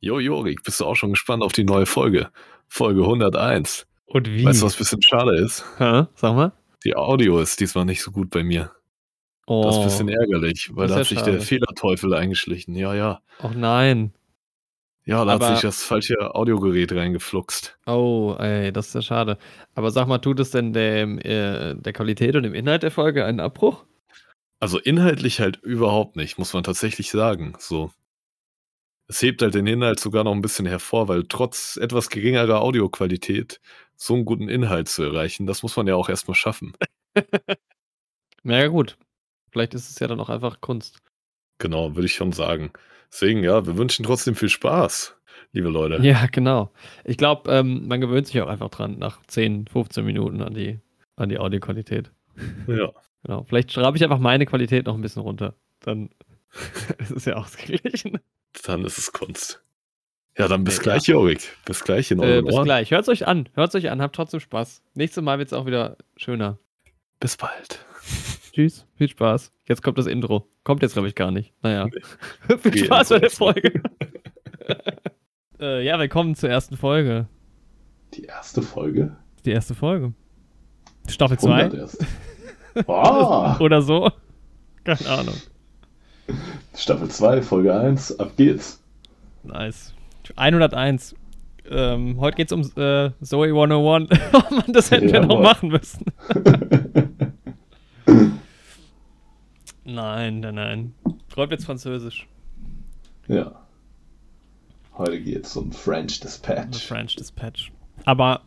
Jo, Jorik, bist du auch schon gespannt auf die neue Folge? Folge 101. Und wie? Weißt du, was ein bisschen schade ist? Hä? Sag mal. Die Audio ist diesmal nicht so gut bei mir. Oh. Das ist ein bisschen ärgerlich, weil da hat ja sich der schade. Fehlerteufel eingeschlichen. Ja, ja. Och nein. Ja, da Aber- hat sich das falsche Audiogerät reingefluxt. Oh, ey, das ist ja schade. Aber sag mal, tut es denn dem, äh, der Qualität und dem Inhalt der Folge einen Abbruch? Also inhaltlich halt überhaupt nicht, muss man tatsächlich sagen. So. Es hebt halt den Inhalt sogar noch ein bisschen hervor, weil trotz etwas geringerer Audioqualität so einen guten Inhalt zu erreichen, das muss man ja auch erstmal schaffen. Na ja, gut. Vielleicht ist es ja dann auch einfach Kunst. Genau, würde ich schon sagen. Deswegen, ja, wir wünschen trotzdem viel Spaß, liebe Leute. Ja, genau. Ich glaube, ähm, man gewöhnt sich auch einfach dran nach 10, 15 Minuten an die, an die Audioqualität. Ja. Genau. Vielleicht schraube ich einfach meine Qualität noch ein bisschen runter. Dann ist es ja ausgeglichen. Dann ist es Kunst. Ja, dann bis Ja. gleich, Jorik. Bis gleich in Äh, euren bis Ohren. gleich. Hört's euch an. Hört's euch an. Habt trotzdem Spaß. Nächstes Mal wird's auch wieder schöner. Bis bald. Tschüss. Viel Spaß. Jetzt kommt das Intro. Kommt jetzt, glaube ich, gar nicht. Naja. Viel Wie Spaß bei der Folge. äh, ja, willkommen zur ersten Folge. Die erste Folge? Die erste Folge. Staffel 100 2 erst. Ah, oder so. Keine Ahnung. Staffel 2, Folge 1, ab geht's. Nice. 101. Ähm, heute geht's um äh, Zoe 101. oh Mann, das hätten wir noch machen müssen. Nein, nein, nein. Heute wird's Französisch. ja. Heute geht's um French The Dispatch. French Dispatch. Aber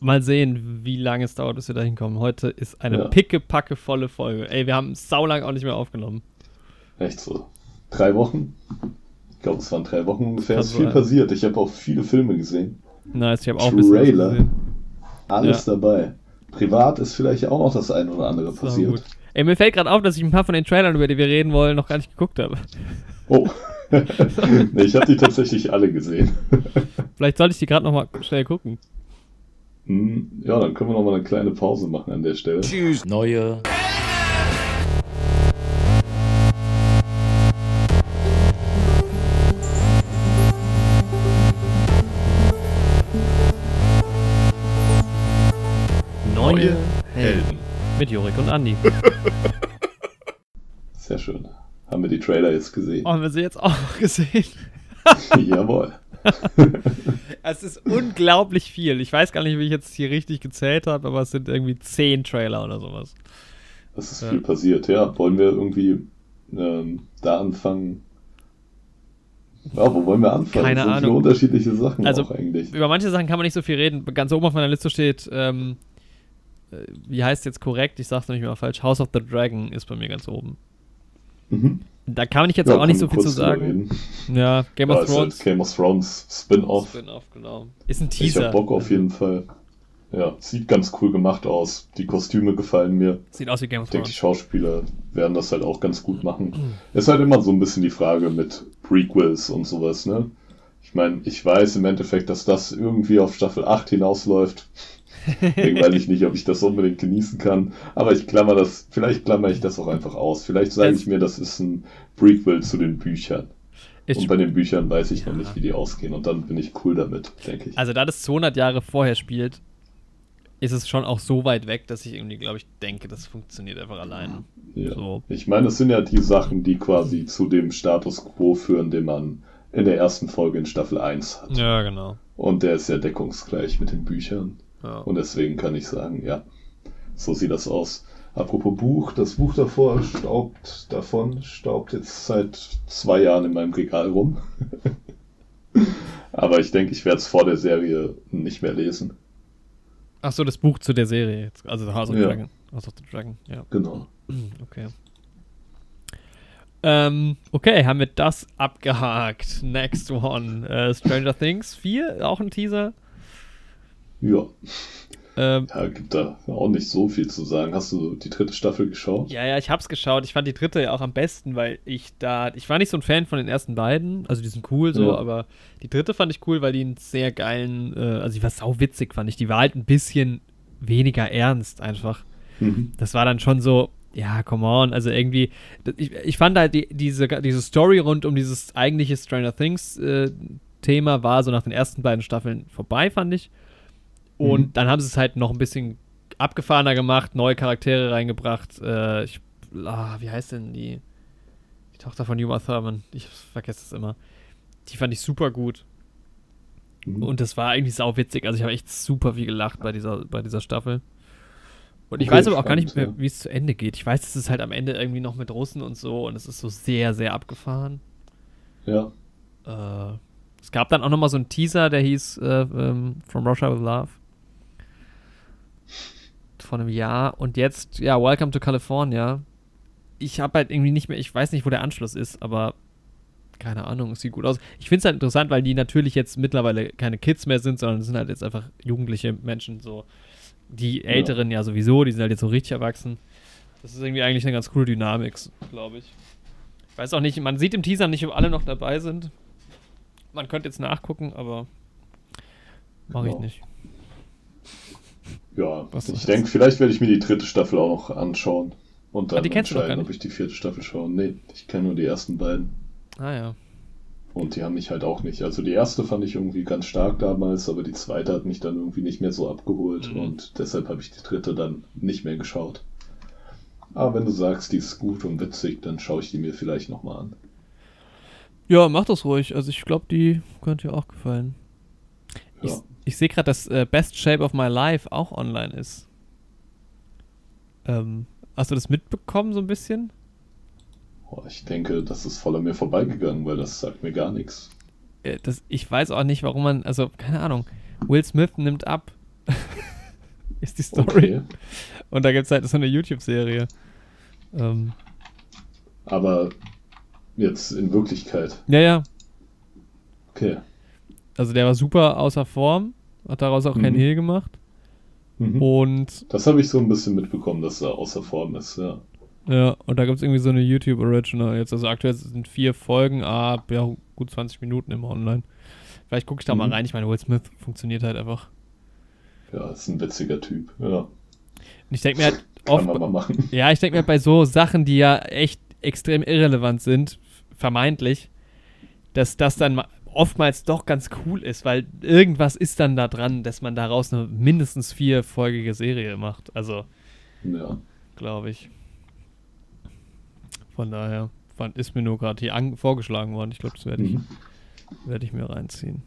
mal sehen, wie lange es dauert, bis wir da hinkommen. Heute ist eine Ja. picke-packe volle Folge. Ey, wir haben saulang auch nicht mehr aufgenommen. Echt so. Drei Wochen? Ich glaube, es waren drei Wochen ungefähr. Es ist viel sein. passiert. Ich habe auch viele Filme gesehen. Nice, ich habe auch ein bisschen was Trailer. gesehen. Alles dabei. Privat ist vielleicht auch noch das eine oder andere So passiert. gut. Ey, mir fällt gerade auf, dass ich ein paar von den Trailern, über die wir reden wollen, noch gar nicht geguckt habe. Oh. nee, ich habe die tatsächlich alle gesehen. Vielleicht sollte ich die gerade noch mal schnell gucken. Hm, ja, dann können wir noch mal eine kleine Pause machen an der Stelle. Tschüss, neue. Neue Helden. Mit Jorik und Andi. Sehr schön. Haben wir die Trailer jetzt gesehen? Oh, haben wir sie jetzt auch gesehen? Jawohl. Es ist unglaublich viel. Ich weiß gar nicht, wie ich jetzt hier richtig gezählt habe, aber es sind irgendwie zehn Trailer oder sowas. Es ist Ja. viel passiert. Ja, wollen wir irgendwie ähm, da anfangen? Ja, wo wollen wir anfangen? Keine so viele Ahnung. unterschiedliche Sachen Also, auch eigentlich. Über manche Sachen kann man nicht so viel reden. Ganz oben auf meiner Liste steht, ähm, äh, wie heißt jetzt korrekt? Ich sag's noch nicht mal falsch. House of the Dragon ist bei mir ganz oben. Mhm. Da kann ich jetzt Ja, auch nicht so viel zu sagen. reden. Ja, Game Ja, of halt Thrones. Game of Thrones Spin-off. Spin-off, genau. Ist ein Ich Teaser. hab Bock auf jeden Fall. Ja, sieht ganz cool gemacht aus. Die Kostüme gefallen mir. Sieht aus wie Game of Ich denke, die Thrones. Schauspieler werden das halt auch ganz gut machen. Ist halt immer so ein bisschen die Frage mit Prequels und sowas, ne? Ich meine, ich weiß im Endeffekt, dass das irgendwie auf Staffel 8 hinausläuft. Deswegen weiß ich nicht, ob ich das unbedingt genießen kann. Aber ich klammer das, vielleicht klammer ich das auch einfach aus. Vielleicht sage ich mir, das ist ein Prequel zu den Büchern. Ist, Und bei den Büchern weiß ich noch Ja. nicht, wie die ausgehen. Und dann bin ich cool damit, denke ich. also, da das 200 Jahre vorher spielt, ist es schon auch so weit weg, dass ich irgendwie, glaube ich, denke, das funktioniert einfach alleine. Ja. So. Ich meine, es sind ja die Sachen, die quasi zu dem Status quo führen, den man in der ersten Folge in Staffel 1 hat. Ja, genau. Und der ist ja deckungsgleich mit den Büchern. Ja. Und deswegen kann ich sagen, ja, so sieht das aus. Apropos Buch, das Buch davor staubt davon, staubt jetzt seit zwei Jahren in meinem Regal rum. Aber ich denke, ich werde es vor der Serie nicht mehr lesen. Ach so, das Buch zu der Serie jetzt. Also House of the Ja. Dragon. House of the Dragon, ja. Genau. Okay. Ähm, okay, haben wir das abgehakt. Next one. Äh, Stranger Things 4, auch ein Teaser. Ja, Ähm, ja, gibt da auch nicht so viel zu sagen. Hast du die dritte Staffel geschaut? ja, ja, ich hab's geschaut. Ich fand die dritte ja auch am besten, weil ich da. Ich war nicht so ein Fan von den ersten beiden. Also die sind cool so, Ja. aber die dritte fand ich cool, weil die einen sehr geilen. Äh, also die war sau witzig, fand ich. Die war halt ein bisschen weniger ernst einfach. Mhm. Das war dann schon so. ja, come on, also irgendwie, ich, ich fand halt die, diese, diese Story rund um dieses eigentliche Stranger Things äh, Thema war so nach den ersten beiden Staffeln vorbei, fand ich. Und mhm. dann haben sie es halt noch ein bisschen abgefahrener gemacht, neue Charaktere reingebracht. Äh, ich, ah, wie heißt denn die? Die Tochter von Uma Thurman. Ich vergesse es immer. Die fand ich super gut. Mhm. Und das war eigentlich sau witzig. Also ich habe echt super viel gelacht bei dieser, bei dieser Staffel. Und ich okay, weiß aber auch gar nicht mehr, wie es zu Ende geht. Ich weiß, es ist halt am Ende irgendwie noch mit Russen und so und es ist so sehr, sehr abgefahren. Ja. Äh, es gab dann auch noch mal so einen Teaser, der hieß äh, ähm, From Russia with Love. Vor einem Jahr. Und jetzt, ja, Welcome to California. Ich habe halt irgendwie nicht mehr, ich weiß nicht, wo der Anschluss ist, aber keine Ahnung, es sieht gut aus. Ich finde es halt interessant, weil die natürlich jetzt mittlerweile keine Kids mehr sind, sondern es sind halt jetzt einfach jugendliche Menschen, so die Älteren ja. ja sowieso, die sind halt jetzt so richtig erwachsen. Das ist irgendwie eigentlich eine ganz coole Dynamik, glaube ich. Ich weiß auch nicht, man sieht im Teaser nicht, ob alle noch dabei sind. Man könnte jetzt nachgucken, aber mache genau. ich nicht. Ja, Was ich denke, vielleicht werde ich mir die dritte Staffel auch noch anschauen und dann ah, entscheiden, ob ich die vierte Staffel schaue. Nee, ich kenne nur die ersten beiden. Ah ja. Und die haben mich halt auch nicht. Also die erste fand ich irgendwie ganz stark damals, aber die zweite hat mich dann irgendwie nicht mehr so abgeholt mhm. und deshalb habe ich die dritte dann nicht mehr geschaut. Aber wenn du sagst, die ist gut und witzig, dann schaue ich die mir vielleicht nochmal an. Ja, mach das ruhig. Also ich glaube, die könnte dir auch gefallen. Ja. Ich, ich sehe gerade, dass äh, Best Shape of My Life auch online ist. Ähm, hast du das mitbekommen so ein bisschen? ich denke, das ist voll an mir vorbeigegangen, weil das sagt mir gar nichts. Äh, das, ich weiß auch nicht, warum man, also keine Ahnung, Will Smith nimmt ab. ist die Story. Okay. Und da gibt es halt so eine YouTube-Serie. Ähm. Aber jetzt in Wirklichkeit. Ja, ja. Okay. Also der war super außer Form, hat daraus auch mhm. keinen Hehl gemacht. Mhm. Und. Das habe ich so ein bisschen mitbekommen, dass er außer Form ist, ja. Ja, und da gibt es irgendwie so eine YouTube Original jetzt. Also aktuell sind vier Folgen, ab ja, gut 20 Minuten immer online. Vielleicht gucke ich da mhm. mal rein. Ich meine, Will Smith funktioniert halt einfach. Ja, ist ein witziger Typ, ja. Und ich denke mir halt oft. Ja, ich denke mir halt bei so Sachen, die ja echt extrem irrelevant sind, vermeintlich, dass das dann oftmals doch ganz cool ist, weil irgendwas ist dann da dran, dass man daraus eine mindestens vierfolgige Serie macht. Also, ja. glaube ich. Von daher ist mir nur gerade hier vorgeschlagen worden. Ich glaube, das werde ich, mhm. werd ich mir reinziehen.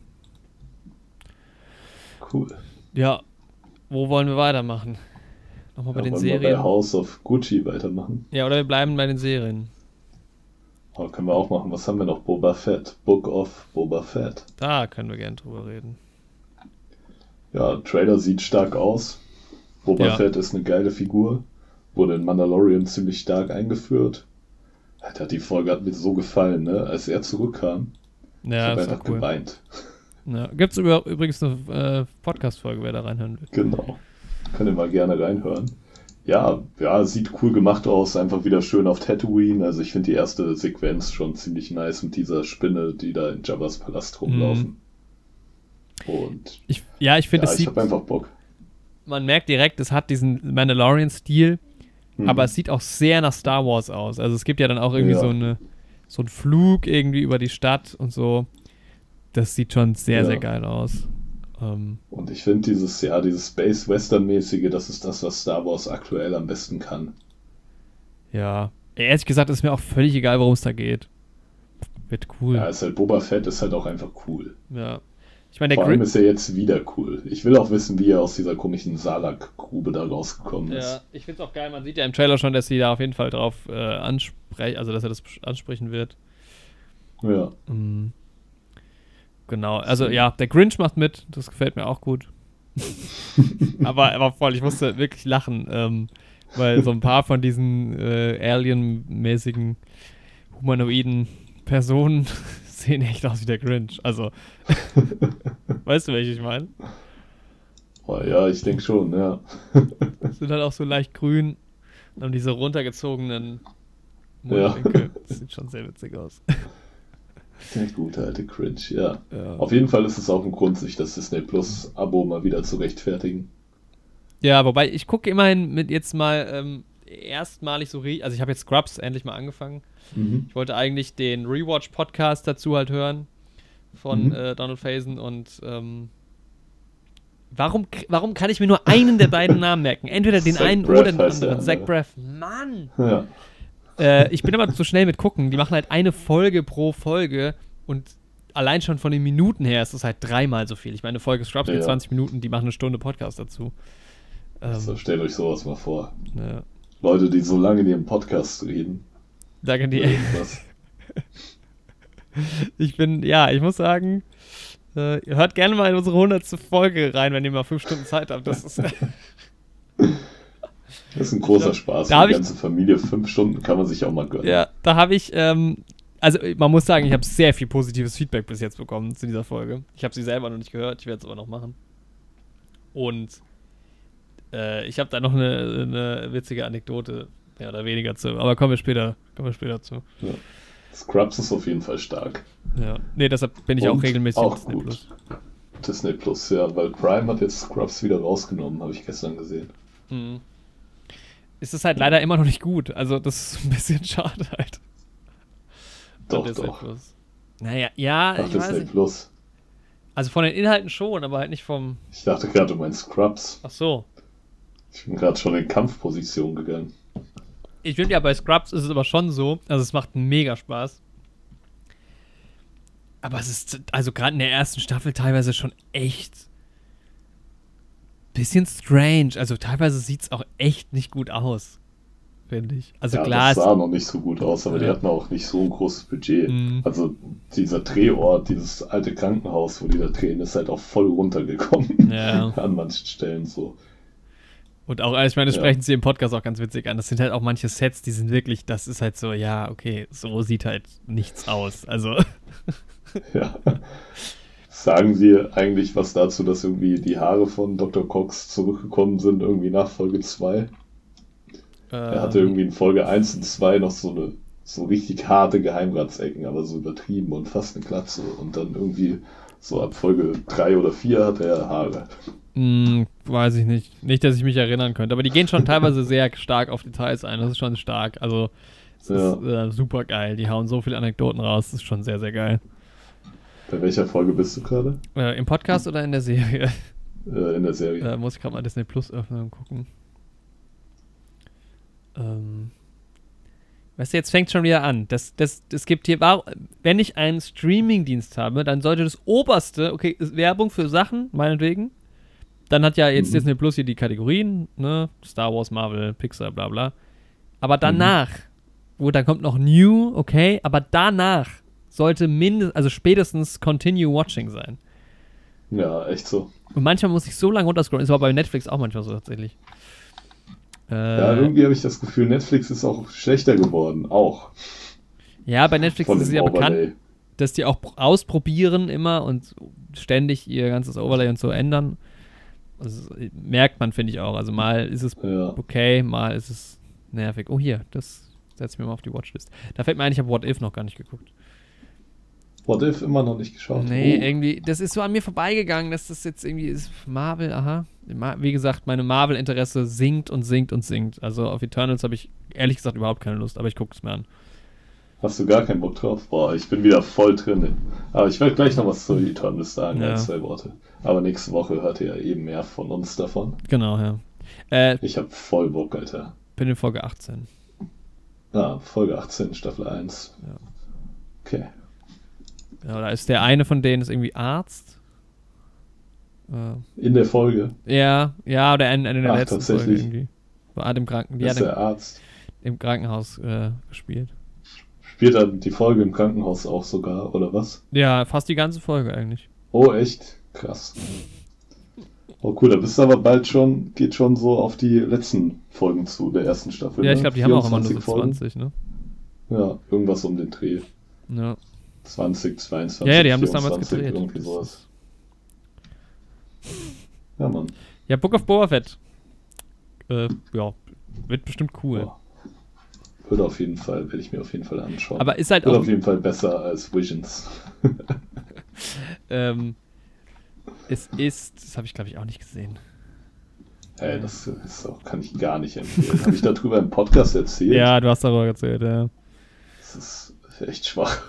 Cool. Ja, wo wollen wir weitermachen? Nochmal ja, bei den Serien. Wir bei House of Gucci weitermachen. Ja, oder wir bleiben bei den Serien. Oh, können wir auch machen. Was haben wir noch? Boba Fett. Book of Boba Fett. Da können wir gerne drüber reden. Ja, Trailer sieht stark aus. Boba ja. Fett ist eine geile Figur. Wurde in Mandalorian ziemlich stark eingeführt. Alter, die Folge hat mir so gefallen, ne? Als er zurückkam. Ja, ich habe einfach cool. geweint. Ja. Gibt es übrigens eine äh, Podcast-Folge, wer da reinhören will. Genau. Könnt ihr mal gerne reinhören. Ja, ja, sieht cool gemacht aus, einfach wieder schön auf Tatooine. Also ich finde die erste Sequenz schon ziemlich nice mit dieser Spinne, die da in Jabba's Palast rumlaufen. Mm. Und ich, ja, ich finde ja, es sieht. Ich einfach Bock. Man merkt direkt, es hat diesen Mandalorian-Stil Mhm. Aber es sieht auch sehr nach Star Wars aus. Also es gibt ja dann auch irgendwie ja. so, eine, so einen Flug irgendwie über die Stadt und so. Das sieht schon sehr, ja. sehr geil aus. Ähm, und ich finde dieses, ja, dieses Space-Western-mäßige, das ist das, was Star Wars aktuell am besten kann. Ja. Ehrlich gesagt ist mir auch völlig egal, worum es da geht. Wird cool. Ja, ist halt Boba Fett ist halt auch einfach cool. Ja. Ich meine, der Vor allem ist er jetzt wieder cool. Ich will auch wissen, wie er aus dieser komischen Salak-Grube da rausgekommen ist. Ja, ich finde es auch geil. Man sieht ja im Trailer schon, dass sie da auf jeden Fall drauf äh, ansprechen, also dass er das ansprechen wird. Ja. Mhm. Genau, also ja, der Grinch macht mit, das gefällt mir auch gut. aber, aber voll, ich musste wirklich lachen, ähm, weil so ein paar von diesen äh, Alien-mäßigen humanoiden Personen sehen echt aus wie der Grinch. Also, weißt du, welche ich meine? Oh, ja, ich denke schon, ja. sind halt auch so leicht grün und haben diese runtergezogenen Mundwinkel. Ja. Das sieht schon sehr witzig aus. Der gute alte Cringe, ja. ja. Auf jeden Fall ist es auch ein Grund, sich das Disney Plus Abo mal wieder zu rechtfertigen. Ja, wobei ich gucke immerhin mit jetzt mal, ähm, erstmalig so, also ich habe jetzt Scrubs endlich mal angefangen. Mhm. Ich wollte eigentlich den Rewatch-Podcast dazu halt hören von Mhm. äh, Donald Faison und ähm, warum, warum kann ich mir nur einen der beiden Namen merken? Entweder den Zach einen Braff oder den anderen. Zach. Braff. Mann! Ja. Äh, ich bin aber zu schnell mit gucken. Die machen halt eine Folge pro Folge und allein schon von den Minuten her ist es halt dreimal so viel. Ich meine, eine Folge Scrubs geht Ja. 20 Minuten, die machen eine Stunde Podcast dazu. Ähm, So, stellt euch sowas mal vor. ja. Leute, die so lange in ihrem Podcast reden. Danke dir. Irgendwas. Ich bin, ja, ich muss sagen, äh, hört gerne mal in unsere 100. Folge rein, wenn ihr mal fünf Stunden Zeit habt. Das ist, Das ist ein großer Spaß. Da die ich- ganze Familie, fünf Stunden kann man sich auch mal gönnen. ja, da habe ich, ähm, also man muss sagen, ich habe sehr viel positives Feedback bis jetzt bekommen zu dieser Folge. Ich habe sie selber noch nicht gehört, ich werde es aber noch machen. Und äh, ich habe da noch eine, eine witzige Anekdote, mehr oder weniger zu, aber kommen wir später, kommen wir später zu. Scrubs ist auf jeden Fall stark. Ja. Nee, deshalb bin ich auch Und regelmäßig auch auf Disney gut. Plus. Disney Plus, ja, weil Prime hat jetzt Scrubs wieder rausgenommen, habe ich gestern gesehen. Mhm. Ist es halt leider immer noch nicht gut. Also, das ist ein bisschen schade halt. Doch, Disney doch. Plus. Naja, ja, Ach, ich weiß nicht. Plus. Also von den Inhalten schon, aber halt nicht vom. Ich dachte gerade, du meinst Scrubs. Ach so. Ich bin gerade schon in Kampfposition gegangen. Ich finde ja, bei Scrubs ist es aber schon so. Also, es macht mega Spaß. Aber es ist, also gerade in der ersten Staffel teilweise schon echt. Bisschen strange. Also, teilweise sieht es auch echt nicht gut aus. Finde ich. Also, ja, klar, das es- sah noch nicht so gut aus, aber die Ja. hatten auch nicht so ein großes Budget. Mhm. Also dieser Drehort, dieses alte Krankenhaus, wo die da drehen, ist halt auch voll runtergekommen. Ja. An manchen Stellen so. Und auch, also ich meine, das Ja. sprechen sie im Podcast auch ganz witzig an. Das sind halt auch manche Sets, die sind wirklich, das ist halt so, ja, okay, so sieht halt nichts aus. Also, Ja. Sagen Sie eigentlich was dazu, dass irgendwie die Haare von Dr. Cox zurückgekommen sind, irgendwie nach Folge 2? Er hatte irgendwie in Folge 1 und 2 noch so eine so richtig harte Geheimratsecken, aber so übertrieben und fast eine Glatze. Und dann irgendwie so ab Folge 3 oder 4 hat er Haare. Mh, weiß ich nicht. Nicht, dass ich mich erinnern könnte. Aber die gehen schon teilweise sehr stark auf Details ein. Das ist schon stark. Also, es Ja. ist äh, super geil. Die hauen so viele Anekdoten raus. Das ist schon sehr, sehr geil. Bei welcher Folge bist du gerade? Äh, Im Podcast oder in der Serie? Äh, in der Serie. Äh, muss ich gerade mal Disney Plus öffnen und gucken. Ähm. Weißt du, jetzt fängt schon wieder an. Das, das, das gibt hier, wenn ich einen Streamingdienst habe, dann sollte das oberste, okay, ist Werbung für Sachen, meinetwegen. Dann hat ja jetzt Mhm. Disney Plus hier die Kategorien, ne? Star Wars, Marvel, Pixar, bla bla. Aber danach, wo dann kommt noch New, okay, aber danach sollte mindestens, also spätestens Continue Watching sein. Ja, echt so. Und manchmal muss ich so lange runterscrollen. Ist aber bei Netflix auch manchmal so tatsächlich. Äh, Ja, ja, irgendwie habe ich das Gefühl, Netflix ist auch schlechter geworden. Auch. bei Netflix Von ist es ja bekannt, dass die auch pr- ausprobieren immer und ständig ihr ganzes Overlay und so ändern. Das merkt man, finde ich auch. Also mal ist es Ja. okay, mal ist es nervig. Oh, hier, das setze ich mir mal auf die Watchlist. Da fällt mir ein, ich habe What If noch gar nicht geguckt. What If immer noch nicht geschaut. Nee, Oh. irgendwie, das ist so an mir vorbeigegangen, dass das jetzt irgendwie ist. Marvel, aha. Wie gesagt, meine Marvel-Interesse sinkt und sinkt und sinkt. Also auf Eternals habe ich ehrlich gesagt überhaupt keine Lust, aber ich gucke es mir an. Hast du gar keinen Bock drauf? Boah, ich bin wieder voll drin. Aber ich werde gleich noch was zu Eternals sagen, Ja. ein, zwei Worte. Aber nächste Woche hört ihr ja eben mehr von uns davon. Genau, ja. Äh, Ich habe voll Bock, Alter. bin in Folge 18. Ah, Folge 18, Staffel 1. Ja. Okay. Ja, da ist der eine von denen ist irgendwie Arzt. Äh, In der Folge ja, ja, oder in, in der Ach, letzten Folge tatsächlich. irgendwie. War im, Kranken, die ist der Arzt. im Krankenhaus äh, gespielt. Spielt er die Folge im Krankenhaus auch sogar, oder was? Ja, fast die ganze Folge eigentlich. Oh, echt? Krass. Oh, cool, da bist du aber bald schon, geht schon so auf die letzten Folgen zu, der ersten Staffel. Ja, ich ne? glaube, die haben auch immer nur so 24 Folgen. 20, ne? Ja, irgendwas um den Dreh. Ja. 20, 22, Ja, ja, die haben das damals 24, gedreht. Irgendwie sowas. Ja, Mann. Ja, Book of Boba Fett. Äh, ja, wird bestimmt cool. Ja. Würde auf jeden Fall, werde ich mir auf jeden Fall anschauen. Aber ist halt Wird auch, auf jeden Fall besser als Visions. ähm, es ist, das habe ich glaube ich auch nicht gesehen. Ey, das ist auch, kann ich gar nicht empfehlen. Habe ich darüber im Podcast erzählt? Ja, du hast darüber erzählt, ja. Das ist echt schwach.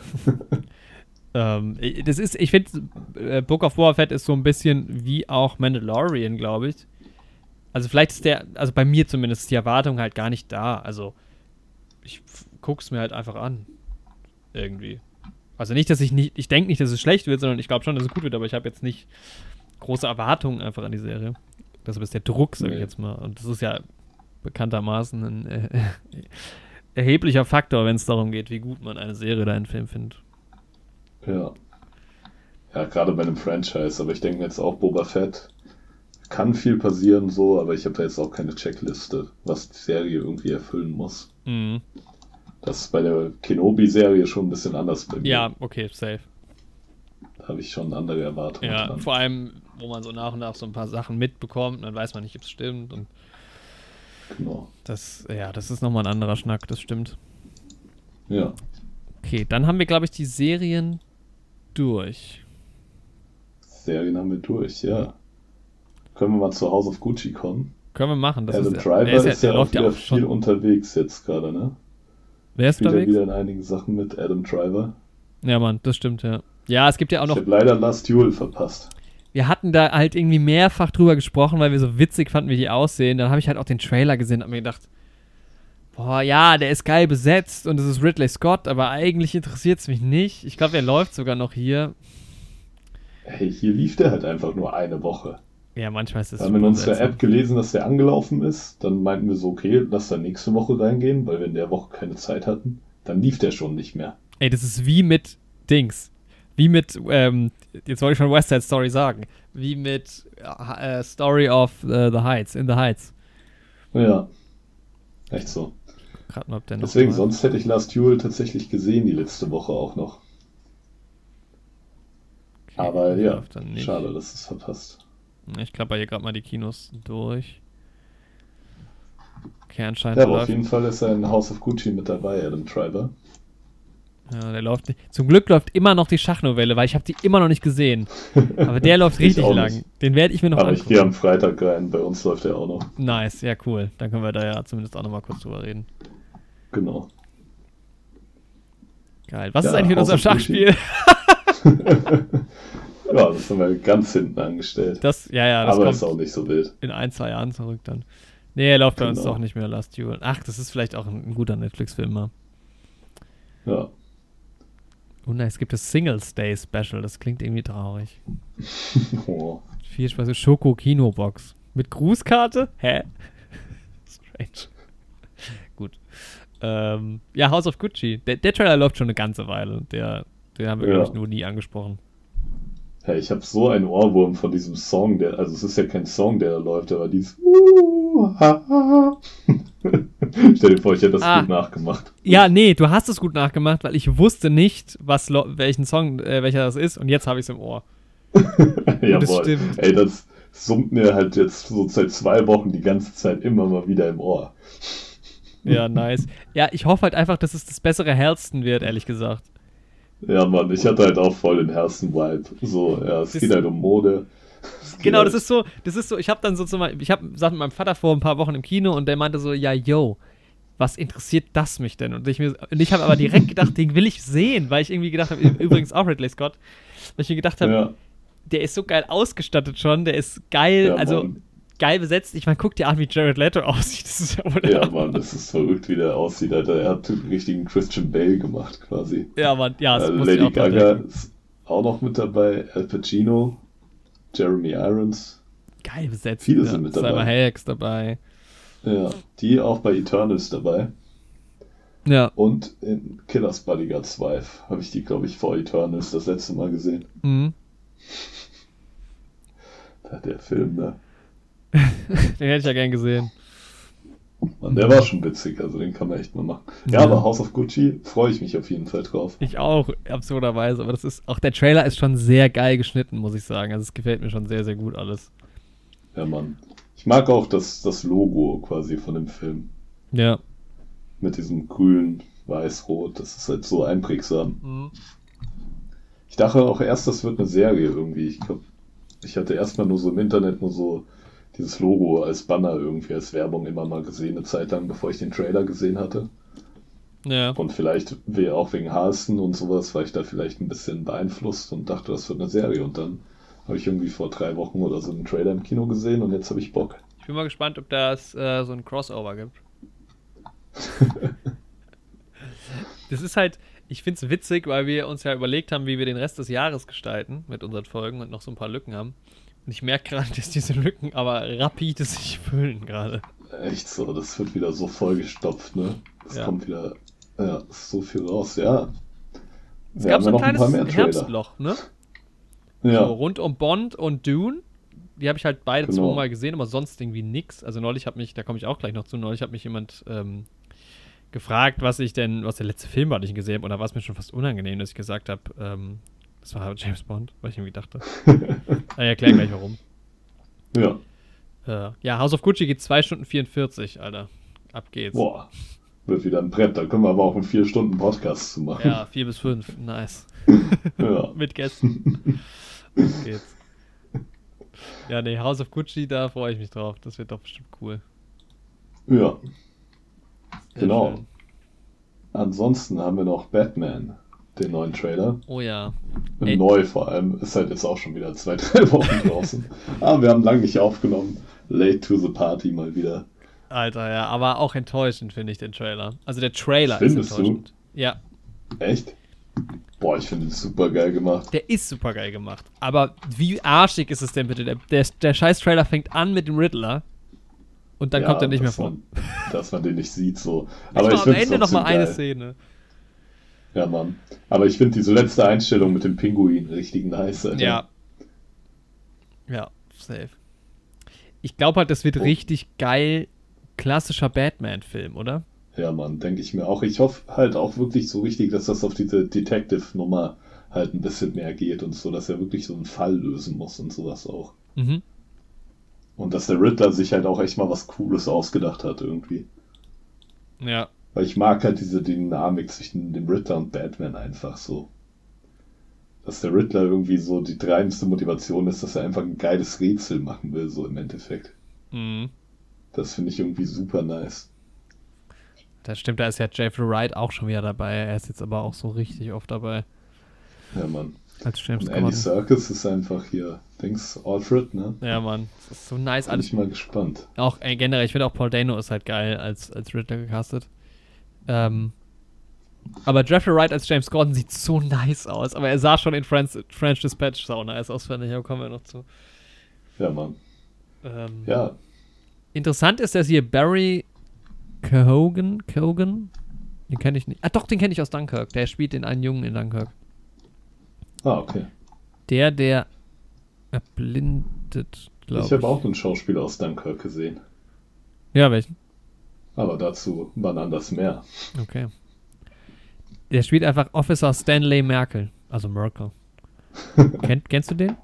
ähm, das ist, ich finde, äh, Book of Boba Fett ist so ein bisschen wie auch Mandalorian, glaube ich. Also vielleicht ist der, also bei mir zumindest ist die Erwartung halt gar nicht da. Also ich guck's mir halt einfach an. Irgendwie. Also nicht, dass ich nicht, ich denke nicht, dass es schlecht wird, sondern ich glaube schon, dass es gut wird, aber ich habe jetzt nicht große Erwartungen einfach an die Serie. Das ist der Druck, sage ich jetzt mal. Und das ist ja bekanntermaßen ein äh, erheblicher Faktor, wenn es darum geht, wie gut man eine Serie oder einen Film findet. Ja. Ja, gerade bei einem Franchise, aber ich denke jetzt auch Boba Fett kann viel passieren so, aber ich habe da jetzt auch keine Checkliste, was die Serie irgendwie erfüllen muss. Mhm. Das ist bei der Kenobi-Serie schon ein bisschen anders bei mir. Ja, okay, safe. Da habe ich schon andere Erwartungen. Ja, dran. vor allem, wo man so nach und nach so ein paar Sachen mitbekommt, dann weiß man nicht, ob es stimmt. Und genau. Das, ja, das ist nochmal ein anderer Schnack, das stimmt. Ja. Okay, dann haben wir, glaube ich, die Serien durch. Serien haben wir durch, ja. Können wir mal zu House of Gucci kommen? Können wir machen. Das Adam ist, Driver ist, ist ja, auch wieder viel unterwegs jetzt gerade, ne? Wer ist Spielt unterwegs? wieder in einigen Sachen mit Adam Driver. Ja, Mann, das stimmt, ja. Ja, es gibt ja auch noch. Ich habe leider Last Duel verpasst. Wir hatten da halt irgendwie mehrfach drüber gesprochen, weil wir so witzig fanden, wie die aussehen. Dann habe ich halt auch den Trailer gesehen und hab mir gedacht, boah, ja, der ist geil besetzt und es ist Ridley Scott, aber eigentlich interessiert es mich nicht. Ich glaube, er läuft sogar noch hier. Hey, hier lief der halt einfach nur eine Woche. Ja, manchmal ist es. Wir haben in unserer App gelesen, dass der angelaufen ist. Dann meinten wir so, okay, lass da nächste Woche reingehen, weil wir in der Woche keine Zeit hatten. Dann lief der schon nicht mehr. Ey, das ist wie mit Dings. Wie mit, ähm, jetzt wollte ich schon West Side Story sagen. Wie mit äh, Story of uh, the Heights, in the Heights. Ja. Echt so. Mal, ob der Deswegen, sonst hätte ich Last Duel tatsächlich gesehen, die letzte Woche auch noch. Okay, Aber ja, schade, dass es verpasst. Ich klapper hier gerade mal die Kinos durch. Okay, anscheinend. Ja, aber auf jeden Fall ist ein House of Gucci mit dabei, Adam Driver. Ja, der läuft nicht. Zum Glück läuft immer noch die Schachnovelle, weil ich habe die immer noch nicht gesehen. Aber der läuft richtig lang. Nicht. Den werde ich mir noch Aber angucken. ich gehe am Freitag rein, bei uns läuft der auch noch. Nice, ja cool. Dann können wir da ja zumindest auch noch mal kurz drüber reden. Genau. Geil. Was ja, ist eigentlich mit unserem Schachspiel? Ja, das haben wir ganz hinten angestellt. Das, ja, ja, das Aber ist auch nicht so wild. In ein, zwei Jahren zurück dann. Nee, er läuft genau. bei uns genau. doch nicht mehr Last Duel. Ach, das ist vielleicht auch ein, ein guter Netflix-Film mal. Ja. Oh nein, es gibt das Singles Day Special. Das klingt irgendwie traurig. oh. Viel Spaß. Schoko Kino Box. Mit Grußkarte? Hä? Strange. Gut. Ähm, ja, House of Gucci. Der, der, Trailer läuft schon eine ganze Weile. Der, den haben wir, ja. glaube ich, nur nie angesprochen. Ja, ich habe so einen Ohrwurm von diesem Song, der, also es ist ja kein Song, der da läuft, aber dieses Stell dir vor, ich hätte das ah, gut nachgemacht. Ja, nee, du hast es gut nachgemacht, weil ich wusste nicht, was welchen Song, äh, welcher das ist und jetzt habe ich es im Ohr. Jawohl. Das stimmt. Ey, das summt mir halt jetzt so seit zwei Wochen die ganze Zeit immer mal wieder im Ohr. Ja, nice. Ja, ich hoffe halt einfach, dass es das bessere Herzen wird, ehrlich gesagt. Ja, Mann, ich hatte halt auch voll den Herzen-Vibe. So, ja, es das geht halt um Mode. Genau, das ist so, das ist so, ich habe dann so zum Beispiel, ich habe saß mit meinem Vater vor ein paar Wochen im Kino und der meinte so, ja, yo, was interessiert das mich denn? Und ich, mir, und ich habe aber direkt gedacht, den will ich sehen, weil ich irgendwie gedacht habe, übrigens auch Ridley Scott, weil ich mir gedacht habe, ja. der ist so geil ausgestattet schon, der ist geil, ja, also Mann geil besetzt. Ich meine, guck dir an, wie Jared Leto aussieht. Das ist ja wohl Ja, Mann, das ist verrückt, wie der aussieht. Alter. Er hat einen richtigen Christian Bale gemacht, quasi. Ja, Mann, ja. Äh, Lady Gaga ist auch noch mit dabei. Al Pacino, Jeremy Irons. Geil besetzt. Viele ja. sind mit dabei. Cyber Hayeks dabei. Ja, die auch bei Eternals dabei. Ja. Und in Killers Bodyguards Wife habe ich die, glaube ich, vor Eternals das letzte Mal gesehen. Mhm. der Film, ne? Den hätte ich ja gern gesehen. Und der war schon witzig, also den kann man echt mal machen. Ja, ja, aber House of Gucci freue ich mich auf jeden Fall drauf. Ich auch, absurderweise. Aber das ist, auch der Trailer ist schon sehr geil geschnitten, muss ich sagen. Also es gefällt mir schon sehr, sehr gut alles. Ja, Mann. Ich mag auch das, das Logo quasi von dem Film. Ja. Mit diesem grün, weiß-rot. Das ist halt so einprägsam. Mhm. Ich dachte auch erst, das wird eine Serie irgendwie. Ich glaube, ich hatte erstmal nur so im Internet nur so dieses Logo als Banner irgendwie als Werbung immer mal gesehen, eine Zeit lang, bevor ich den Trailer gesehen hatte. Ja. Und vielleicht auch wegen Halston und sowas war ich da vielleicht ein bisschen beeinflusst und dachte, das wird eine Serie. Und dann habe ich irgendwie vor drei Wochen oder so einen Trailer im Kino gesehen und jetzt habe ich Bock. Ich bin mal gespannt, ob das äh, so ein Crossover gibt. das ist halt, ich finde es witzig, weil wir uns ja überlegt haben, wie wir den Rest des Jahres gestalten mit unseren Folgen und noch so ein paar Lücken haben. Und ich merke gerade, dass diese Lücken aber rapide sich füllen gerade. Echt so, das wird wieder so vollgestopft, ne? Es Ja. kommt wieder ja, so viel raus, ja. Es Wir gab so ein ein kleines Trailer. Herbstloch, ne? Ja, So rund um Bond und Dune. Die habe ich halt beide Genau. zweimal gesehen, aber sonst irgendwie nix. Also neulich hat mich, da komme ich auch gleich noch zu, neulich hat mich jemand ähm, gefragt, was ich denn, was der letzte Film war, den ich gesehen habe. Und da war es mir schon fast unangenehm, dass ich gesagt habe, ähm, das war James Bond, weil ich irgendwie dachte. ich erkläre gleich warum. ja. Äh, ja, House of Gucci geht 2 Stunden 44, Alter. Ab geht's. Boah, wird wieder ein Brett. Da können wir aber auch einen 4-Stunden-Podcast zu machen. Ja, 4 bis 5, nice. ja. Mit Gästen. Ab geht's. Ja, nee, House of Gucci, da freue ich mich drauf. Das wird doch bestimmt cool. ja. Sehr Genau. schön. Ansonsten haben wir noch Batman, den neuen Trailer. Oh ja. Ey. Neu vor allem. Ist halt jetzt auch schon wieder zwei, drei Wochen draußen. Aber wir haben lange nicht aufgenommen. Late to the party mal wieder. Alter, ja, aber auch enttäuschend finde ich den Trailer. Also der Trailer Findest ist du? enttäuschend. Ja, Echt? Boah, ich finde ihn super geil gemacht. der ist super geil gemacht. Aber wie arschig ist es denn bitte? Der, der, der scheiß Trailer fängt an mit dem Riddler und dann Ja, kommt er nicht mehr vor. Man, dass man den nicht sieht, so. Aber Aber ich am Ende noch mal eine. Szene. Ja, Mann. Aber ich finde diese letzte Einstellung mit dem Pinguin richtig nice. Alter. Ja. Ja, safe. Ich glaube halt, das wird Oh. richtig geil klassischer Batman-Film, oder? Ja, Mann, denke ich mir auch. Ich hoffe halt auch wirklich so richtig, dass das auf diese Detective-Nummer halt ein bisschen mehr geht und so, dass er wirklich so einen Fall lösen muss und sowas auch. Mhm. Und dass der Riddler sich halt auch echt mal was Cooles ausgedacht hat irgendwie. Ja. Weil ich mag halt diese Dynamik zwischen dem Riddler und Batman einfach so. Dass der Riddler irgendwie so die treibendste Motivation ist, dass er einfach ein geiles Rätsel machen will, so im Endeffekt. Mhm. Das finde ich irgendwie super nice. Das stimmt, da ist ja Jeffrey Wright auch schon wieder dabei. Er ist jetzt aber auch so richtig oft dabei Ja, Mann. als James Und Andy. Serkis ist einfach hier, Dings, Alfred, ne? Ja, Mann. Das ist so nice Bin alles. ich mal gespannt. Auch äh, generell, ich finde auch Paul Dano ist halt geil als, als Riddler gecastet. Ähm, aber Jeffrey Wright als James Gordon sieht so nice aus. Aber er sah schon in French, French Dispatch so nice aus, fand ich. Da kommen wir noch zu. Ja, Mann. Ähm, Ja, Interessant ist, dass hier Barry Kehogan, Kehogan, den kenne ich nicht. Ah, doch, den kenne ich aus Dunkirk. Der spielt den einen Jungen in Dunkirk. ah, okay. Der, der erblindet, glaube ich. Ich habe auch einen Schauspieler aus Dunkirk gesehen. Ja, welchen? Aber dazu wann anders mehr. Okay. Der spielt einfach Officer Stanley Merkel. Also Merkel. Kennt, kennst du den?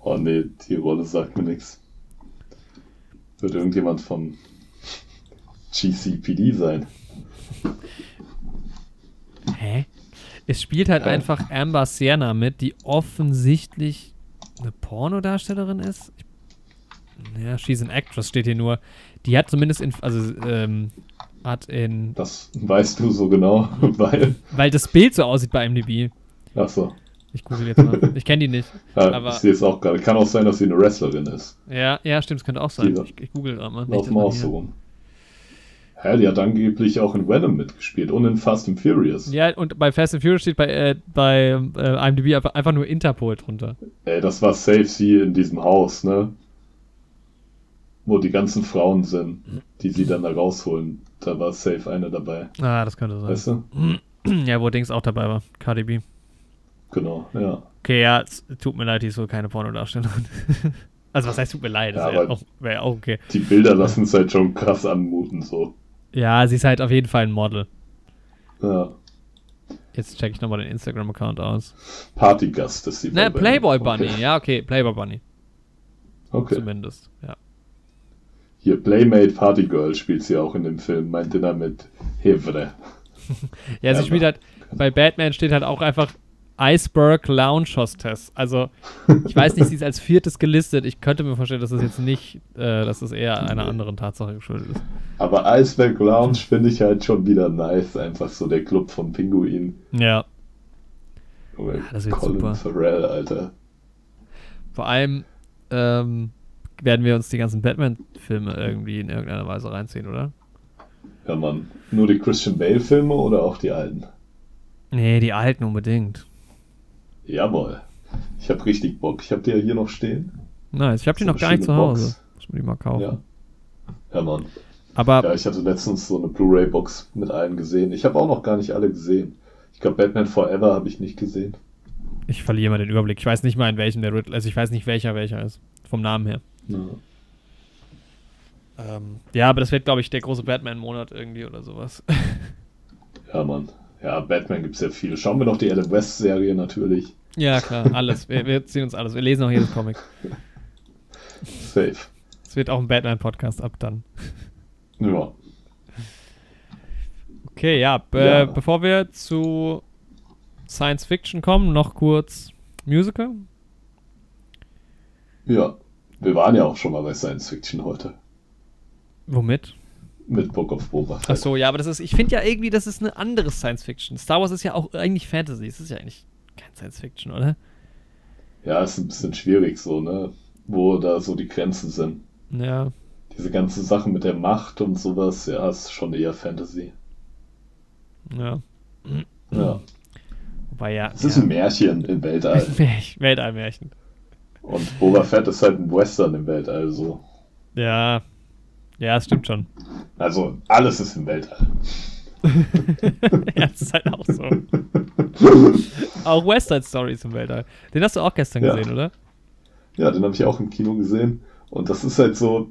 Oh nee, die Rolle sagt mir nichts. Wird irgendjemand vom GCPD sein? Hä? Es spielt halt Hä? einfach Amber Sienna mit, die offensichtlich eine Pornodarstellerin ist. Ich, ja, she's an actress steht hier nur. Die hat zumindest in, also, ähm, hat in, Das weißt du so genau, weil. weil das Bild so aussieht bei MDB. Achso. Ich google jetzt mal. Ich kenne die nicht. Ja, Aber- ich sehe es auch gerade. Kann auch sein, dass sie eine Wrestlerin ist. Ja, ja, stimmt, es könnte auch sein. Die- Ich, ich google gerade mal. Laufen auch so rum. Hä, die hat angeblich auch in Venom mitgespielt und in Fast and Furious. Ja, und bei Fast and Furious steht bei, äh, bei äh, IMDb einfach, einfach nur Interpol drunter. Ey, das war safe sie in diesem Haus, ne? Wo die ganzen Frauen sind, die sie dann da rausholen. Da war safe eine dabei. Ah, das könnte sein. Weißt du? Ja, wo Dings auch dabei war. KDB. Genau, ja. Okay, ja, es tut mir leid, die ist so keine Pornodarstellerin. also, was heißt, tut mir leid? Ja, wäre auch, wär ja auch okay. Die Bilder lassen es halt schon krass anmuten, so. Ja, sie ist halt auf jeden Fall ein Model. Ja. Jetzt check ich nochmal den Instagram-Account aus. Partygast ist sie. Ne, Playboy. Bunny. Ja, okay, Playboy Bunny. Okay. Zumindest. Ja. Hier, Playmate Party Girl spielt sie auch in dem Film, meinte damit Hevre. Ja, sie spielt halt, bei Batman steht halt auch einfach Iceberg Lounge Hostess. Also, ich weiß nicht, sie ist als viertes gelistet. Ich könnte mir vorstellen, dass das jetzt nicht, äh, dass das eher einer anderen Tatsache geschuldet ist. Aber Iceberg Lounge finde ich halt schon wieder nice. Einfach so der Club von Pinguin. Ja. Oder Ja, das wird Colin super. Farrell, Alter. Vor allem ähm, werden wir uns die ganzen Batman-Filme irgendwie in irgendeiner Weise reinziehen, oder? Ja, Mann. Nur die Christian Bale-Filme oder auch die alten? Nee, die alten unbedingt. Jawohl. Ich hab richtig Bock. Ich hab die ja hier noch stehen. Nice. Ich habe die So noch gar nicht zu Hause. Box. Muss man die mal kaufen. Ja. Ja, Mann. Aber Ja, ich hatte letztens so eine Blu-ray-Box mit allen gesehen. Ich habe auch noch gar nicht alle gesehen. Ich glaube, Batman Forever habe ich nicht gesehen. ich verliere mal den Überblick. Ich weiß nicht mal, in welchem der Riddler, also ich weiß nicht, welcher welcher ist. Vom Namen her. Ja. Ähm, ja, aber das wird, glaube ich, der große Batman-Monat irgendwie oder sowas. Ja, Mann. Ja, Batman gibt's ja viel. Schauen wir noch die Adam West-Serie natürlich. ja, klar, alles. Wir, wir ziehen uns alles. Wir lesen auch jedes Comic. Safe. Es wird auch ein Batman-Podcast ab dann. Ja. Okay, ja, be Ja. bevor wir zu Science Fiction kommen, noch kurz Musical. Ja. Wir waren ja auch schon mal bei Science Fiction heute. Womit? Mit Book of Boba Fett. Ach so, ja, aber das ist, ich finde ja irgendwie, das ist eine andere Science Fiction. Star Wars ist ja auch eigentlich Fantasy. Es ist ja eigentlich kein Science Fiction, oder? Ja, ist ein bisschen schwierig so, ne? Wo da so die Grenzen sind. Ja. Diese ganze Sache mit der Macht und sowas, ja, ist schon eher Fantasy. Ja. Ja. Wobei ja. Es ist ja. ein Märchen im Weltall. Märchen, Weltallmärchen. Und Boba Fett ist halt ein Western im Weltall, so. Ja. Ja, das stimmt schon. Also, alles ist im Weltall. ja, das ist halt auch so. Auch West Side Story ist im Weltall. Den hast du auch gestern Ja. gesehen, oder? Ja, den habe ich auch im Kino gesehen. Und das ist halt so,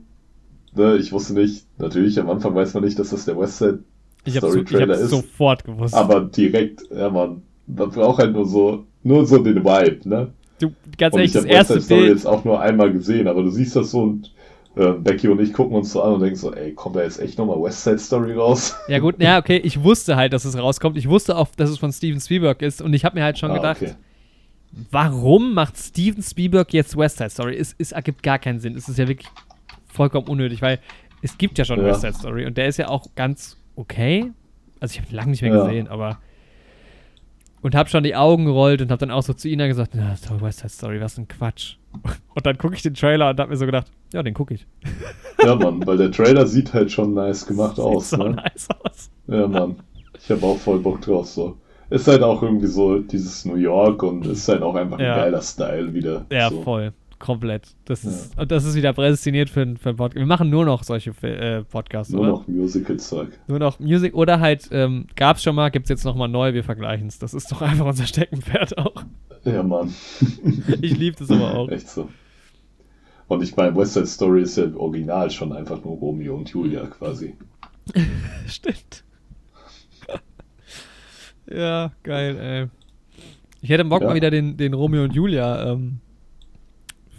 ne, ich wusste nicht, natürlich, am Anfang weiß man nicht, dass das der Westside Ich hab's, Story so, ich Trailer hab's ist. sofort gewusst. Aber direkt, ja man, man braucht halt nur so, nur so den Vibe, ne? Du, ganz Und ehrlich, ich das erste West Side Story Bild. jetzt auch nur einmal gesehen, aber du siehst das so und äh, Becky und ich gucken uns so an und denken so, ey, kommt da jetzt echt nochmal West Side Story raus? Ja, gut, ja, okay, ich wusste halt, dass es rauskommt. Ich wusste auch, dass es von Steven Spielberg ist und ich habe mir halt schon Ah, gedacht, okay. warum macht Steven Spielberg jetzt West Side Story? Es, es ergibt gar keinen Sinn. Es ist ja wirklich vollkommen unnötig, weil es gibt ja schon Ja. West Side Story und der ist ja auch ganz okay. Also ich habe lange nicht mehr Ja. gesehen, aber und habe schon die Augen gerollt und habe dann auch so zu Ina gesagt, na, doch West Side Story, was ein Quatsch. Und dann gucke ich den Trailer und habe mir so gedacht, ja, den gucke ich. Ja, Mann, weil der Trailer sieht halt schon nice gemacht aus, Sieht so ne? nice aus. Ja, Mann. Ich habe auch voll Bock drauf, so. Ist halt auch irgendwie so dieses New York und ist halt auch einfach Ja. ein geiler Style wieder. Ja, so. voll. Komplett. Das Ja. ist, und das ist wieder prädestiniert für, ein- für einen Podcast. Wir machen nur noch solche äh, Podcasts, Nur oder? noch Musical-Zeug. Nur noch Music oder halt, ähm, gab's schon mal, gibt's jetzt nochmal neu, wir vergleichen's. Das ist doch einfach unser Steckenpferd auch. Ja, Mann. Ich lieb das aber auch. Echt so. Und ich meine, West Side Story ist ja im Original schon einfach nur Romeo und Julia quasi. Stimmt. ja, geil, ey. Ich hätte Bock Ja. mal wieder den, den Romeo und Julia ähm,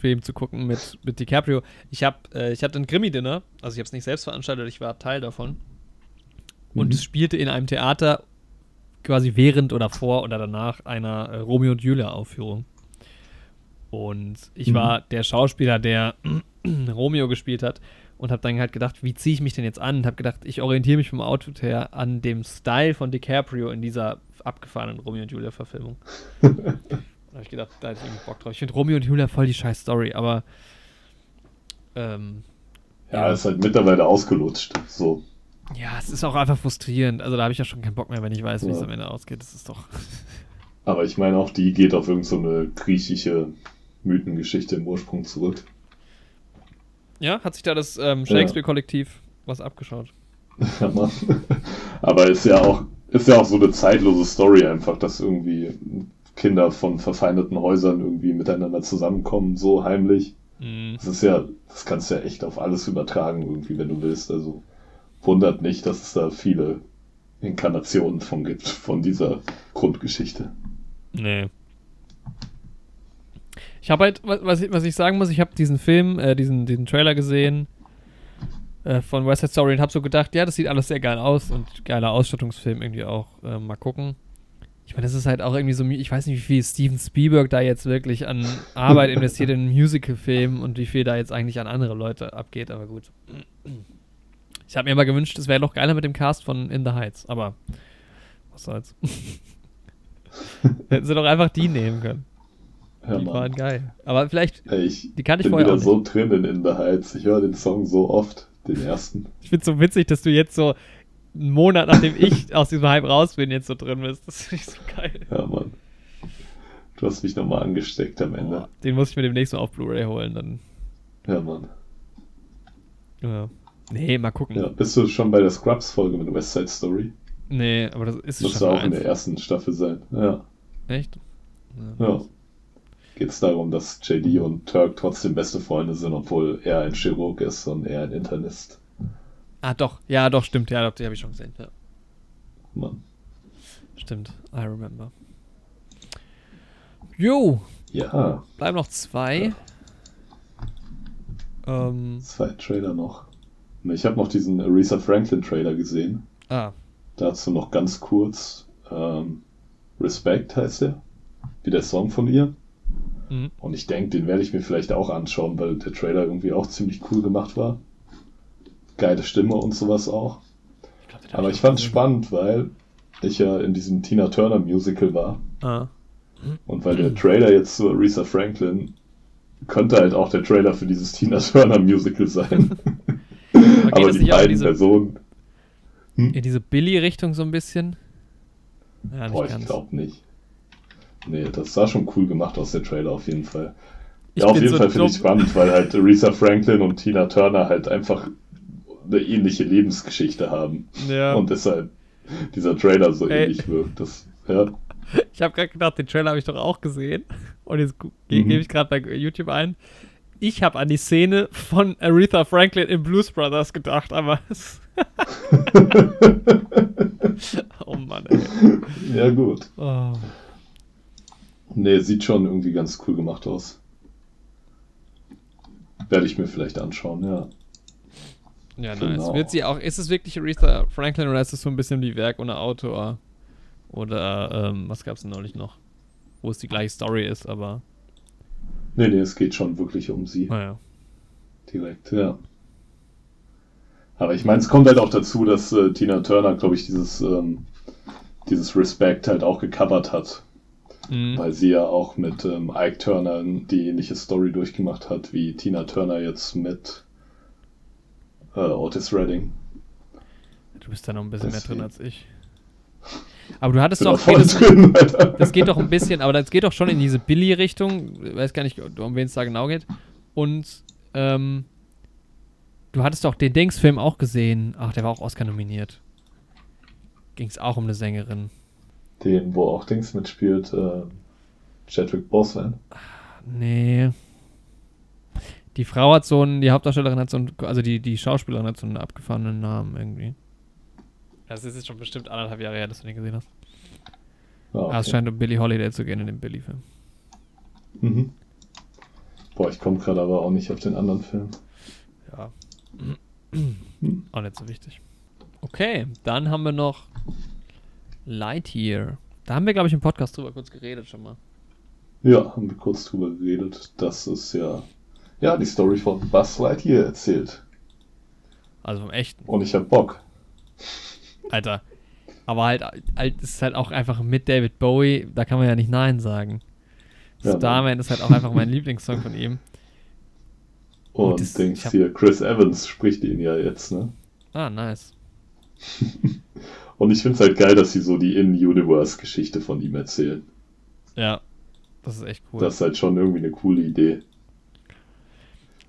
Film zu gucken mit, mit DiCaprio. Ich hab, äh, ich hatte ein Krimi-Dinner, also ich habe es nicht selbst veranstaltet, ich war Teil davon. Und Mhm. es spielte in einem Theater quasi während oder vor oder danach einer äh, Romeo und Julia Aufführung. Und ich Mhm. war der Schauspieler, der Romeo gespielt hat und habe dann halt gedacht, wie ziehe ich mich denn jetzt an? Und habe gedacht, ich orientiere mich vom Outfit her an dem Style von DiCaprio in dieser abgefahrenen Romeo und Julia Verfilmung. da habe ich gedacht, da hätte ich irgendwie Bock drauf. Ich finde Romeo und Julia voll die scheiß Story, aber ähm, Ja, ist halt mittlerweile ausgelutscht. So. ja, es ist auch einfach frustrierend. Also da habe ich ja schon keinen Bock mehr, wenn ich weiß, wie es Ja. am Ende ausgeht. Das ist doch. Aber ich meine, auch die geht auf irgendeine so eine griechische Mythengeschichte im Ursprung zurück. Ja, hat sich da das ähm, Shakespeare-Kollektiv was abgeschaut? Ja. Aber ist ja auch, ist ja auch so eine zeitlose Story einfach, dass irgendwie Kinder von verfeindeten Häusern irgendwie miteinander zusammenkommen, so heimlich. Mhm. Das ist ja, das kannst du ja echt auf alles übertragen, irgendwie, wenn du willst. Also wundert nicht, dass es da viele Inkarnationen von gibt, von dieser Grundgeschichte. Nee. Ich habe halt, wa- was ich, was ich sagen muss, ich habe diesen Film, äh, diesen, diesen Trailer gesehen äh, von West Side Story und habe so gedacht, ja, das sieht alles sehr geil aus und geiler Ausstattungsfilm irgendwie auch. Äh, mal gucken. Ich meine, das ist halt auch irgendwie so, ich weiß nicht, wie viel Steven Spielberg da jetzt wirklich an Arbeit investiert in Musical-Filmen und wie viel da jetzt eigentlich an andere Leute abgeht, aber gut. Ich habe mir immer gewünscht, es wäre doch geiler mit dem Cast von In the Heights, aber was soll's. Hätten sie doch einfach die nehmen können. Ja, die Mann. waren geil. Aber vielleicht, Ey, ich die kann ich bin vorher wieder so drin in In the Heights. Ich höre den Song so oft, den ersten. Ich finde es so witzig, dass du jetzt so einen Monat, nachdem ich aus diesem Hype raus bin, jetzt so drin bist. Das finde ich so geil. Ja, Mann. Du hast mich nochmal angesteckt am Ende. Oh, den muss ich mir demnächst mal auf Blu-ray holen, dann. Ja, Mann. Ja. Nee, mal gucken. Ja, bist du schon bei der Scrubs-Folge mit West Side Story? Nee, aber das ist Muss auch in der ersten Staffel sein. Ja. Echt? Ja. ja. Geht es darum, dass JD und Turk trotzdem beste Freunde sind, obwohl er ein Chirurg ist und er ein Internist. Ah, doch. Ja, doch, stimmt. Ja, die habe ich schon gesehen. Ja. Mann. Stimmt. I remember. Jo. Ja. Bleiben noch zwei. Ja. Ähm. Zwei Trailer noch. Ich habe noch diesen Aretha Franklin Trailer gesehen. Ah. Dazu noch ganz kurz. Ähm, Respect heißt der. Wie der Song von ihr. Mhm. Und ich denke, den werde ich mir vielleicht auch anschauen, weil der Trailer irgendwie auch ziemlich cool gemacht war geile Stimme und sowas auch. Ich glaub, Aber ich fand es spannend, weil ich ja in diesem Tina Turner Musical war. Ah. Und weil der Trailer jetzt zu Aretha Franklin könnte halt auch der Trailer für dieses Tina Turner Musical sein. Okay, Aber die beiden diese, Personen. Hm? In diese Billy-Richtung so ein bisschen? Ja, Boah, ich glaube nicht. Nee, das sah schon cool gemacht aus, der Trailer auf jeden Fall. Ja, auf jeden so Fall finde ich spannend, weil halt Aretha Franklin und Tina Turner halt einfach eine ähnliche Lebensgeschichte haben. Ja. Und deshalb dieser Trailer so Ey. ähnlich wirkt. Das, ja. Ich habe gerade gedacht, den Trailer habe ich doch auch gesehen. Und jetzt mhm. gebe ich gerade bei YouTube ein. Ich habe an die Szene von Aretha Franklin in Blues Brothers gedacht, aber Oh Mann, ey. Ja, gut. Oh. Nee, sieht schon irgendwie ganz cool gemacht aus. Werde ich mir vielleicht anschauen, ja. Ja, nice. Genau. Wird sie auch, ist es wirklich Aretha Franklin oder ist es so ein bisschen wie Werk ohne Autor? Oder ähm, was gab es neulich noch? Wo es die gleiche Story ist, aber. Nee, nee, es geht schon wirklich um sie. Ah, ja. Direkt, ja. Aber ich meine, es kommt halt auch dazu, dass äh, Tina Turner, glaube ich, dieses, ähm, dieses Respect halt auch gecovert hat. Mhm. Weil sie ja auch mit ähm, Ike Turner die ähnliche Story durchgemacht hat, wie Tina Turner jetzt mit äh, Otis Redding. Du bist da noch ein bisschen Deswegen. mehr drin als ich. Aber du hattest doch. Voll das, drin, das geht doch ein bisschen, aber das geht doch schon in diese Billy-Richtung. Ich weiß gar nicht, um wen es da genau geht. Und ähm, du hattest doch den Dings-Film auch gesehen. Ach, der war auch Oscar nominiert. Ging es auch um eine Sängerin. Den, wo auch Dings mitspielt, äh, Chadwick Boseman. Nee. Die Frau hat so einen, die Hauptdarstellerin hat so einen, also die, die Schauspielerin hat so einen abgefahrenen Namen irgendwie. Das ist jetzt schon bestimmt anderthalb Jahre her, dass du den gesehen hast. Okay. ah, es scheint um Billie Holiday zu gehen in dem Billy-Film. Mhm. Boah, ich komme gerade aber auch nicht auf den anderen Film. Ja. Hm. Auch nicht so wichtig. Okay, dann haben wir noch Lightyear. Da haben wir, glaube ich, im Podcast drüber kurz geredet schon mal. Ja, haben wir kurz drüber geredet. Das ist ja ja, die Story von Buzz Lightyear erzählt. Also vom echten. Und ich hab Bock. Alter. Aber halt, halt ist halt auch einfach mit David Bowie, da kann man ja nicht Nein sagen. Ja, Starman ist halt auch einfach mein Lieblingssong von ihm. Und, Und denkst hier, Chris Evans spricht ihn ja jetzt, ne? Ah, nice. Und ich find's halt geil, dass sie so die In-Universe-Geschichte von ihm erzählen. Ja, das ist echt cool. Das ist halt schon irgendwie eine coole Idee.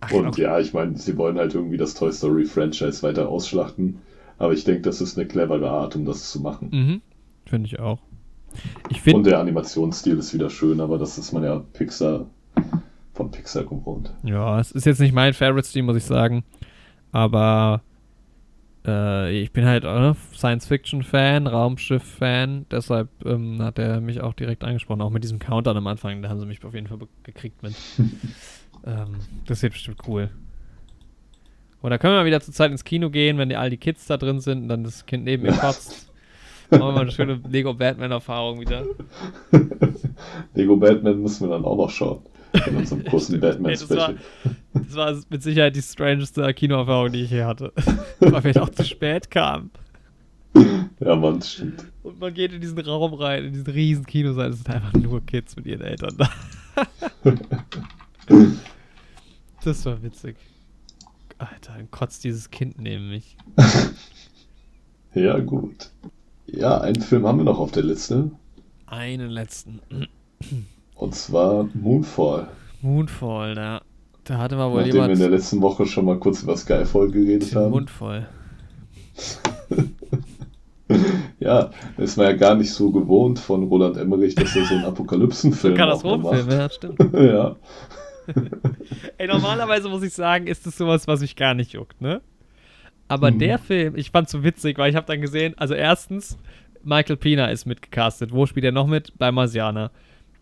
Ach, und okay. ja, ich meine, sie wollen halt irgendwie das Toy Story Franchise weiter ausschlachten. Aber ich denke, das ist eine clevere Art, um das zu machen. Mhm. Finde ich auch. Ich find, und der Animationsstil ist wieder schön, aber das ist man ja Pixar von Pixar gewohnt. Ja, es ist jetzt nicht mein Favorite-Stil, muss ich sagen. Aber äh, ich bin halt äh, Science-Fiction-Fan, Raumschiff-Fan. Deshalb ähm, hat er mich auch direkt angesprochen. Auch mit diesem Countdown am Anfang, da haben sie mich auf jeden Fall gekriegt mit. Ähm, das wird bestimmt cool. Und da können wir wieder zur Zeit ins Kino gehen, wenn die, all die Kids da drin sind und dann das Kind neben mir kotzt. Machen wir mal eine schöne Lego Batman-Erfahrung wieder. Lego Batman müssen wir dann auch noch schauen. In unserem großen Batman-Special. Das, war, das war mit Sicherheit die strangeste Kinoerfahrung, die ich je hatte. Weil wir auch zu spät kamen. Ja, Mann, stimmt. Und man geht in diesen Raum rein, in diesen riesen Kinosaal, es sind einfach nur Kids mit ihren Eltern da. Das war witzig. Alter, dann kotzt dieses Kind neben mich. ja, gut. Ja, einen Film haben wir noch auf der Liste. Einen letzten. Und zwar Moonfall. Moonfall, ja. Da hatte mal wohl Nachdem jemand. wir in der letzten Woche schon mal kurz über Skyfall geredet haben. Mund voll. Ja, ist man ja gar nicht so gewohnt von Roland Emmerich, dass er so einen Apokalypsenfilm Katastrophenfilm, auch ja, stimmt. ja. Ey, normalerweise muss ich sagen, ist das sowas, was mich gar nicht juckt, ne? Aber Mhm. der Film, ich fand's so witzig, weil ich habe dann gesehen, also erstens, Michael Pena ist mitgecastet. Wo spielt er noch mit? Bei Marsianer.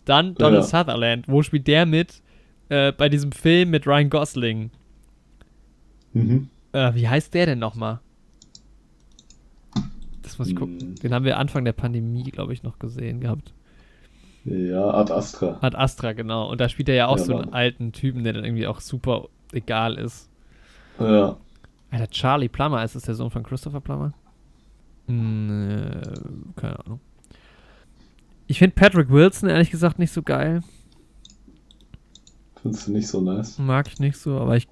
Dann Donald Ja. Sutherland. Wo spielt der mit? Äh, bei diesem Film mit Ryan Gosling. Mhm. Äh, wie heißt der denn nochmal? Das muss ich gucken. Hm. Den haben wir Anfang der Pandemie, glaube ich, noch gesehen gehabt. Ja, Ad Astra. Ad Astra, genau. Und da spielt er ja auch Ja, so einen Mann. alten Typen, der dann irgendwie auch super egal ist. Ja. Alter, Charlie Plummer, ist das der Sohn von Christopher Plummer? Hm, äh, keine Ahnung. Ich finde Patrick Wilson ehrlich gesagt nicht so geil. Findest du nicht so nice? Mag ich nicht so, aber ich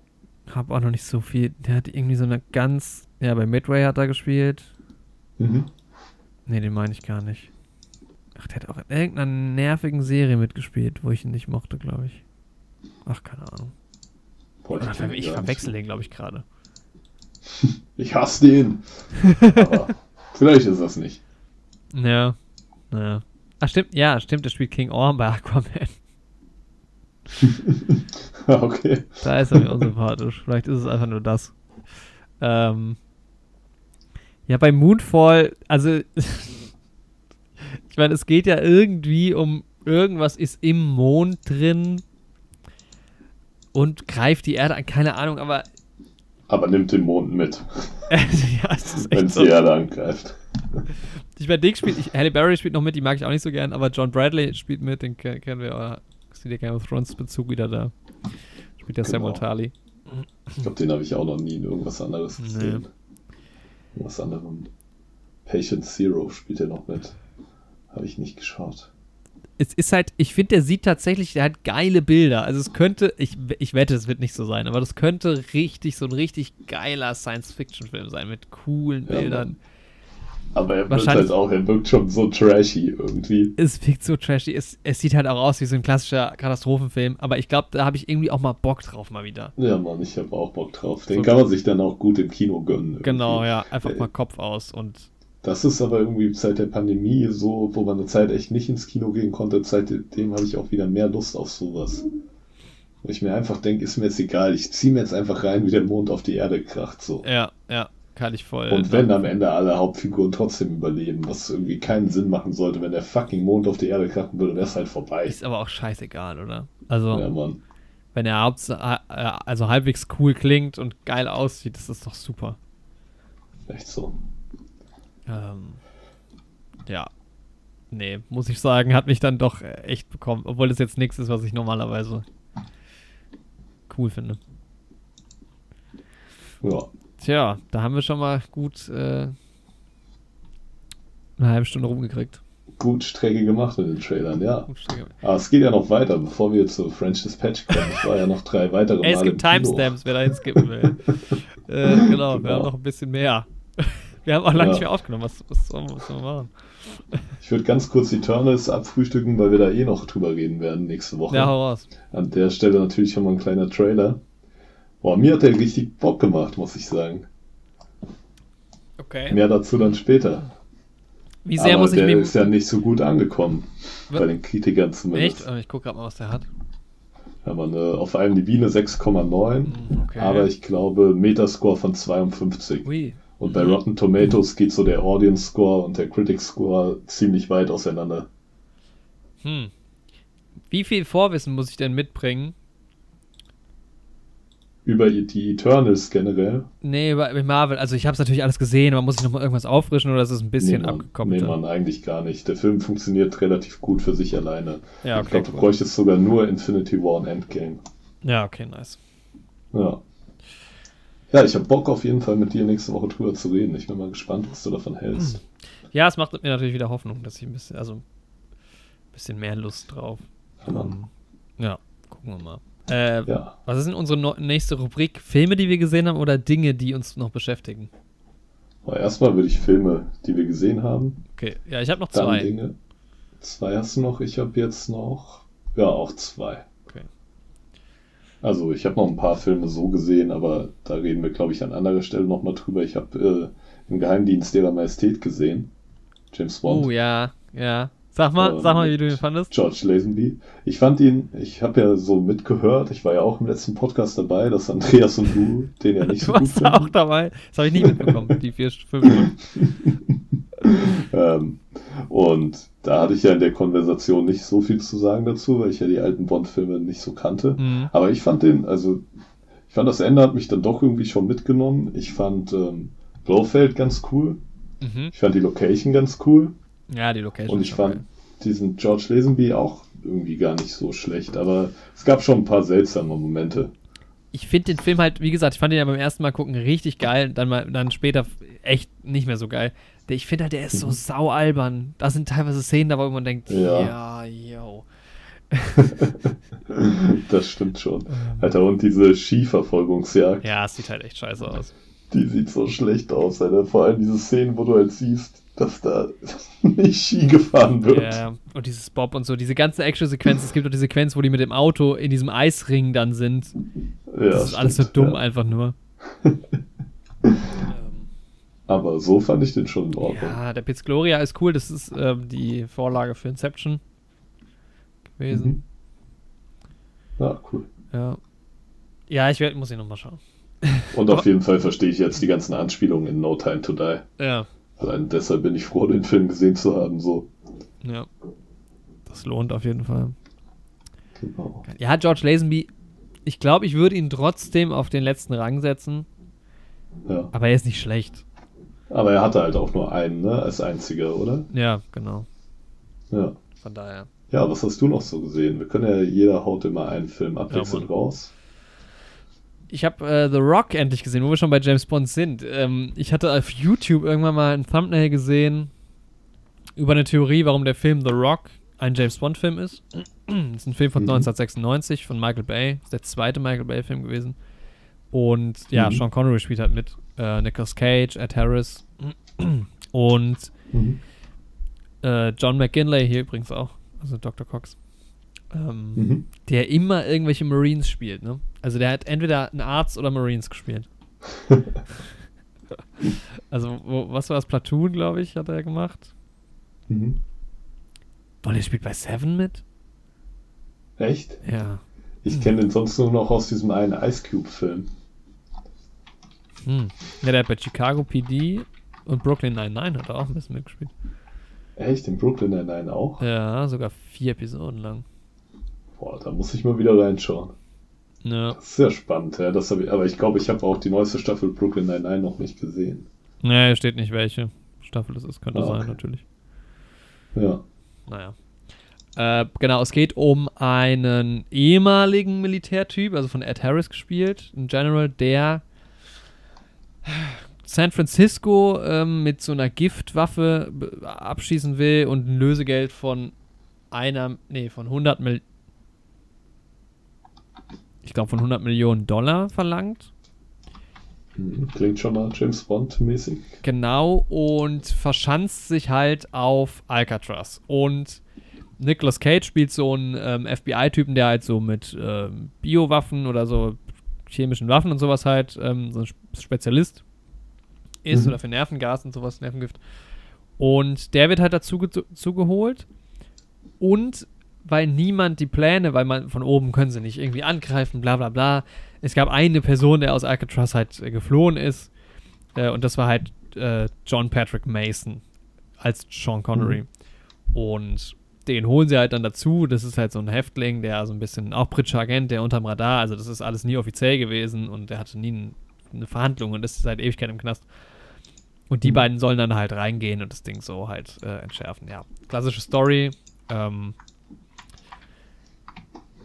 habe auch noch nicht so viel. Der hat irgendwie so eine ganz. Ja, bei Midway hat er gespielt. Mhm. Nee, den meine ich gar nicht. Ach, der hat auch in irgendeiner nervigen Serie mitgespielt, wo ich ihn nicht mochte, glaube ich. Ach, keine Ahnung. Boah, ihn ich gar verwechsel den, glaube ich, gerade. Ich hasse den. Aber vielleicht ist das nicht. Ja. Naja. Ach, stimmt, ja, stimmt, der spielt King Orm bei Aquaman. okay. Da ist er mir unsympathisch. Vielleicht ist es einfach nur das. Ähm, ja, bei Moonfall, also ich meine, es geht ja irgendwie um irgendwas ist im Mond drin und greift die Erde an, keine Ahnung, aber Aber nimmt den Mond mit, ja, es ist wenn echt es so. die Erde angreift. Ich meine, Dick spielt, ich, Halle Berry spielt noch mit, die mag ich auch nicht so gern, aber John Bradley spielt mit, den ke- kennen wir, äh, ist der Game of Thrones Bezug wieder da. Spielt der Samuel Genau. Tarly. Ich glaube, den habe ich auch noch nie in irgendwas anderes Nee. gesehen. Irgendwas anderem. Patient Zero spielt er noch mit. Habe ich nicht geschaut. es ist halt, ich finde, der sieht tatsächlich, der hat geile Bilder. Also es könnte, ich, ich wette, es wird nicht so sein, aber das könnte richtig, so ein richtig geiler Science-Fiction-Film sein mit coolen Ja, Bildern. Aber er wirkt halt auch, er wirkt schon so trashy irgendwie. Es wirkt so trashy. Es, es sieht halt auch aus wie so ein klassischer Katastrophenfilm, aber ich glaube, da habe ich irgendwie auch mal Bock drauf mal wieder. Ja, Mann, ich habe auch Bock drauf. Den So- kann man sich dann auch gut im Kino gönnen. irgendwie. Genau, ja, einfach Äh, mal Kopf aus und Das ist aber irgendwie seit der Pandemie so, wo man eine Zeit echt nicht ins Kino gehen konnte. Seitdem habe ich auch wieder mehr Lust auf sowas. Wo ich mir einfach denke, ist mir jetzt egal. Ich ziehe mir jetzt einfach rein, wie der Mond auf die Erde kracht. So. ja, ja, kann ich voll. Und wenn am Ende alle Hauptfiguren trotzdem überleben, was irgendwie keinen Sinn machen sollte, wenn der fucking Mond auf die Erde krachen würde, wäre es halt vorbei. Ist aber auch scheißegal, oder? Also, Ja, Mann. wenn er haupt, äh, also halbwegs cool klingt und geil aussieht, das ist doch super. Echt so. Ähm, ja. Nee, muss ich sagen, hat mich dann doch äh, echt bekommen. Obwohl das jetzt nichts ist, was ich normalerweise cool finde. Ja. Tja, da haben wir schon mal gut äh, eine halbe Stunde rumgekriegt. Gut Strecke gemacht mit den Trailern, ja. Aber es geht ja noch weiter, bevor wir zu French Dispatch kommen. Ich war ja noch drei weitere Ey, es Male gibt. Timestamps, wer da hinskippen will. äh, genau, wir Genau. haben noch ein bisschen mehr. Wir haben auch lange Ja. nicht mehr aufgenommen. Was, was, sollen, wir- was sollen wir machen? Ich würde ganz kurz Eternals abfrühstücken, weil wir da eh noch drüber reden werden nächste Woche. Ja, hau raus. An der Stelle natürlich schon mal ein kleiner Trailer. Boah, mir hat der richtig Bock gemacht, muss ich sagen. Okay. Mehr dazu dann später. Wie sehr Aber muss ich der ist ja nicht so gut angekommen. Wa- Bei den Kritikern zumindest. Echt? Ich gucke gerade mal, was der hat. Aber eine, auf IMDb eine 6,9. Hm, Okay. Aber ich glaube, Metascore von 52. Ui. Und bei. Rotten Tomatoes geht so der Audience Score und der Critic Score ziemlich weit auseinander. Hm. Wie viel Vorwissen muss ich denn mitbringen? Über die Eternals generell? Nee, bei Marvel. Also ich habe es natürlich alles gesehen, aber muss ich nochmal irgendwas auffrischen oder ist es ein bisschen nee, man, abgekoppelt? Nee, man, eigentlich gar nicht. Der Film funktioniert relativ gut für sich alleine. Ja, okay, ich glaube, du bräuchtest sogar nur Infinity War und Endgame. Ja, okay, nice. Ja. Ja, ich habe Bock auf jeden Fall mit dir nächste Woche drüber zu reden. Ich bin mal gespannt, was du davon hältst. Ja, es macht mir natürlich wieder Hoffnung, dass ich ein bisschen, also ein bisschen mehr Lust drauf. Ja. Ähm, ja, gucken wir mal. Äh, Ja. Was ist denn unsere nächste Rubrik? Filme, die wir gesehen haben oder Dinge, die uns noch beschäftigen? Aber erstmal würde ich Filme, die wir gesehen haben, Okay, ja, ich habe noch dann zwei. Dinge. Zwei hast du noch, ich habe jetzt noch, ja, auch zwei. Also ich habe noch ein paar Filme so gesehen, aber da reden wir, glaube ich, an anderer Stelle nochmal drüber. Ich habe äh, im Geheimdienst ihrer Majestät gesehen. James Bond. Oh ja, ja. Sag mal, Ähm, sag mal, wie du ihn fandest. George Lazenby. Ich fand ihn, ich habe ja so mitgehört, ich war ja auch im letzten Podcast dabei, dass Andreas und du den ja nicht Du so gut warst auch dabei. Das habe ich nicht mitbekommen, die vier, fünf Stunden. ähm, und da hatte ich ja in der Konversation nicht so viel zu sagen dazu, weil ich ja die alten Bond-Filme nicht so kannte. Mhm. Aber ich fand den, also ich fand das Ende hat mich dann doch irgendwie schon mitgenommen. Ich fand ähm, Blofeld ganz cool. Mhm. Ich fand die Location ganz cool. Ja, die Location. Und ich fand geil. diesen George Lazenby auch irgendwie gar nicht so schlecht. Aber es gab schon ein paar seltsame Momente. Ich finde den Film halt, wie gesagt, ich fand den ja beim ersten Mal gucken richtig geil, dann mal, dann später echt nicht mehr so geil. Der- Ich finde halt, der ist so Mhm. sau albern. Da sind teilweise Szenen dabei, wo man denkt, Ja. ja, yo. das stimmt schon. Alter, und diese Skiverfolgungsjagd, Ja, es sieht halt echt scheiße aus. die sieht so schlecht aus, Alter. Vor allem diese Szenen, wo du halt siehst, dass da nicht Ski gefahren wird. Ja, und dieses Bob und so, diese ganze Action-Sequenz, es gibt auch die Sequenz, wo die mit dem Auto in diesem Eisring dann sind. Ja, Das ist alles so stimmt, dumm ja. einfach nur. Aber so fand ich den schon in Ordnung. ja, der Piz Gloria ist cool, das ist ähm, die Vorlage für Inception gewesen. Mhm. Ja, cool. Ja. Ja, ich werd, muss ihn nochmal schauen. Und auf jeden Fall verstehe ich jetzt die ganzen Anspielungen in No Time to Die. Ja, Allein deshalb bin ich froh, den Film gesehen zu haben. So. ja. Das lohnt auf jeden Fall. Genau. Ja, George Lazenby, ich glaube, ich würde ihn trotzdem auf den letzten Rang setzen, Ja. aber er ist nicht schlecht. Aber er hatte halt auch nur einen, ne? Als einziger, oder? Ja, genau. Ja. Von daher. Ja, was hast du noch so gesehen? Wir können ja, jeder haut immer einen Film abwechselnd Mann. raus. Ich habe äh, The Rock endlich gesehen, wo wir schon bei James Bond sind. Ähm, ich hatte auf YouTube irgendwann mal ein Thumbnail gesehen über eine Theorie, warum der Film The Rock ein James Bond-Film ist. das ist ein Film von Mhm. 1996 von Michael Bay. Das ist der zweite Michael Bay-Film gewesen. Und ja, Mhm. Sean Connery spielt halt mit. Äh, Nicolas Cage, Ed Harris und Mhm. äh, John McGinley hier übrigens auch. Also Dr. Cox. Ähm, Mhm. der immer irgendwelche Marines spielt, ne? Also der hat entweder einen Arzt oder Marines gespielt. also, wo, was war das? Platoon, glaube ich, hat er gemacht. Mhm. Und er spielt bei Seven mit? Echt? Ja. Ich kenne den sonst nur noch aus diesem einen Ice Cube-Film. Hm. Ja, der hat bei Chicago PD und Brooklyn 99 hat er auch ein bisschen mitgespielt. Echt? In Brooklyn Nine-Nine auch? Ja, sogar vier Episoden lang. Boah, da muss ich mal wieder reinschauen. Ja. Das ist sehr spannend, ja. Das ich, aber ich glaube, ich habe auch die neueste Staffel Brooklyn Nine-Nine noch nicht gesehen. Naja, hier steht nicht, welche Staffel das ist. Könnte Ah, sein, okay. natürlich. Ja. Naja. Äh, genau, es geht um einen ehemaligen Militärtyp, also von Ed Harris gespielt, ein General, der San Francisco ähm, mit so einer Giftwaffe abschießen will und ein Lösegeld von einer, nee, von 100 Mil ich glaube von 100 Millionen Dollar verlangt. Mhm. Klingt schon mal James Bond-mäßig. Genau, und verschanzt sich halt auf Alcatraz. Und Nicolas Cage spielt so einen ähm, FBI-Typen, der halt so mit ähm, Biowaffen oder so chemischen Waffen und sowas halt ähm, so ein Sp- Spezialist ist Mhm. oder für Nervengas und sowas, Nervengift. Und der wird halt dazu ge zugeholt. Und weil niemand die Pläne, weil man von oben können sie nicht irgendwie angreifen, bla bla bla. Es gab eine Person, der aus Alcatraz halt äh, geflohen ist. Äh, und das war halt äh, John Patrick Mason als Sean Connery. Und den holen sie halt dann dazu. Das ist halt so ein Häftling, der so ein bisschen, auch britischer Agent, der unterm Radar, also das ist alles nie offiziell gewesen und der hatte nie ein, eine Verhandlung und ist seit Ewigkeit im Knast. Und die mhm. beiden sollen dann halt reingehen und das Ding so halt äh, entschärfen. Ja, klassische Story. Ähm,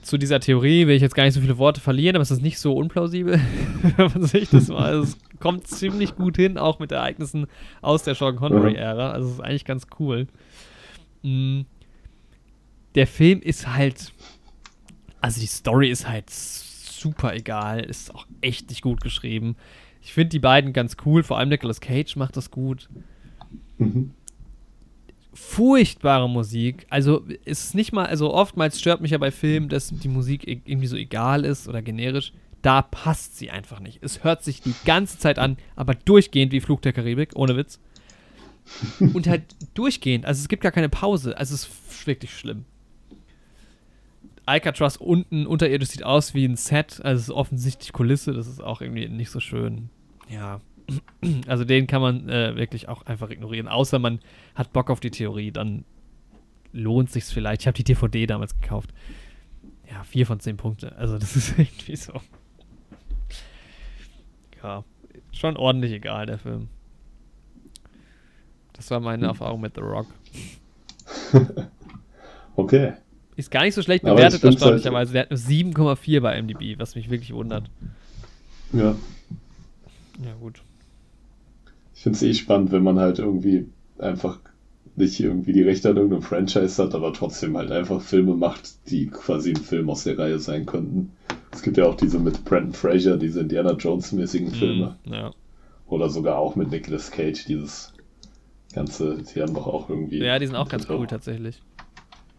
zu dieser Theorie will ich jetzt gar nicht so viele Worte verlieren, aber es ist nicht so unplausibel, wenn man sich das mal. Es kommt ziemlich gut hin, auch mit Ereignissen aus der Sean Connery-Ära. Also es ist eigentlich ganz cool. Mhm. Der Film ist halt. Also die Story ist halt super egal, ist auch echt nicht gut geschrieben. Ich finde die beiden ganz cool, vor allem Nicolas Cage macht das gut. Mhm. Furchtbare Musik. Also ist es nicht mal, also oftmals stört mich ja bei Filmen, dass die Musik irgendwie so egal ist oder generisch. Da passt sie einfach nicht. Es hört sich die ganze Zeit an, aber durchgehend wie Flug der Karibik, ohne Witz. Und halt durchgehend. Also es gibt gar keine Pause. Also es ist wirklich schlimm. Alcatraz unten unterirdisch sieht aus wie ein Set. Also es ist offensichtlich Kulisse. Das ist auch irgendwie nicht so schön. Ja. Also den kann man äh, wirklich auch einfach ignorieren. Außer man hat Bock auf die Theorie. Dann lohnt sich's vielleicht. Ich habe die DVD damals gekauft. Ja, vier von zehn Punkte. Also das ist irgendwie so. Ja, schon ordentlich egal, der Film. Das war meine hm. Erfahrung mit The Rock. okay. Ist gar nicht so schlecht bewertet, halt erstaunlicherweise. Der hat nur 7,4 bei MDB, was mich wirklich wundert. Ja. Ja, gut. Ich finde es eh spannend, wenn man halt irgendwie einfach nicht irgendwie die Rechte an irgendeinem Franchise hat, aber trotzdem halt einfach Filme macht, die quasi ein Film aus der Reihe sein könnten. Es gibt ja auch diese mit Brandon Fraser, diese Indiana Jones-mäßigen hm, Filme. Mm, ja. Oder sogar auch mit Nicolas Cage, dieses ganze, die haben doch auch irgendwie. Ja, die sind auch ganz cool tatsächlich.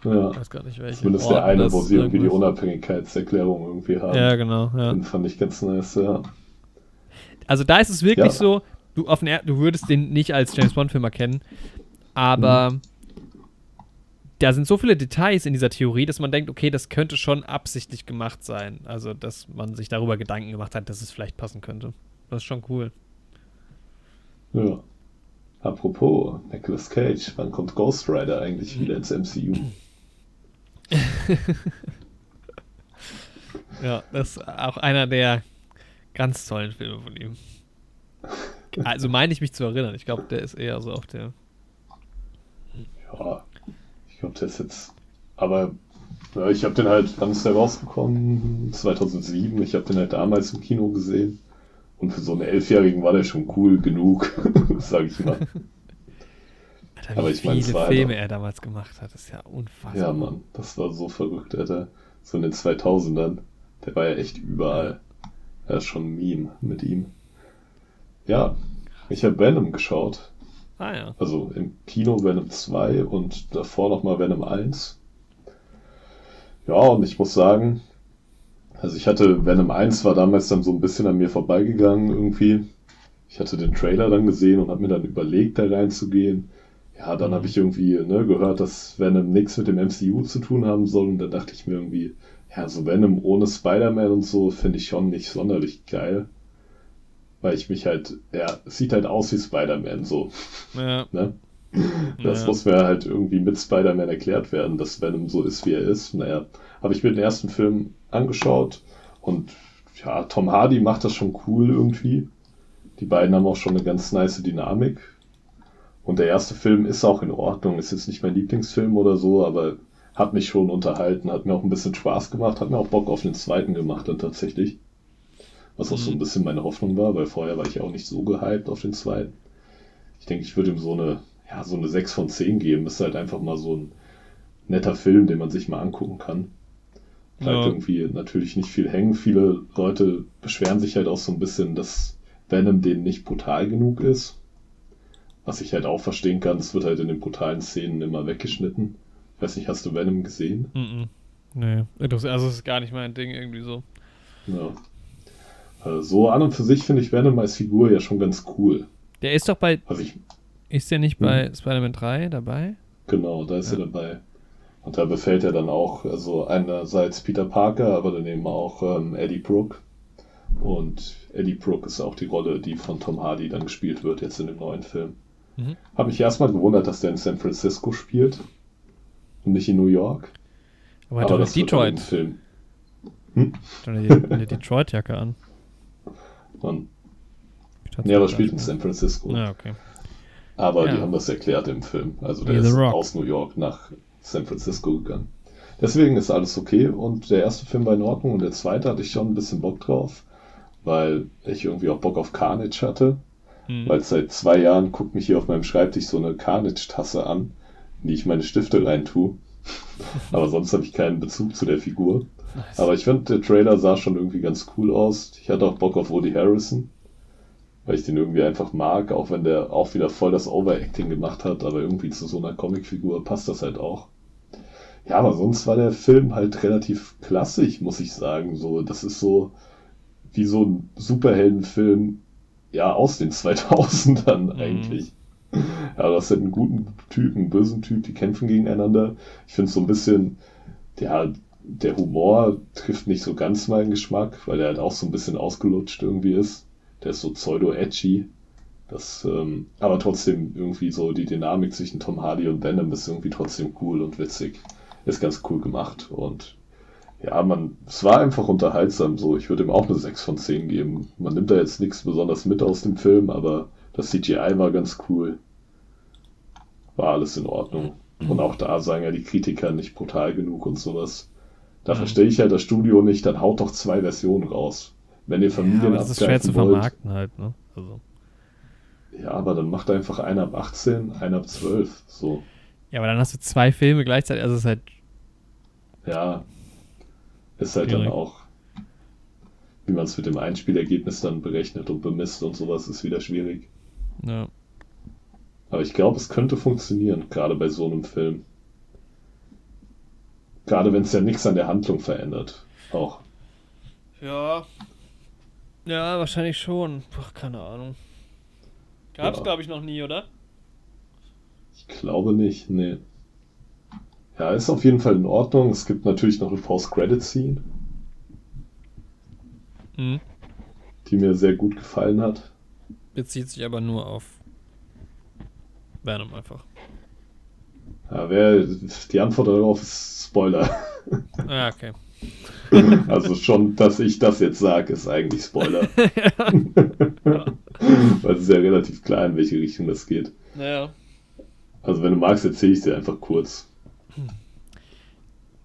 Ja. Ich weiß gar nicht welche. Zumindest der eine, wo sie irgendwie die Unabhängigkeitserklärung irgendwie haben. Ja, genau. Ja. Den fand ich ganz nice, ja. Also da ist es wirklich ja. so, du, auf den, du würdest den nicht als James Bond-Film erkennen, aber mhm. da sind so viele Details in dieser Theorie, dass man denkt, okay, das könnte schon absichtlich gemacht sein. Also, dass man sich darüber Gedanken gemacht hat, dass es vielleicht passen könnte. Das ist schon cool. Ja. Apropos Nicolas Cage, wann kommt Ghost Rider eigentlich wieder ins MCU? ja, das ist auch einer der ganz tollen Filme von ihm. Also meine ich mich zu erinnern. Ich glaube, der ist eher so auf der. Ja, ich glaube, der ist jetzt. Aber ja, ich habe den halt, wann ist der rausgekommen? 2007. Ich habe den halt damals im Kino gesehen. Und für so einen Elfjährigen war der schon cool genug, sag ich mal. Alter, Aber ich meine, viele Filme er damals gemacht hat, ist ja unfassbar. Ja, Mann, das war so verrückt, Alter. So in den 2000ern. Der war ja echt überall. Er ist schon ein Meme mit ihm. Ja, ich habe Venom geschaut. Ah ja. Also im Kino Venom 2 und davor nochmal Venom 1. Ja, und ich muss sagen, also ich hatte Venom 1 war damals dann so ein bisschen an mir vorbeigegangen irgendwie. Ich hatte den Trailer dann gesehen und habe mir dann überlegt, da reinzugehen. Ja, dann habe mhm. ich irgendwie ne, gehört, dass Venom nichts mit dem MCU zu tun haben soll und da dachte ich mir irgendwie, ja, so Venom ohne Spider-Man und so finde ich schon nicht sonderlich geil. Weil ich mich halt, ja, es sieht halt aus wie Spider-Man so. Ja. ne? Das ja. muss mir halt irgendwie mit Spider-Man erklärt werden, dass Venom so ist, wie er ist. Naja, habe ich mir den ersten Film angeschaut und ja, Tom Hardy macht das schon cool irgendwie. Die beiden haben auch schon eine ganz nice Dynamik. Und der erste Film ist auch in Ordnung. Ist jetzt nicht mein Lieblingsfilm oder so, aber hat mich schon unterhalten, hat mir auch ein bisschen Spaß gemacht, hat mir auch Bock auf den zweiten gemacht dann tatsächlich. Was auch so ein mhm. bisschen meine Hoffnung war, weil vorher war ich auch nicht so gehypt auf den zweiten. Ich denke, ich würde ihm so eine, ja, so eine 6 von 10 geben. Ist halt einfach mal so ein netter Film, den man sich mal angucken kann. Bleibt ja. irgendwie natürlich nicht viel hängen. Viele Leute beschweren sich halt auch so ein bisschen, dass Venom denen nicht brutal genug ist. Was ich halt auch verstehen kann, es wird halt in den brutalen Szenen immer weggeschnitten. Ich weiß nicht, hast du Venom gesehen? Mm, -mm. Nee, also es ist gar nicht mein Ding irgendwie so. Ja. Also so an und für sich finde ich Venom als Figur ja schon ganz cool. Der ist doch bei. Also ich, ist der nicht bei hm. Spider-Man 3 dabei? Genau, da ist ja. er dabei. Und da befällt er dann auch, also einerseits Peter Parker, aber dann eben auch ähm, Eddie Brooke. Und Eddie Brooke ist auch die Rolle, die von Tom Hardy dann gespielt wird, jetzt in dem neuen Film. Mhm. Habe mich erstmal gewundert, dass der in San Francisco spielt. und nicht in New York. Aber, hat doch das wird Detroit. auch im Film. Hat doch eine, eine Detroit-Jacke an. Tatsächlich. ja, das spielt in San Francisco. Ja, okay. Aber die Ja. haben das erklärt im Film. Also der ist aus New York nach San Francisco gegangen. Deswegen ist alles okay und der erste Film war in Ordnung und der zweite hatte ich schon ein bisschen Bock drauf, weil ich irgendwie auch Bock auf Carnage hatte. Hm. Weil seit zwei Jahren guckt mich hier auf meinem Schreibtisch so eine Carnage-Tasse an, in die ich meine Stifte rein tue. Aber sonst habe ich keinen Bezug zu der Figur. Nice. Aber ich finde, der Trailer sah schon irgendwie ganz cool aus. Ich hatte auch Bock auf Woody Harrison, weil ich den irgendwie einfach mag, auch wenn der auch wieder voll das Overacting gemacht hat, aber irgendwie zu so einer Comicfigur passt das halt auch. Ja, aber sonst war der Film halt relativ klassisch, muss ich sagen. So, das ist so wie so ein Superheldenfilm, ja, aus den 2000ern eigentlich. Ja, das sind einen guten Typ, einen bösen Typ, die kämpfen gegeneinander. Ich finde so ein bisschen, ja, der Humor trifft nicht so ganz meinen Geschmack, weil der halt auch so ein bisschen ausgelutscht irgendwie ist. Der ist so pseudo-edgy. Das, ähm, aber trotzdem irgendwie so die Dynamik zwischen Tom Hardy und Venom ist irgendwie trotzdem cool und witzig. Ist ganz cool gemacht und ja, man, es war einfach unterhaltsam so. Ich würde ihm auch eine 6 von 10 geben. Man nimmt da jetzt nichts besonders mit aus dem Film, aber das CGI war ganz cool. War alles in Ordnung. Und auch da sagen ja die Kritiker nicht brutal genug und sowas. Da Mhm. verstehe ich ja das Studio nicht, dann haut doch zwei Versionen raus. Wenn ihr ja, Familien aber das ist schwer zu wollt, vermarkten halt, ne? Also. ja, aber dann macht einfach einer ab 18, einer ab 12. So, Ja, aber dann hast du zwei Filme gleichzeitig, also es ist halt, ja. Ist halt dann Schwierig. auch, wie man es mit dem Einspielergebnis dann berechnet und bemisst und sowas, ist wieder schwierig. ja. Aber ich glaube, es könnte funktionieren, gerade bei so einem Film. Gerade wenn es ja nichts an der Handlung verändert. Auch. Ja. Ja, wahrscheinlich schon. Boah, keine Ahnung. Gab's, Ja. glaube ich, noch nie, oder? Ich glaube nicht, nee. Ja, ist auf jeden Fall in Ordnung. Es gibt natürlich noch eine Post-Credit-Scene, Mhm. die mir sehr gut gefallen hat. Bezieht sich aber nur auf Venom einfach. Ja, wer, die Antwort darauf ist Spoiler. Ah, okay. Also schon, dass ich das jetzt sage, ist eigentlich Spoiler. Weil es ist ja relativ klar, in welche Richtung das geht. Naja. Also wenn du magst, erzähle ich dir einfach kurz.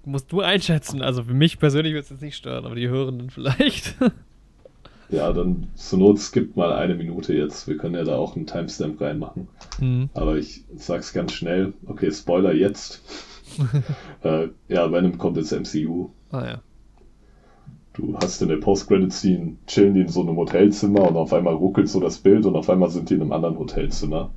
Musst du einschätzen. Also für mich persönlich wird es jetzt nicht stören, aber die Hörenden vielleicht. Ja, dann zur Not skippt mal eine Minute jetzt. Wir können ja da auch einen Timestamp reinmachen. mhm. Aber ich sag's ganz schnell. Okay, Spoiler jetzt. äh, ja, Venom kommt ins MCU. Ah ja. Du hast in der Post-Credit-Scene chillen die in so einem Hotelzimmer und auf einmal ruckelt so das Bild und auf einmal sind die in einem anderen Hotelzimmer.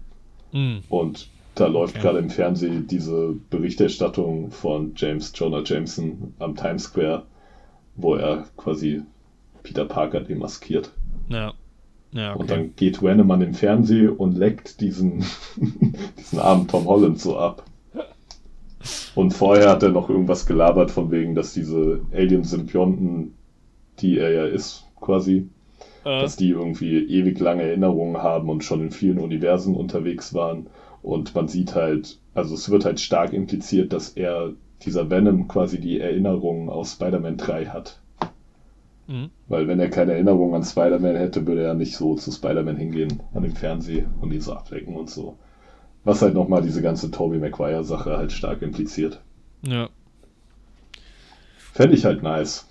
Mhm. Und da läuft Okay. gerade im Fernsehen diese Berichterstattung von James Jonah Jameson am Times Square, wo er quasi Peter Parker demaskiert. Ja. Ja, Und okay. dann geht Venom an den Fernseh und leckt diesen, diesen armen Tom Holland so ab. Und vorher hat er noch irgendwas gelabert von wegen, dass diese Alien-Symbionten, die er ja ist, quasi, Äh, dass die irgendwie ewig lange Erinnerungen haben und schon in vielen Universen unterwegs waren. Und man sieht halt, also es wird halt stark impliziert, dass er, dieser Venom, quasi die Erinnerungen aus Spider-Man 3 hat. mhm. Weil wenn er keine Erinnerung an Spider-Man hätte, würde er nicht so zu Spider-Man hingehen an dem Fernseh und ihn so ablecken und so. Was halt nochmal diese ganze Tobey Maguire-Sache halt stark impliziert. Ja. Fände ich halt nice.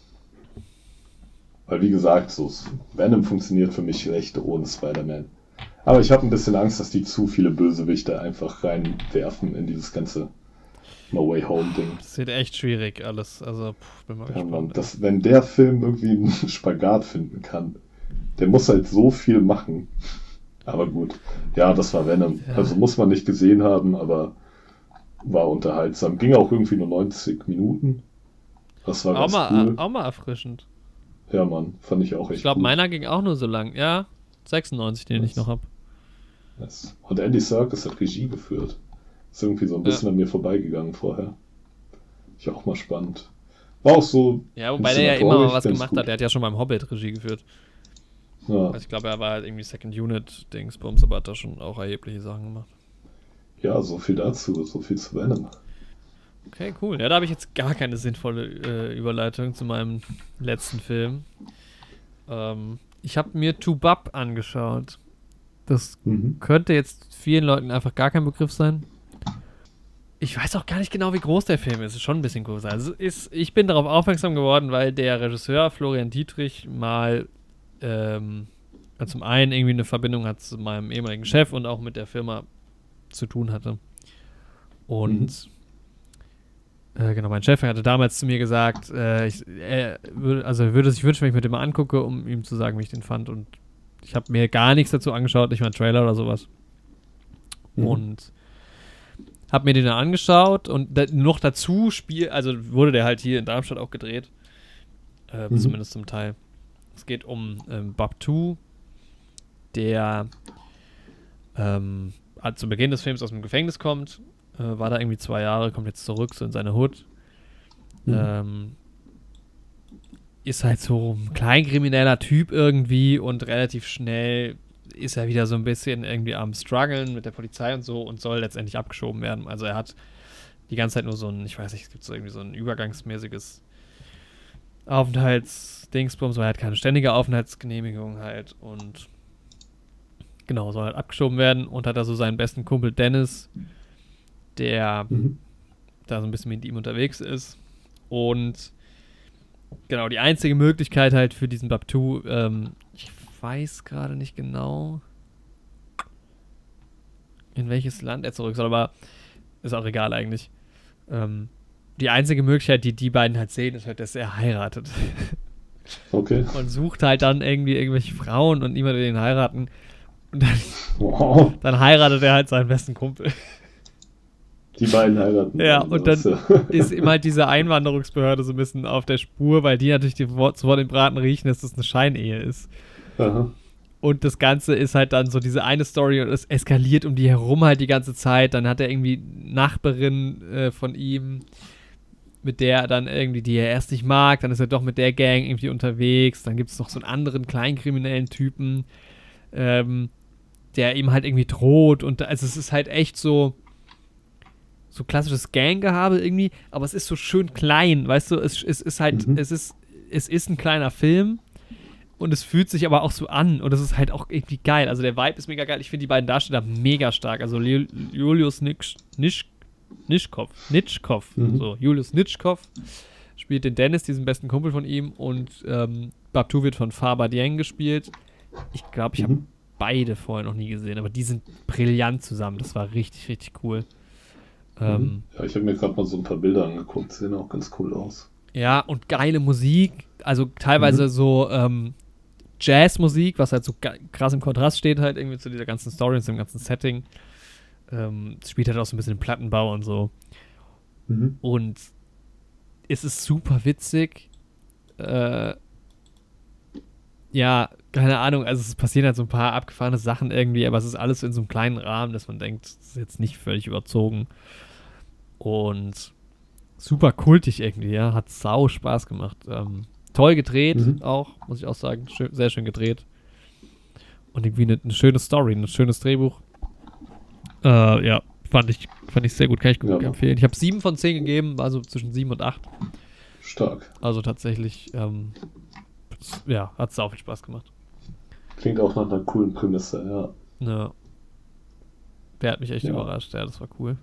Weil wie gesagt, so Venom funktioniert für mich schlecht ohne Spider-Man. Aber ich habe ein bisschen Angst, dass die zu viele Bösewichte einfach reinwerfen in dieses ganze No Way Home Ding. Das wird echt schwierig alles. Also, pff, bin mal Ja, gespannt. Mann, das, wenn der Film irgendwie einen Spagat finden kann, der muss halt so viel machen. Aber gut, ja, das war Venom. Ja. Also muss man nicht gesehen haben, aber war unterhaltsam. Ging auch irgendwie nur 90 Minuten. Das war auch, ganz mal, cool. auch mal erfrischend. Ja, Mann, fand ich auch echt Ich glaube, meiner ging auch nur so lang. Ja, 96, den ich Was? noch habe. Yes. Und Andy Serkis hat Regie geführt. Ist irgendwie so ein bisschen an mir vorbeigegangen vorher. Ich auch mal spannend. War auch so, Ja, wobei der ja immer mal was gemacht gut. hat. Der hat ja schon beim Hobbit Regie geführt. Ja, Also ich glaube, er war halt irgendwie Second Unit Dingsbums, aber hat da schon auch erhebliche Sachen gemacht. ja, so viel dazu, so viel zu Venom. Okay, cool. Ja, da habe ich jetzt gar keine sinnvolle äh, Überleitung zu meinem letzten Film. Ähm, ich habe mir Tubab angeschaut. Das mhm. könnte jetzt vielen Leuten einfach gar kein Begriff sein. Ich weiß auch gar nicht genau, wie groß der Film ist. Es ist schon ein bisschen größer. Also ist, ich bin darauf aufmerksam geworden, weil der Regisseur Florian Dietrich mal ähm, zum einen irgendwie eine Verbindung hat zu meinem ehemaligen Chef und auch mit der Firma zu tun hatte. Und mhm. äh, genau, mein Chef hatte damals zu mir gesagt, äh, ich, er würde, also er würde sich wünschen, wenn ich mir den mal angucke, um ihm zu sagen, wie ich den fand. Und ich habe mir gar nichts dazu angeschaut, nicht mal einen Trailer oder sowas. Mhm. Und hab mir den dann angeschaut und da, noch dazu spiel, also wurde der halt hier in Darmstadt auch gedreht. Äh, mhm. Zumindest zum Teil. Es geht um ähm, Babtu, der ähm, zu Beginn des Films aus dem Gefängnis kommt, äh, war da irgendwie zwei Jahre, kommt jetzt zurück so in seine Hut. Mhm. Ähm, ist halt so ein kleinkrimineller Typ irgendwie und relativ schnell ist er wieder so ein bisschen irgendwie am struggeln mit der Polizei und so und soll letztendlich abgeschoben werden. Also er hat die ganze Zeit nur so ein, ich weiß nicht, es gibt so irgendwie so ein übergangsmäßiges Aufenthaltsdingsbums, weil er hat keine ständige Aufenthaltsgenehmigung halt und genau, soll halt abgeschoben werden und hat da so seinen besten Kumpel Dennis, der mhm. da so ein bisschen mit ihm unterwegs ist und genau, die einzige Möglichkeit halt für diesen Babtu, ähm, ich weiß gerade nicht genau, in welches Land er zurück soll, aber ist auch egal eigentlich. Ähm, die einzige Möglichkeit, die die beiden halt sehen, ist halt, dass er heiratet. Okay. Und sucht halt dann irgendwie irgendwelche Frauen und niemand will ihn heiraten. Und dann, wow. dann heiratet er halt seinen besten Kumpel. Die beiden heiraten. Ja, und dann ist ihm halt diese Einwanderungsbehörde so ein bisschen auf der Spur, weil die natürlich die Wort, zu Wort im Braten riechen, dass das eine Scheinehe ist. Aha. Und das Ganze ist halt dann so diese eine Story und es eskaliert um die herum halt die ganze Zeit. Dann hat er irgendwie Nachbarin äh, von ihm, mit der er dann irgendwie, die er erst nicht mag. Dann ist er doch mit der Gang irgendwie unterwegs. Dann gibt es noch so einen anderen kleinkriminellen Typen, ähm, der ihm halt irgendwie droht. Und also es ist halt echt so so klassisches Ganggehabe irgendwie, aber es ist so schön klein, weißt du, es, es ist halt, mhm. es ist, es ist ein kleiner Film und es fühlt sich aber auch so an und es ist halt auch irgendwie geil. Also der Vibe ist mega geil. Ich finde die beiden Darsteller mega stark. Also Julius Nisch, Nisch, Nischkov, Nitschkov, mhm. so Julius Nitschkov spielt den Dennis, diesen besten Kumpel von ihm und ähm, Babtu wird von Faber Dieng gespielt. Ich glaube, ich mhm. habe beide vorher noch nie gesehen, aber die sind brillant zusammen. Das war richtig, richtig cool. Ähm, mhm. ja, ich habe mir gerade mal so ein paar Bilder angeguckt, sehen auch ganz cool aus. Ja, und geile Musik, also teilweise mhm. so ähm, Jazzmusik, was halt so krass im Kontrast steht, halt irgendwie zu dieser ganzen Story und zum ganzen Setting. Ähm, spielt halt auch so ein bisschen Plattenbau und so. Mhm. Und es ist super witzig. Äh, ja, keine Ahnung, also es passieren halt so ein paar abgefahrene Sachen irgendwie, aber es ist alles in so einem kleinen Rahmen, dass man denkt, es ist jetzt nicht völlig überzogen. Und super kultig irgendwie, ja, hat sau Spaß gemacht. Ähm, Toll gedreht mhm. auch, muss ich auch sagen. Schön, sehr schön gedreht. Und irgendwie eine, eine, schöne Story, ein schönes Drehbuch. Äh, ja, fand ich, fand ich sehr gut, kann ich gut ja. empfehlen. Ich habe sieben von zehn gegeben, also zwischen sieben und acht. Stark. Also tatsächlich, ähm, ja, hat es auch viel Spaß gemacht. Klingt auch nach einer coolen Prämisse, ja. Ja. Der hat mich echt ja. überrascht, ja, das war cool.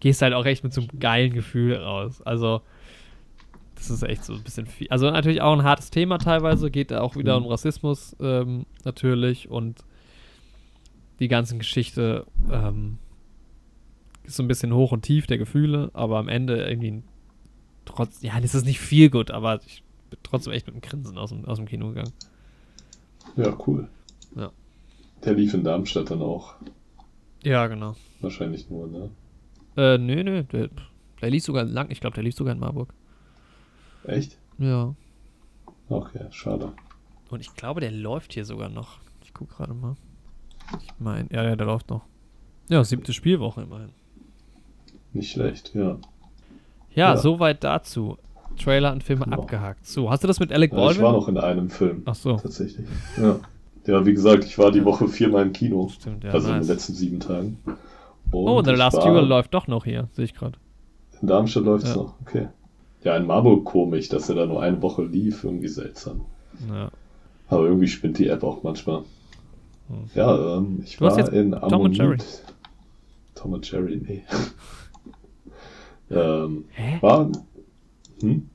Gehst halt auch echt mit so einem geilen Gefühl raus. Also, das ist echt so ein bisschen viel. Also natürlich auch ein hartes Thema teilweise, geht auch wieder mhm. um Rassismus ähm, natürlich und die ganze Geschichte ähm, ist so ein bisschen hoch und tief der Gefühle, aber am Ende irgendwie trotz, ja, das ist nicht viel gut, aber ich bin trotzdem echt mit einem Grinsen aus dem, aus dem Kino gegangen. Ja, cool. Ja. Der lief in Darmstadt dann auch. Ja, genau. Wahrscheinlich nur, ne? Äh, nö, nö, der, der lief sogar lang, ich glaube, der lief sogar in Marburg. Echt? Ja. Okay, schade. Und ich glaube, der läuft hier sogar noch. Ich gucke gerade mal. Ich meine, ja, ja, der läuft noch. Ja, siebte Spielwoche immerhin. Nicht schlecht, ja. Ja, ja. soweit dazu. Trailer und Filme genau. abgehakt. So, hast du das mit Alec Baldwin? Ja, ich war noch in einem Film. Ach so. Tatsächlich. Ja. Ja, wie gesagt, ich war die Woche viermal im Kino. Stimmt, ja. Also nice. in den letzten sieben Tagen. Und oh, The Last. Duel läuft doch noch hier, sehe ich gerade. In Darmstadt läuft es Ja. noch, okay. Ja, in Marburg komisch, dass er da nur eine Woche lief, irgendwie seltsam. Ja. Aber irgendwie spinnt die App auch manchmal. Hm. Ja, ähm, ich Du war jetzt in Tom und Jerry. Tom und Jerry, nee. ähm, Hä? war. Hm?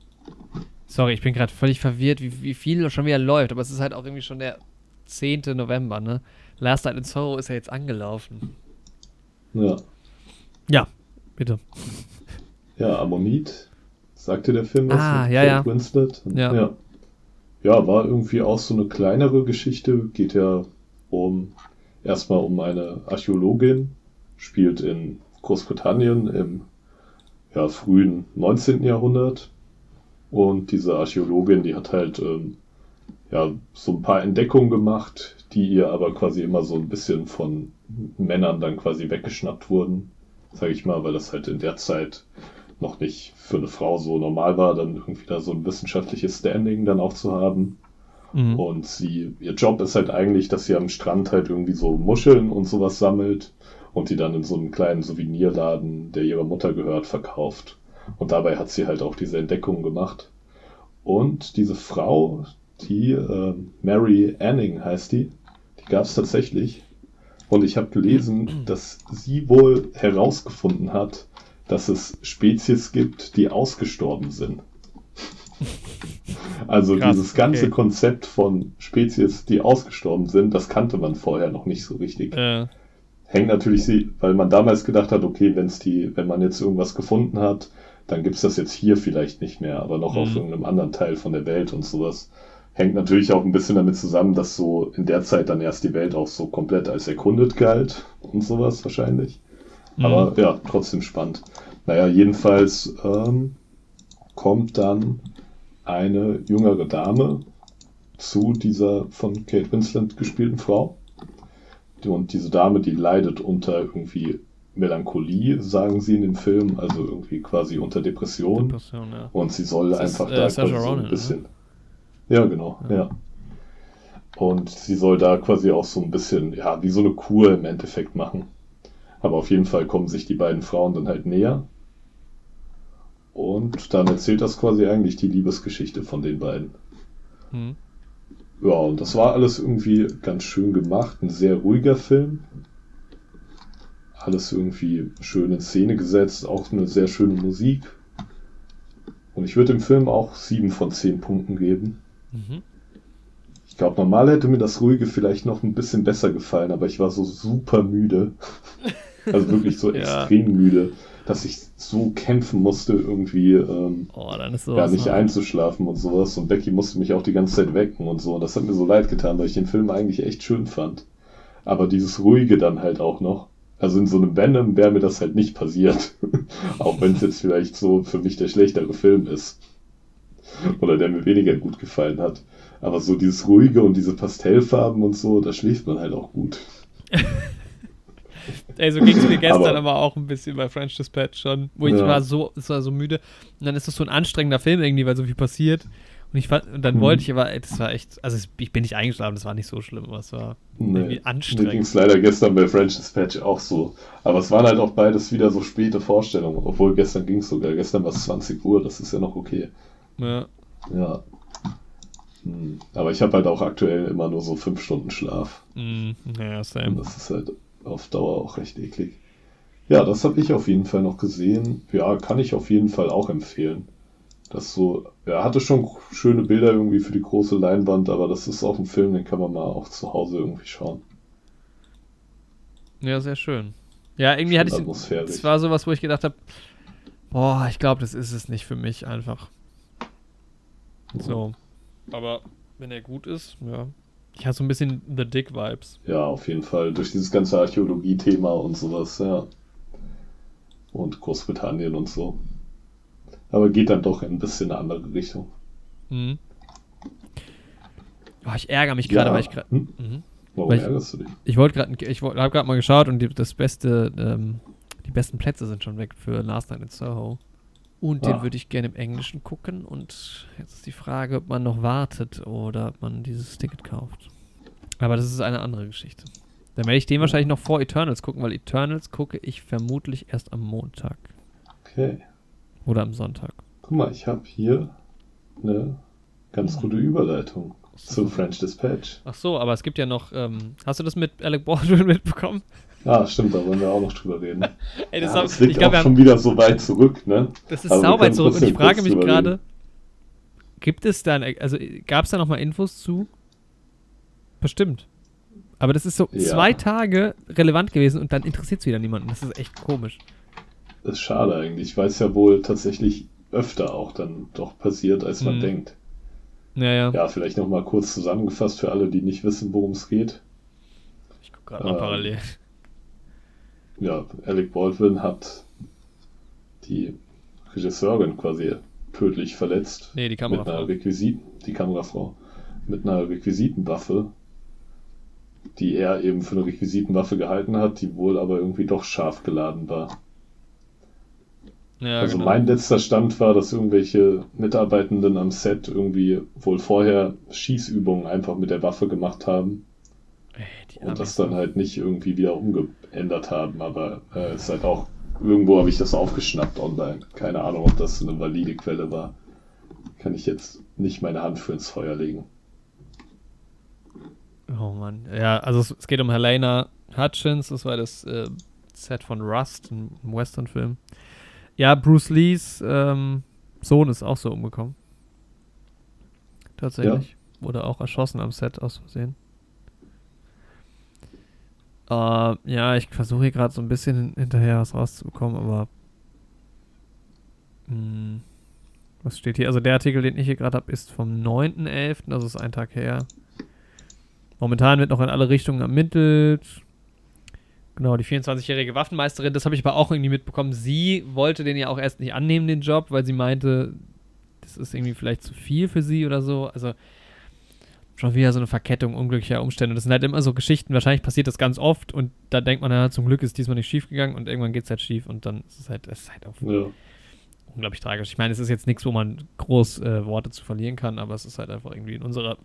Sorry, ich bin gerade völlig verwirrt, wie, wie viel schon wieder läuft. Aber es ist halt auch irgendwie schon der 10. November, ne? Last Night in Soho ist ja jetzt angelaufen. Ja. Ja, bitte. Ja, Ammonit. Sagte der Film was? Ah, ja, ja. Winslet? Ja. ja. Ja, war irgendwie auch so eine kleinere Geschichte. Geht ja um erstmal um eine Archäologin, spielt in Großbritannien im ja, frühen 19. Jahrhundert. Und diese Archäologin, die hat halt ähm, ja, so ein paar Entdeckungen gemacht, die ihr aber quasi immer so ein bisschen von Männern dann quasi weggeschnappt wurden. Sag ich mal, weil das halt in der Zeit noch nicht für eine Frau so normal war, dann irgendwie da so ein wissenschaftliches Standing dann auch zu haben. Mhm. Und sie, ihr Job ist halt eigentlich, dass sie am Strand halt irgendwie so Muscheln und sowas sammelt und die dann in so einem kleinen Souvenirladen, der ihrer Mutter gehört, verkauft. Und dabei hat sie halt auch diese Entdeckung gemacht. Und diese Frau, die äh, Mary Anning heißt die, die gab es tatsächlich. Und ich habe gelesen, dass sie wohl herausgefunden hat, dass es Spezies gibt, die ausgestorben sind. Also Krass, dieses ganze okay. Konzept von Spezies, die ausgestorben sind, das kannte man vorher noch nicht so richtig. Äh, Hängt natürlich sie, weil man damals gedacht hat, okay, wenn's die, wenn man jetzt irgendwas gefunden hat, dann gibt's das jetzt hier vielleicht nicht mehr, aber noch auf Mhm. irgendeinem anderen Teil von der Welt und sowas. Hängt natürlich auch ein bisschen damit zusammen, dass so in der Zeit dann erst die Welt auch so komplett als erkundet galt und sowas wahrscheinlich. Mhm. Aber ja, trotzdem spannend. Naja, jedenfalls ähm, kommt dann eine jüngere Dame zu dieser von Kate Winslet gespielten Frau. Und diese Dame, die leidet unter irgendwie Melancholie, sagen sie in dem Film, also irgendwie quasi unter Depression. Depression, ja. Und sie soll Das ist, einfach äh, da Saoirse quasi so Ronan, ein bisschen. Ja, genau, Ja. ja. Und sie soll da quasi auch so ein bisschen, ja, wie so eine Kur im Endeffekt machen. Aber auf jeden Fall kommen sich die beiden Frauen dann halt näher. Und dann erzählt das quasi eigentlich die Liebesgeschichte von den beiden. Mhm. Ja, und das war alles irgendwie ganz schön gemacht. Ein sehr ruhiger Film. Alles irgendwie schön in Szene gesetzt. Auch eine sehr schöne Musik. Und ich würde dem Film auch sieben von zehn Punkten geben. Mhm. Ich glaube, normal hätte mir das Ruhige vielleicht noch ein bisschen besser gefallen, aber ich war so super müde. Also wirklich so Ja. extrem müde, dass ich so kämpfen musste, irgendwie ähm, Oh, ja, nicht hart. einzuschlafen und sowas. Und Becky musste mich auch die ganze Zeit wecken und so. Und das hat mir so leid getan, weil ich den Film eigentlich echt schön fand. Aber dieses Ruhige dann halt auch noch. Also in so einem Venom wäre mir das halt nicht passiert. auch wenn es jetzt vielleicht so für mich der schlechtere Film ist. Oder der mir weniger gut gefallen hat. Aber so dieses Ruhige und diese Pastellfarben und so, da schläft man halt auch gut. Ey, so ging es mir gestern Aber- aber, auch ein bisschen bei French Dispatch schon, wo ich Ja. war so, es war so müde. Und dann ist das so ein anstrengender Film irgendwie, weil so viel passiert. Und ich fand, und dann Mhm. wollte ich aber, ey, das war echt, also ich bin nicht eingeschlafen, das war nicht so schlimm, aber es war irgendwie Nee, mir ging anstrengend. es leider gestern bei French Dispatch auch so. Aber es waren halt auch beides wieder so späte Vorstellungen. Obwohl gestern ging es sogar. Gestern war es 20 Uhr, das ist ja noch okay. Ja. Ja. Hm. Aber ich habe halt auch aktuell immer nur so 5 Stunden Schlaf. Mm, ja, Und same. das ist halt auf Dauer auch recht eklig. Ja, das habe ich auf jeden Fall noch gesehen. Ja, kann ich auf jeden Fall auch empfehlen. Das so, er hatte schon schöne Bilder irgendwie für die große Leinwand, aber das ist auch ein Film, den kann man mal auch zu Hause irgendwie schauen. Ja, sehr schön. Ja, irgendwie Schön hatte ich, das war sowas, wo ich gedacht habe, boah, ich glaube, das ist es nicht für mich einfach. So. Aber wenn er gut ist, ja. Ich habe so ein bisschen The Dick Vibes. Ja, auf jeden Fall. Durch dieses ganze Archäologie-Thema und sowas, ja. Und Großbritannien und so. Aber geht dann doch in ein bisschen eine andere Richtung. Mhm. Oh, ich ärgere mich gerade, ja. weil ich gerade. Hm? Mhm. Warum ich- ärgerst du dich? Ich wollte gerade, ich habe gerade mal geschaut und die, das beste, ähm, die besten Plätze sind schon weg für Last Night in Soho. Und den Ah. würde ich gerne im Englischen gucken. Und jetzt ist die Frage, ob man noch wartet oder ob man dieses Ticket kauft. Aber das ist eine andere Geschichte. Dann werde ich den wahrscheinlich noch vor Eternals gucken, weil Eternals gucke ich vermutlich erst am Montag. Okay. Oder am Sonntag. Guck mal, ich habe hier eine ganz gute Überleitung zu French Dispatch. Ach so, aber es gibt ja noch. Ähm, hast du das mit Alec Baldwin mitbekommen? Ah, stimmt, da wollen wir auch noch drüber reden. Ey, das, ja, das liegt ich glaub, auch schon wieder so weit zurück, ne? Das ist sauber können zurück und ich frage mich gerade, gibt es da, also gab es da nochmal Infos zu? Bestimmt. Aber das ist so Ja. zwei Tage relevant gewesen und dann interessiert es wieder niemanden. Das ist echt komisch. Das ist schade eigentlich, weil es ja wohl tatsächlich öfter auch dann doch passiert, als man Mhm. denkt. Naja, Ja, vielleicht nochmal kurz zusammengefasst für alle, die nicht wissen, worum es geht. ich gucke gerade mal ähm, parallel. Ja, Alec Baldwin hat die Regisseurin quasi tödlich verletzt. Nee, die mit einer Kamerafrau. Requisit, die Kamerafrau, mit einer Requisitenwaffe, die er eben für eine Requisitenwaffe gehalten hat, die wohl aber irgendwie doch scharf geladen war. Ja, also genau. mein letzter Stand war, dass irgendwelche Mitarbeitenden am Set irgendwie wohl vorher Schießübungen einfach mit der Waffe gemacht haben Und das dann halt nicht irgendwie wieder umgeändert haben. Aber äh, es ist halt auch, irgendwo habe ich das aufgeschnappt online. Keine Ahnung, ob das eine valide Quelle war. Kann ich jetzt nicht meine Hand für ins Feuer legen. Oh Mann. Ja, also es, es geht um Helena Hutchins, das war das äh, Set von Rust, ein Western-Film. Ja, Bruce Lees ähm, Sohn ist auch so umgekommen. Tatsächlich. Wurde auch erschossen am Set aus Versehen. Äh, ja, ich versuche hier gerade so ein bisschen hinterher was rauszubekommen, aber mh, was steht hier? Also der Artikel, den ich hier gerade habe, ist vom 9.11., das ist ein Tag her. Momentan wird noch in alle Richtungen ermittelt. Genau, die 24-jährige Waffenmeisterin, das habe ich aber auch irgendwie mitbekommen. Sie wollte den ja auch erst nicht annehmen, den Job, weil sie meinte, das ist irgendwie vielleicht zu viel für sie oder so. Also schon wieder so eine Verkettung unglücklicher Umstände. Das sind halt immer so Geschichten, wahrscheinlich passiert das ganz oft und da denkt man, ja, zum Glück ist diesmal nicht schief gegangen und irgendwann geht es halt schief und dann ist es halt, ist halt auch Ja. unglaublich tragisch. Ich meine, es ist jetzt nichts, wo man groß äh, Worte zu verlieren kann, aber es ist halt einfach irgendwie in unserer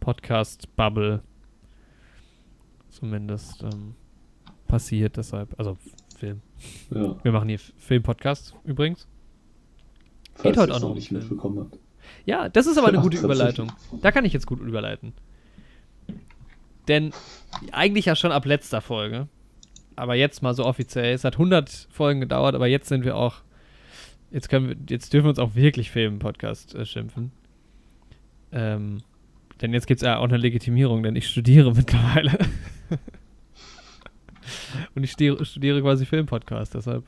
Podcast-Bubble zumindest ähm, passiert. Deshalb, also Film. ja. Wir machen hier Film-Podcast übrigens. Falls heute ihr auch noch nicht mitbekommen habt. Ja, das ist aber eine Ja, gute. Überleitung. Da kann ich jetzt gut überleiten. Denn eigentlich ja schon ab letzter Folge, aber jetzt mal so offiziell. Es hat 100 Folgen gedauert, aber jetzt sind wir auch. Jetzt können wir, jetzt dürfen wir uns auch wirklich Film-Podcast äh, schimpfen. Ähm, denn jetzt gibt es ja auch eine Legitimierung, denn ich studiere mittlerweile. Und ich studiere, studiere quasi Film-Podcast, deshalb.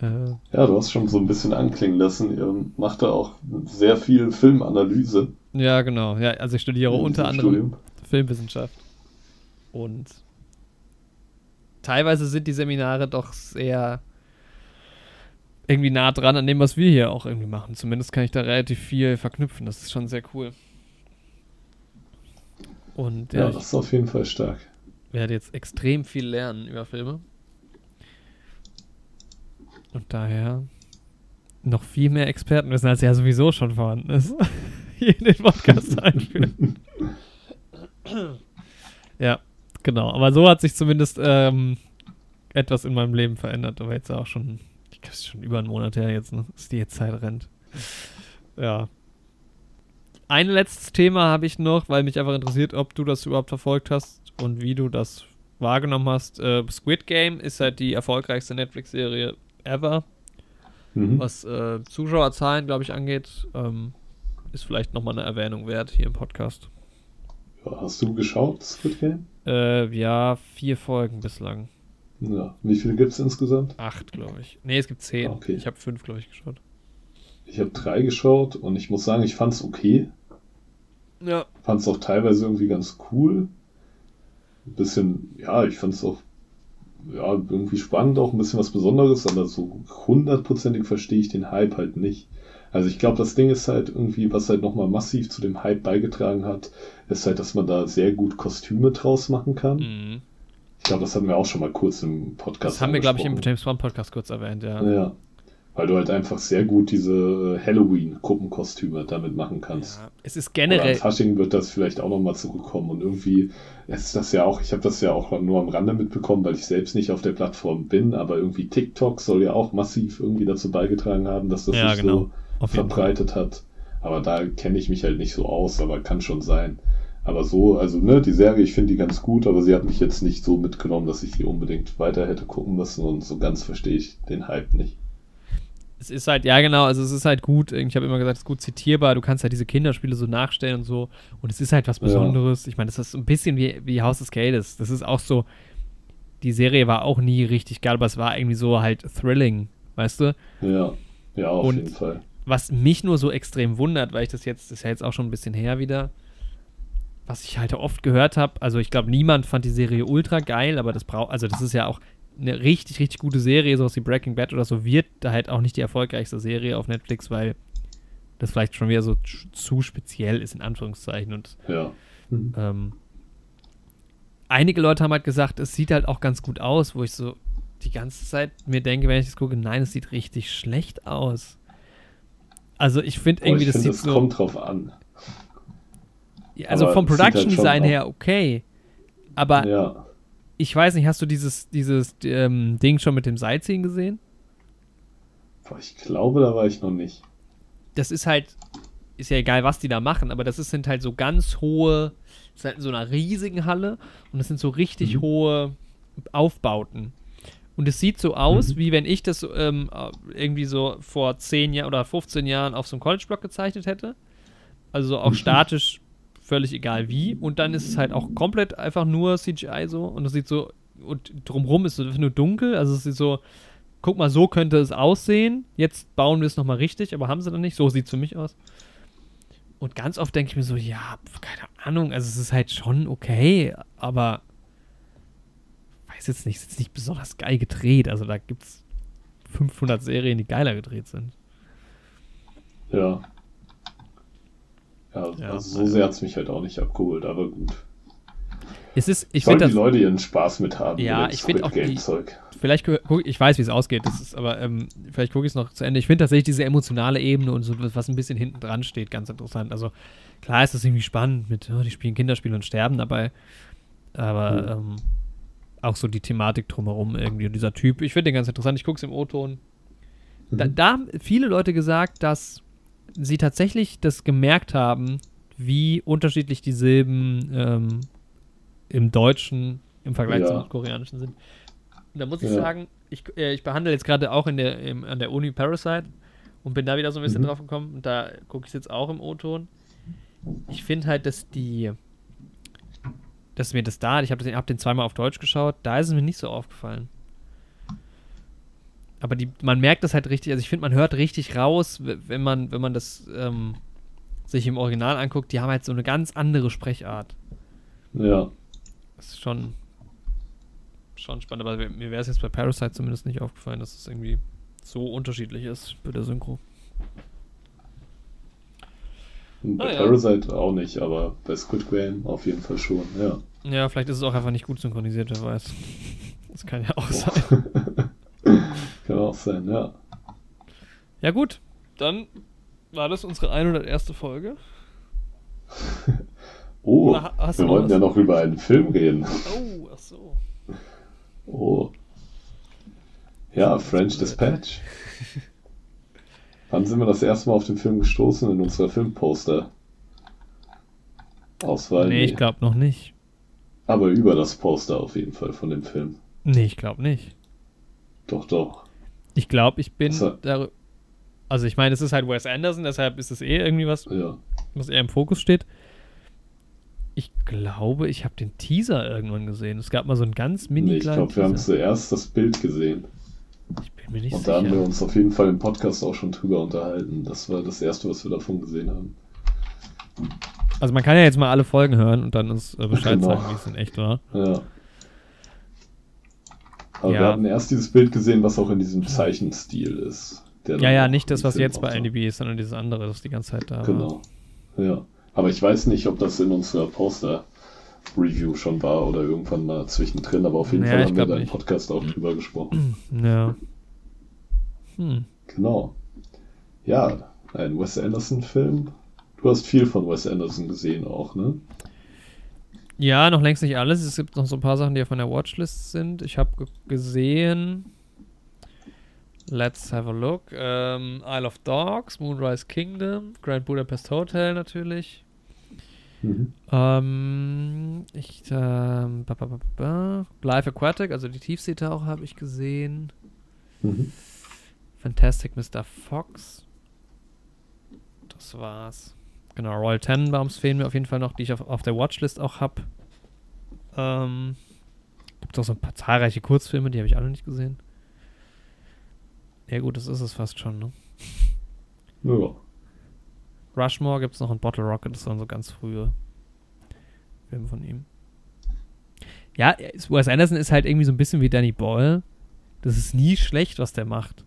Äh, Ja, du hast schon so ein bisschen anklingen lassen. Ihr macht da auch sehr viel Filmanalyse. ja, genau. Ja, also ich studiere in unter anderem Studium. Filmwissenschaft. Und teilweise sind die Seminare doch sehr irgendwie nah dran an dem, was wir hier auch irgendwie machen. Zumindest kann ich da relativ viel verknüpfen. Das ist schon sehr cool. Und ja, Ja, das ist auf jeden Fall stark. werde jetzt extrem viel lernen über Filme. Und daher noch viel mehr Expertenwissen, als ja sowieso schon vorhanden ist, hier in den Podcast einführen. ja, genau. Aber so hat sich zumindest ähm, etwas in meinem Leben verändert. Aber jetzt auch schon, ich glaube, es ist schon über einen Monat her jetzt, ne? dass die Zeit rennt. Ja. Ein letztes Thema habe ich noch, weil mich einfach interessiert, ob du das überhaupt verfolgt hast und wie du das wahrgenommen hast. Äh, Squid Game ist halt die erfolgreichste Netflix-Serie ever, Mhm. was äh, Zuschauerzahlen, glaube ich, angeht. Ähm, ist vielleicht nochmal eine Erwähnung wert hier im Podcast. Ja, hast du geschaut, Squid Game? Äh, ja, vier Folgen bislang. Ja. Wie viele gibt es insgesamt? Acht, glaube ich. Nee, es gibt zehn. Ah, okay. Ich habe fünf, glaube ich, geschaut. Ich habe drei geschaut und ich muss sagen, ich fand es okay. Ja. Fand es auch teilweise irgendwie ganz cool. Ein bisschen, ja, ich fand es auch ja, irgendwie spannend, auch ein bisschen was Besonderes, aber so hundertprozentig verstehe ich den Hype halt nicht. Also ich glaube, das Ding ist halt irgendwie, was halt nochmal massiv zu dem Hype beigetragen hat, ist halt, dass man da sehr gut Kostüme draus machen kann. Mhm. Ich glaube, das hatten wir auch schon mal kurz im Podcast Das haben wir, glaube ich, im. James Bond Podcast kurz erwähnt, ja. Ja. Weil du halt einfach sehr gut diese Halloween-Gruppenkostüme damit machen kannst. Ja, es ist generell. Oder Fasching wird das vielleicht auch nochmal zurückkommen und irgendwie ist das ja auch, ich habe das ja auch nur am Rande mitbekommen, weil ich selbst nicht auf der Plattform bin, aber irgendwie TikTok soll ja auch massiv irgendwie dazu beigetragen haben, dass das ja, sich genau. so verbreitet hat. Aber da kenne ich mich halt nicht so aus, aber kann schon sein. Aber so, also ne, die Serie, ich finde die ganz gut, aber sie hat mich jetzt nicht so mitgenommen, dass ich die unbedingt weiter hätte gucken müssen und so ganz verstehe ich den Hype nicht es ist halt, ja genau, also es ist halt gut, ich habe immer gesagt, es ist gut zitierbar, du kannst halt diese Kinderspiele so nachstellen und so und es ist halt was Besonderes. Ja. Ich meine, das ist so ein bisschen wie, wie House of Scales. Das ist auch so, die Serie war auch nie richtig geil, aber es war irgendwie so halt thrilling, weißt du? Ja, ja, auf und jeden Fall. Was mich nur so extrem wundert, weil ich das jetzt, das ist ja jetzt auch schon ein bisschen her wieder, was ich halt oft gehört habe, also ich glaube, niemand fand die Serie ultra geil, aber das braucht, also das ist ja auch eine richtig, richtig gute Serie, sowas wie Breaking Bad oder so, wird da halt auch nicht die erfolgreichste Serie auf Netflix, weil das vielleicht schon wieder so zu speziell ist, in Anführungszeichen. Und ja. Mhm. Ähm, einige Leute haben halt gesagt, es sieht halt auch ganz gut aus, wo ich so die ganze Zeit mir denke, wenn ich das gucke, nein, es sieht richtig schlecht aus. Also ich finde irgendwie, ich das find, sieht das so. kommt drauf an. Ja, also aber vom halt Production Design her okay. Aber ja ich weiß nicht, hast du dieses, dieses ähm, Ding schon mit dem Seilziehen gesehen? Ich glaube, da war ich noch nicht. Das ist halt, ist ja egal, was die da machen, aber das sind halt so ganz hohe, das ist halt in so einer riesigen Halle und das sind so richtig mhm. hohe Aufbauten. Und es sieht so aus, mhm. wie wenn ich das ähm, irgendwie so vor 10 Jahren oder 15 Jahren auf so einem College-Block gezeichnet hätte. Also auch mhm. statisch völlig egal wie. Und dann ist es halt auch komplett einfach nur CGI so. Und es sieht so, und drumrum ist es nur dunkel. Also es sieht so, guck mal, so könnte es aussehen. Jetzt bauen wir es nochmal richtig, aber haben sie dann nicht. So sieht es für mich aus. Und ganz oft denke ich mir so, ja, keine Ahnung, also es ist halt schon okay, aber weiß jetzt nicht, es ist nicht besonders geil gedreht. Also da gibt es 500 Serien, die geiler gedreht sind. Ja, ja, ja also so sehr hat es mich halt auch nicht abgeholt, aber gut. Es ist, ich finde die Leute ihren Spaß mit haben. Ja, ich finde auch die, Zeug. Vielleicht guck, ich weiß, wie es ausgeht, das ist, aber ähm, vielleicht gucke ich es noch zu Ende. Ich finde tatsächlich diese emotionale Ebene und so, was ein bisschen hinten dran steht, ganz interessant. Also klar ist das irgendwie spannend mit, oh, die spielen Kinderspiele und sterben dabei, aber mhm. ähm, auch so die Thematik drumherum irgendwie und dieser Typ. Ich finde den ganz interessant. Ich gucke es im O-Ton. Da, mhm. da haben viele Leute gesagt, dass sie tatsächlich das gemerkt haben, wie unterschiedlich die Silben ähm, im Deutschen im Vergleich ja. zum Koreanischen sind. Und da muss ich ja. sagen, ich, äh, ich behandle jetzt gerade auch in der, im, an der Uni Parasite und bin da wieder so ein bisschen mhm. drauf gekommen und da gucke ich jetzt auch im O-Ton. Ich finde halt, dass die, dass mir das da, ich habe den, hab den zweimal auf Deutsch geschaut, da ist es mir nicht so aufgefallen aber die, man merkt das halt richtig, also ich finde, man hört richtig raus, wenn man, wenn man das ähm, sich im Original anguckt, die haben halt so eine ganz andere Sprechart. Ja. Das ist schon, schon spannend, aber mir wäre es jetzt bei Parasite zumindest nicht aufgefallen, dass es irgendwie so unterschiedlich ist bei der Synchro. Bei ah, Parasite ja. auch nicht, aber bei Squid Game auf jeden Fall schon, ja. Ja, vielleicht ist es auch einfach nicht gut synchronisiert, wer weiß. Das kann ja auch oh. sein. Kann auch sein, ja. Ja, gut. Dann war das unsere 101. Folge. oh, wir wollten ja noch über einen Film reden. Oh, ach so. Oh. Ja, French Dispatch. Wann sind wir das erste Mal auf den Film gestoßen in unserer Filmposter? Auswahl? Nee, ich glaube noch nicht. Aber über das Poster auf jeden Fall von dem Film. Nee, ich glaube nicht. Doch, doch. Ich glaube, ich bin so. da. Also ich meine, es ist halt Wes Anderson, deshalb ist es eh irgendwie was, ja. was eher im Fokus steht. Ich glaube, ich habe den Teaser irgendwann gesehen. Es gab mal so ein ganz mini nee, Ich glaube, wir haben zuerst das Bild gesehen. Ich bin mir nicht Und sicher. Und da haben wir uns auf jeden Fall im Podcast auch schon drüber unterhalten. Das war das erste, was wir davon gesehen haben. Also man kann ja jetzt mal alle Folgen hören und dann uns äh, Bescheid genau. sagen, wie es in echt war. Ja. Aber ja. wir hatten erst dieses Bild gesehen, was auch in diesem Zeichenstil ist. ja, ja, nicht das, was jetzt bei NDB ist, sondern dieses andere, das die ganze Zeit da Genau. War. Ja. Aber ich weiß nicht, ob das in unserer Poster-Review schon war oder irgendwann mal zwischendrin, aber auf jeden ja, Fall haben wir da im Podcast auch drüber gesprochen. Ja. Hm. Genau. Ja, ein Wes Anderson-Film. Du hast viel von Wes Anderson gesehen auch, ne? Ja, noch längst nicht alles. Es gibt noch so ein paar Sachen, die auf meiner Watchlist sind. Ich habe gesehen. Let's have a look. Ähm, Isle of Dogs, Moonrise Kingdom, Grand Budapest Hotel natürlich. Mhm. Ähm, ich, ähm, ba, ba, ba, Live Aquatic, also die Tiefseetaucher habe ich gesehen. Mhm. Fantastic Mr. Fox. Das war's. Genau, Royal Tenenbaums fehlen mir auf jeden Fall noch, die ich auf, auf der Watchlist auch habe. Ähm, gibt auch so ein paar zahlreiche Kurzfilme, die habe ich alle nicht gesehen. Ja gut, das ist es fast schon, ne? Ja. Rushmore gibt es noch ein Bottle Rocket, das waren so ganz frühe Filme von ihm. Ja, Wes Anderson ist halt irgendwie so ein bisschen wie Danny Boyle. Das ist nie schlecht, was der macht.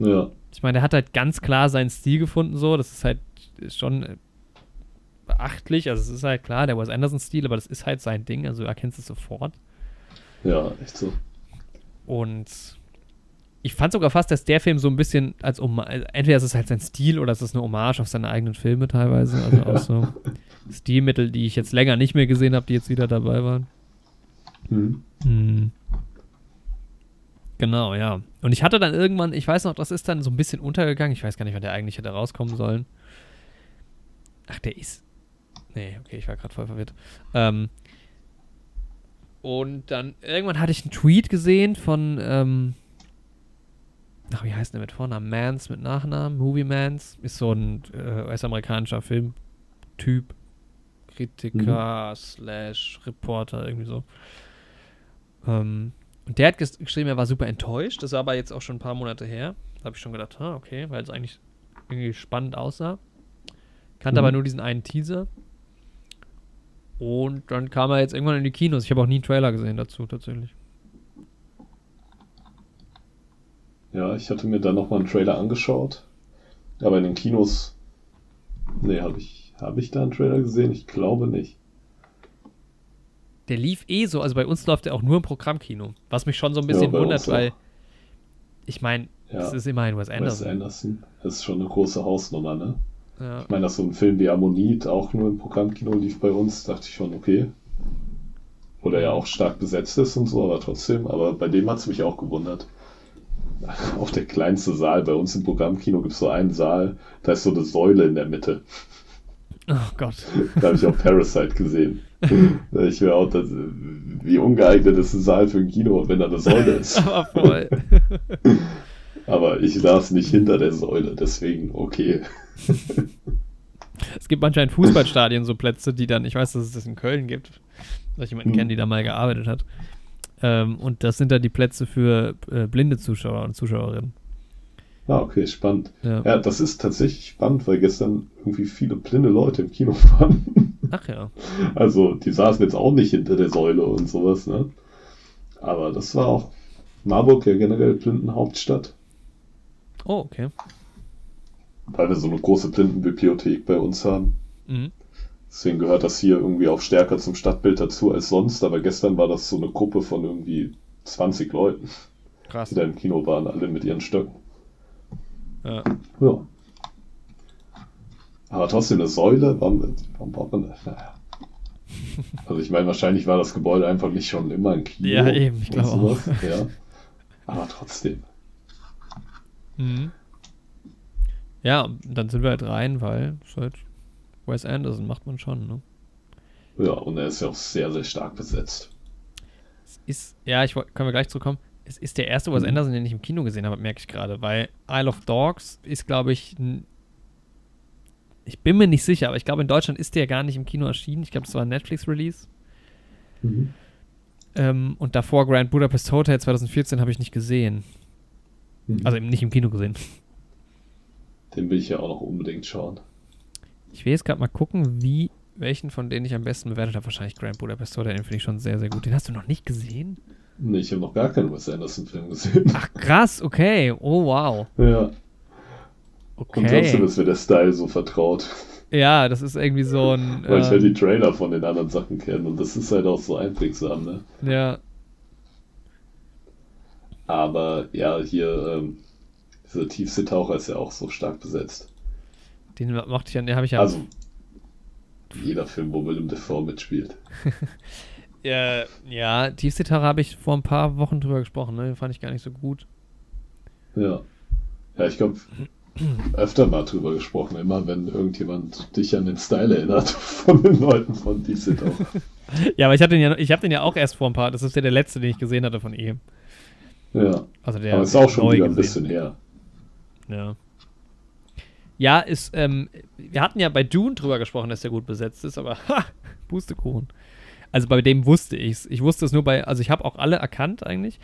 Ja. Ich meine, der hat halt ganz klar seinen Stil gefunden, so. Das ist halt ist schon äh, beachtlich. Also, es ist halt klar, der Wes Anderson-Stil, aber das ist halt sein Ding. Also, du erkennst es sofort. Ja, echt so. Und ich fand sogar fast, dass der Film so ein bisschen als Hommage, entweder ist es halt sein Stil oder es ist eine Hommage auf seine eigenen Filme teilweise. Also ja. auch so Stilmittel, die ich jetzt länger nicht mehr gesehen habe, die jetzt wieder dabei waren. Mhm. Hm. Genau, ja. Und ich hatte dann irgendwann, ich weiß noch, das ist dann so ein bisschen untergegangen. Ich weiß gar nicht, wann der eigentlich hätte rauskommen sollen. Ach, der ist. Nee, okay, ich war gerade voll verwirrt. Ähm, und dann irgendwann hatte ich einen Tweet gesehen von, ähm, ach, wie heißt der mit Vornamen? Mans mit Nachnamen? Movie Mans. Ist so ein äh, US-amerikanischer Filmtyp. Kritiker mhm. slash Reporter, irgendwie so. Ähm, und der hat geschrieben, er war super enttäuscht. Das war aber jetzt auch schon ein paar Monate her. Da habe ich schon gedacht, ah, okay, weil es eigentlich irgendwie spannend aussah. Kannte mhm. aber nur diesen einen Teaser. Und dann kam er jetzt irgendwann in die Kinos. Ich habe auch nie einen Trailer gesehen dazu, tatsächlich. Ja, ich hatte mir dann nochmal einen Trailer angeschaut. Aber in den Kinos. Nee, habe ich, hab ich da einen Trailer gesehen? Ich glaube nicht. Der lief eh so, also bei uns läuft er auch nur im Programmkino. Was mich schon so ein bisschen ja, wundert, weil. Ich meine, ja, das ist immerhin Wes Anderson. Wes Anderson. Das ist schon eine große Hausnummer, ne? Ja. Ich meine, dass so ein Film wie Ammonit auch nur im Programmkino lief bei uns, dachte ich schon, okay. Oder ja auch stark besetzt ist und so, aber trotzdem. Aber bei dem hat es mich auch gewundert. Auch der kleinste Saal bei uns im Programmkino gibt es so einen Saal, da ist so eine Säule in der Mitte. Oh Gott. Da habe ich auch Parasite gesehen. ich wäre auch, das, wie ungeeignet ist ein Saal für ein Kino, wenn da eine Säule ist. Aber voll. Aber ich saß nicht hinter der Säule, deswegen okay. es gibt manchmal in Fußballstadien so Plätze, die dann, ich weiß, dass es das in Köln gibt, dass ich jemanden hm. kenne, die da mal gearbeitet hat. Ähm, und das sind dann die Plätze für äh, blinde Zuschauer und Zuschauerinnen. Ah, okay, spannend. Ja. ja. das ist tatsächlich spannend, weil gestern irgendwie viele blinde Leute im Kino waren. Ach ja. Also, die saßen jetzt auch nicht hinter der Säule und sowas, ne? Aber das war auch Marburg ja generell Blindenhauptstadt. Oh, okay. Weil wir so eine große Blindenbibliothek bei uns haben. Mhm. Deswegen gehört das hier irgendwie auch stärker zum Stadtbild dazu als sonst. Aber gestern war das so eine Gruppe von irgendwie 20 Leuten, Krass. die da im Kino waren, alle mit ihren Stöcken. Ja. ja. Aber trotzdem eine Säule, warum, warum braucht man das? Naja. Also ich meine, wahrscheinlich war das Gebäude einfach nicht schon immer ein Kino. Ja, eben, ich glaube auch. Ja. Aber trotzdem. Mhm. Ja, dann sind wir halt rein, weil es halt Wes Anderson macht man schon, ne? Ja, und er ist ja auch sehr, sehr stark besetzt. Es ist, ja, ich können wir gleich zurückkommen. Es ist der erste Wes mhm. Anderson, den ich im Kino gesehen habe, merke ich gerade, weil Isle of Dogs ist, glaube ich, ich bin mir nicht sicher, aber ich glaube, in Deutschland ist der gar nicht im Kino erschienen. Ich glaube, das war ein Netflix-Release. Mhm. Ähm, und davor Grand Budapest Hotel 2014 habe ich nicht gesehen. Mhm. Also nicht im Kino gesehen. Den will ich ja auch noch unbedingt schauen. Ich will jetzt gerade mal gucken, wie welchen von denen ich am besten bewertet habe. Wahrscheinlich Grand Budapest Hotel, den finde ich schon sehr, sehr gut. Den hast du noch nicht gesehen? Nee, ich habe noch gar keinen Wes Anderson-Film gesehen. Ach krass, okay. Oh wow. Ja. Okay. Und trotzdem ist mir der Style so vertraut. Ja, das ist irgendwie so ein. Weil ich halt die ähm, Trailer von den anderen Sachen kenne und das ist halt auch so einprägsam, ne? Ja. Aber ja, hier ähm, Dieser Tiefseetaucher ist ja auch so stark besetzt. Den mochte ich ja, den habe ich ja. Also, jeder Film, wo Willem Dafoe mitspielt. ja, ja, Tiefseetaucher habe ich vor ein paar Wochen drüber gesprochen, ne? Den fand ich gar nicht so gut. Ja. Ja, ich glaube, öfter mal drüber gesprochen, immer wenn irgendjemand dich an den Style erinnert von den Leuten von Tiefseetaucher. ja, aber ich habe den, ja, hab den ja auch erst vor ein paar, das ist ja der letzte, den ich gesehen hatte von ihm. Ja. Also der aber ist auch schon wieder ein bisschen her. Ja. Ja, ist, ähm, wir hatten ja bei Dune drüber gesprochen, dass der gut besetzt ist, aber ha, Pustekuchen. Also bei dem wusste ich es. Ich wusste es nur bei, also ich habe auch alle erkannt eigentlich.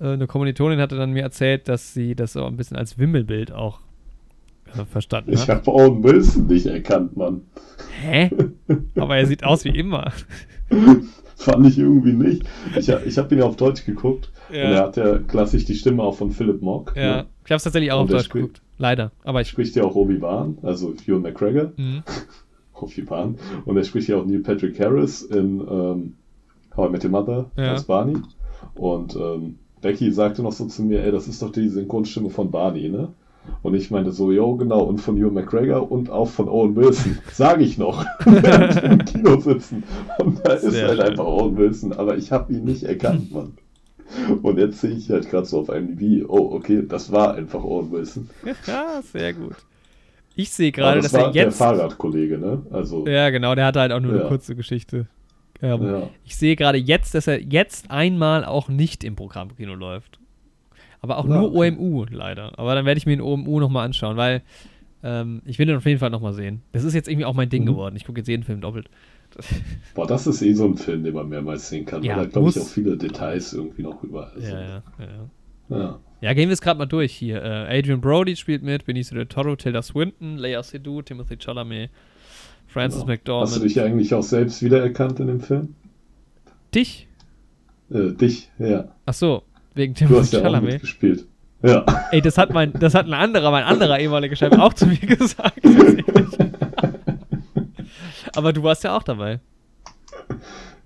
Äh, eine Kommilitonin hatte dann mir erzählt, dass sie das so ein bisschen als Wimmelbild auch äh, verstanden hat. Ich habe Owen Wilson nicht erkannt, Mann. Hä? Aber er sieht aus wie immer. Fand ich irgendwie nicht. Ich, ich habe ihn ja auf Deutsch geguckt ja. und er hat ja klassisch die Stimme auch von Philip Mock. Ja, ne? ich habe es tatsächlich auch und auf Deutsch geguckt. Leider. Aber ich spricht ja auch Obi-Wan, also Ewan McGregor. Mhm. Obi-Wan. Und er spricht ja auch Neil Patrick Harris in ähm, How I Met Your Mother ja. als Barney. Und ähm, Becky sagte noch so zu mir, ey, das ist doch die Synchronstimme von Barney, ne? Und ich meinte so, jo, genau, und von Ewan McGregor und auch von Owen Wilson, sage ich noch, während wir im Kino sitzen. Und da ist Sehr halt schön. einfach Owen Wilson, aber ich habe ihn nicht erkannt, Mann. Und jetzt sehe ich halt gerade so auf einem IMDb, oh, okay, das war einfach Owen Wilson. Ja, sehr gut. Ich sehe gerade, das dass er jetzt. Der Fahrradkollege, ne? Also, ja, genau, der hatte halt auch nur ja. eine kurze Geschichte. Ähm, ja. Ich sehe gerade jetzt, dass er jetzt einmal auch nicht im Programmkino läuft. Aber auch ja, nur okay. OMU, leider. Aber dann werde ich mir den OMU nochmal anschauen, weil ähm, ich will den auf jeden Fall nochmal sehen. Das ist jetzt irgendwie auch mein Ding mhm. geworden. Ich gucke jetzt jeden Film doppelt. Boah, das ist eh so ein Film, den man mehrmals sehen kann, ja, weil da, glaube ich, auch viele Details irgendwie noch überall sind. Ja, ja, ja. ja. ja gehen wir es gerade mal durch hier. Äh, Adrian Brody spielt mit, Benicio del Toro, Tilda Swinton, Leia Seydoux, Timothy Chalamet, Francis genau. McDormand. Hast du dich eigentlich auch selbst wiedererkannt in dem Film? Dich? Äh, dich, ja. Ach so, wegen Timothy du hast ja Chalamet. Auch mitgespielt. Ja. Ey, das hat mein, das hat ein anderer, mein anderer ehemaliger Chef auch zu mir gesagt. Aber du warst ja auch dabei.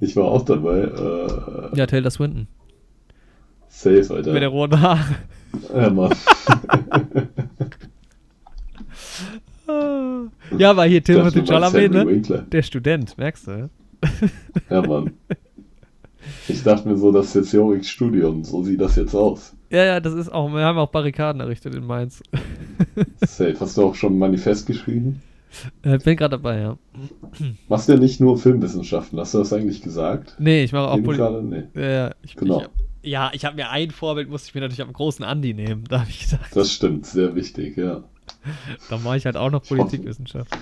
Ich war auch dabei. Äh, ja, Taylor Swinton. Safe, Alter. Mit der roten Haare. Ja, Mann. ja, aber hier Timothy Chalamet, ne? Der Student, merkst du? Ja, Mann. Ich dachte mir so, das ist jetzt Jorik's Studium, so sieht das jetzt aus. Ja, ja, das ist auch, wir haben auch Barrikaden errichtet in Mainz. Safe. Hast du auch schon ein Manifest geschrieben? Äh, bin gerade dabei, ja. Machst du ja nicht nur Filmwissenschaften, hast du das eigentlich gesagt? Nee, ich mache auch Politik. Nee. Ja, ich, genau. Ich, ja, ich habe mir ein Vorbild, musste ich mir natürlich am großen Andi nehmen, da habe ich gesagt. Das stimmt, sehr wichtig, ja. Dann mache ich halt auch noch Politikwissenschaften.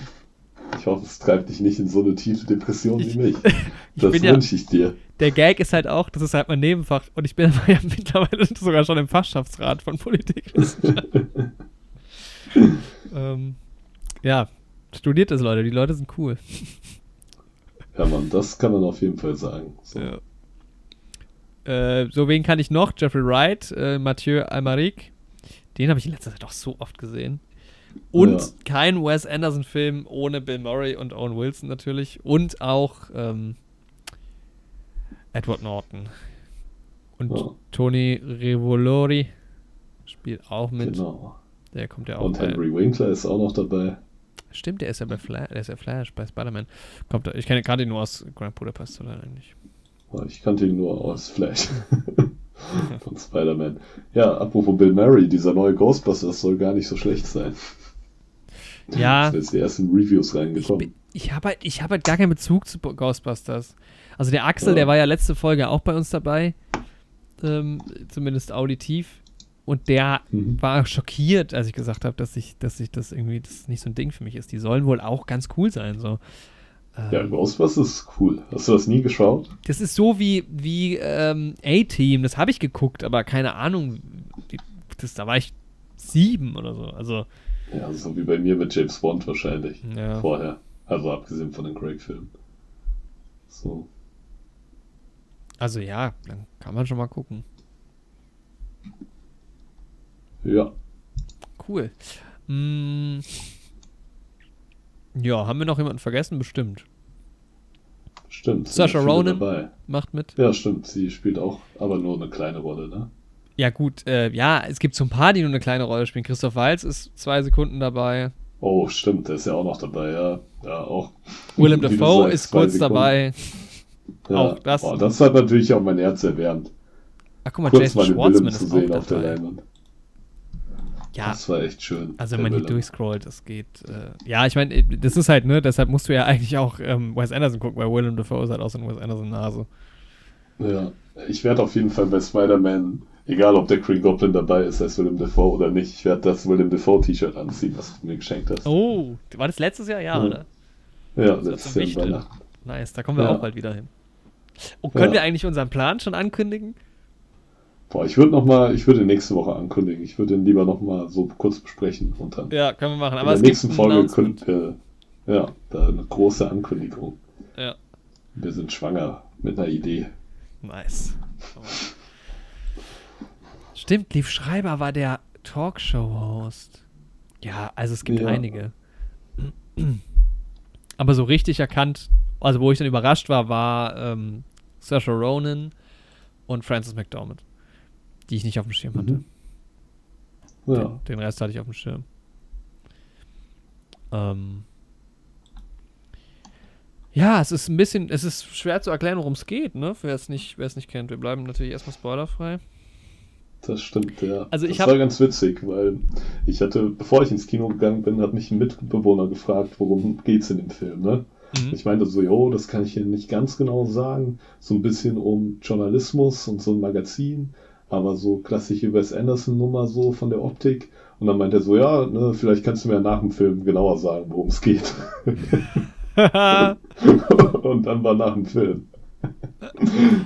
Ich hoffe, es treibt dich nicht in so eine tiefe Depression ich, wie mich. Das wünsche ja, ich dir. Der Gag ist halt auch, das ist halt mein Nebenfach und ich bin ja mittlerweile sogar schon im Fachschaftsrat von Politikwissenschaften. ähm, ja, Studiert es, Leute. Die Leute sind cool. Ja, Mann, das kann man auf jeden Fall sagen. So, ja. äh, so wen kann ich noch? Jeffrey Wright, äh, Mathieu Almaric. Den habe ich in letzter Zeit auch so oft gesehen. Und ja. kein Wes Anderson-Film ohne Bill Murray und Owen Wilson natürlich. Und auch ähm, Edward Norton. Und ja. Tony Revolori spielt auch mit. Genau. Der kommt ja auch. Und Henry Winkler ist auch noch dabei. Stimmt, der ist ja bei Flash, der ist ja Flash bei Spider-Man. Kommt, ich kenne gerade ihn nur aus Grand Budapest oder eigentlich. Ich kannte ihn nur aus Flash. Von Spider-Man. Ja, apropos Bill Murray, dieser neue Ghostbusters soll gar nicht so schlecht sein. Ja. Da ist die ersten Reviews reingekommen. Ich, ich habe halt, hab halt gar keinen Bezug zu Ghostbusters. Also der Axel, ja. der war ja letzte Folge auch bei uns dabei. Ähm, zumindest auditiv. Und der mhm. war schockiert, als ich gesagt habe, dass ich, dass ich das irgendwie, das nicht so ein Ding für mich ist. Die sollen wohl auch ganz cool sein. So. Ja, Ghostbusters ist cool. Hast du das nie geschaut? Das ist so wie, wie ähm, A-Team. Das habe ich geguckt, aber keine Ahnung. Das, da war ich sieben oder so. Also. Ja, so wie bei mir mit James Bond wahrscheinlich. Ja. Vorher. Also abgesehen von den Craig-Filmen. So. Also ja, dann kann man schon mal gucken. Ja. Cool. Hm. Ja, haben wir noch jemanden vergessen? Bestimmt. Stimmt. Sasha Ronan macht mit. Ja, stimmt. Sie spielt auch, aber nur eine kleine Rolle, ne? Ja, gut, äh, ja, es gibt so ein paar, die nur eine kleine Rolle spielen. Christoph Walz ist zwei Sekunden dabei. Oh, stimmt, der ist ja auch noch dabei, ja. Ja, auch. Willem Dafoe sagst, ist kurz Sekunden. dabei. Ja. Auch das. Oh, das hat natürlich auch mein Herz erwärmt. Ach, guck mal, kurz Jason Schwartzman ist zu sehen auf der Leinwand. Ja. Das war echt schön. Also wenn man hier durchscrollt, das geht. Äh, ja, ich meine, das ist halt, ne, deshalb musst du ja eigentlich auch ähm, Wes Anderson gucken, weil Willem Dafoe ist halt auch so ein Wes Anderson-Nase. Ja, ich werde auf jeden Fall bei Spider-Man, egal ob der Green Goblin dabei ist als Willem Dafoe oder nicht, ich werde das Willem Dafoe-T-Shirt anziehen, was du mir geschenkt hast. Oh, war das letztes Jahr? Ja, ja. oder? Ja, letztes Jahr Weihnachten. Nice, da kommen wir ja. auch bald wieder hin. Und können ja. wir eigentlich unseren Plan schon ankündigen? Boah, ich würde noch mal, ich würde nächste Woche ankündigen. Ich würde ihn lieber noch mal so kurz besprechen und dann. Ja, können wir machen. Aber in der nächsten Folge könnt wir, ja, da eine große Ankündigung. Ja. Wir sind schwanger mit einer Idee. Nice. Stimmt, Lief Schreiber war der Talkshow-Host. Ja, also es gibt ja. einige. Aber so richtig erkannt, also wo ich dann überrascht war, war ähm, Saoirse Ronan und Francis McDormand die ich nicht auf dem Schirm hatte. Mhm. Ja. Den, den, Rest hatte ich auf dem Schirm. Ähm. Ja, es ist ein bisschen, es ist schwer zu erklären, worum es geht, ne? Wer es nicht, wer es nicht kennt. Wir bleiben natürlich erstmal spoilerfrei. Das stimmt, ja. Also ich das war ganz witzig, weil ich hatte, bevor ich ins Kino gegangen bin, hat mich ein Mitbewohner gefragt, worum geht's in dem Film, ne? Mhm. Ich meinte so, jo, das kann ich hier nicht ganz genau sagen. So ein bisschen um Journalismus und so ein Magazin aber so klassische Wes Anderson-Nummer so von der Optik. Und dann meint er so, ja, ne, vielleicht kannst du mir nach dem Film genauer sagen, worum es geht. und dann war nach dem Film.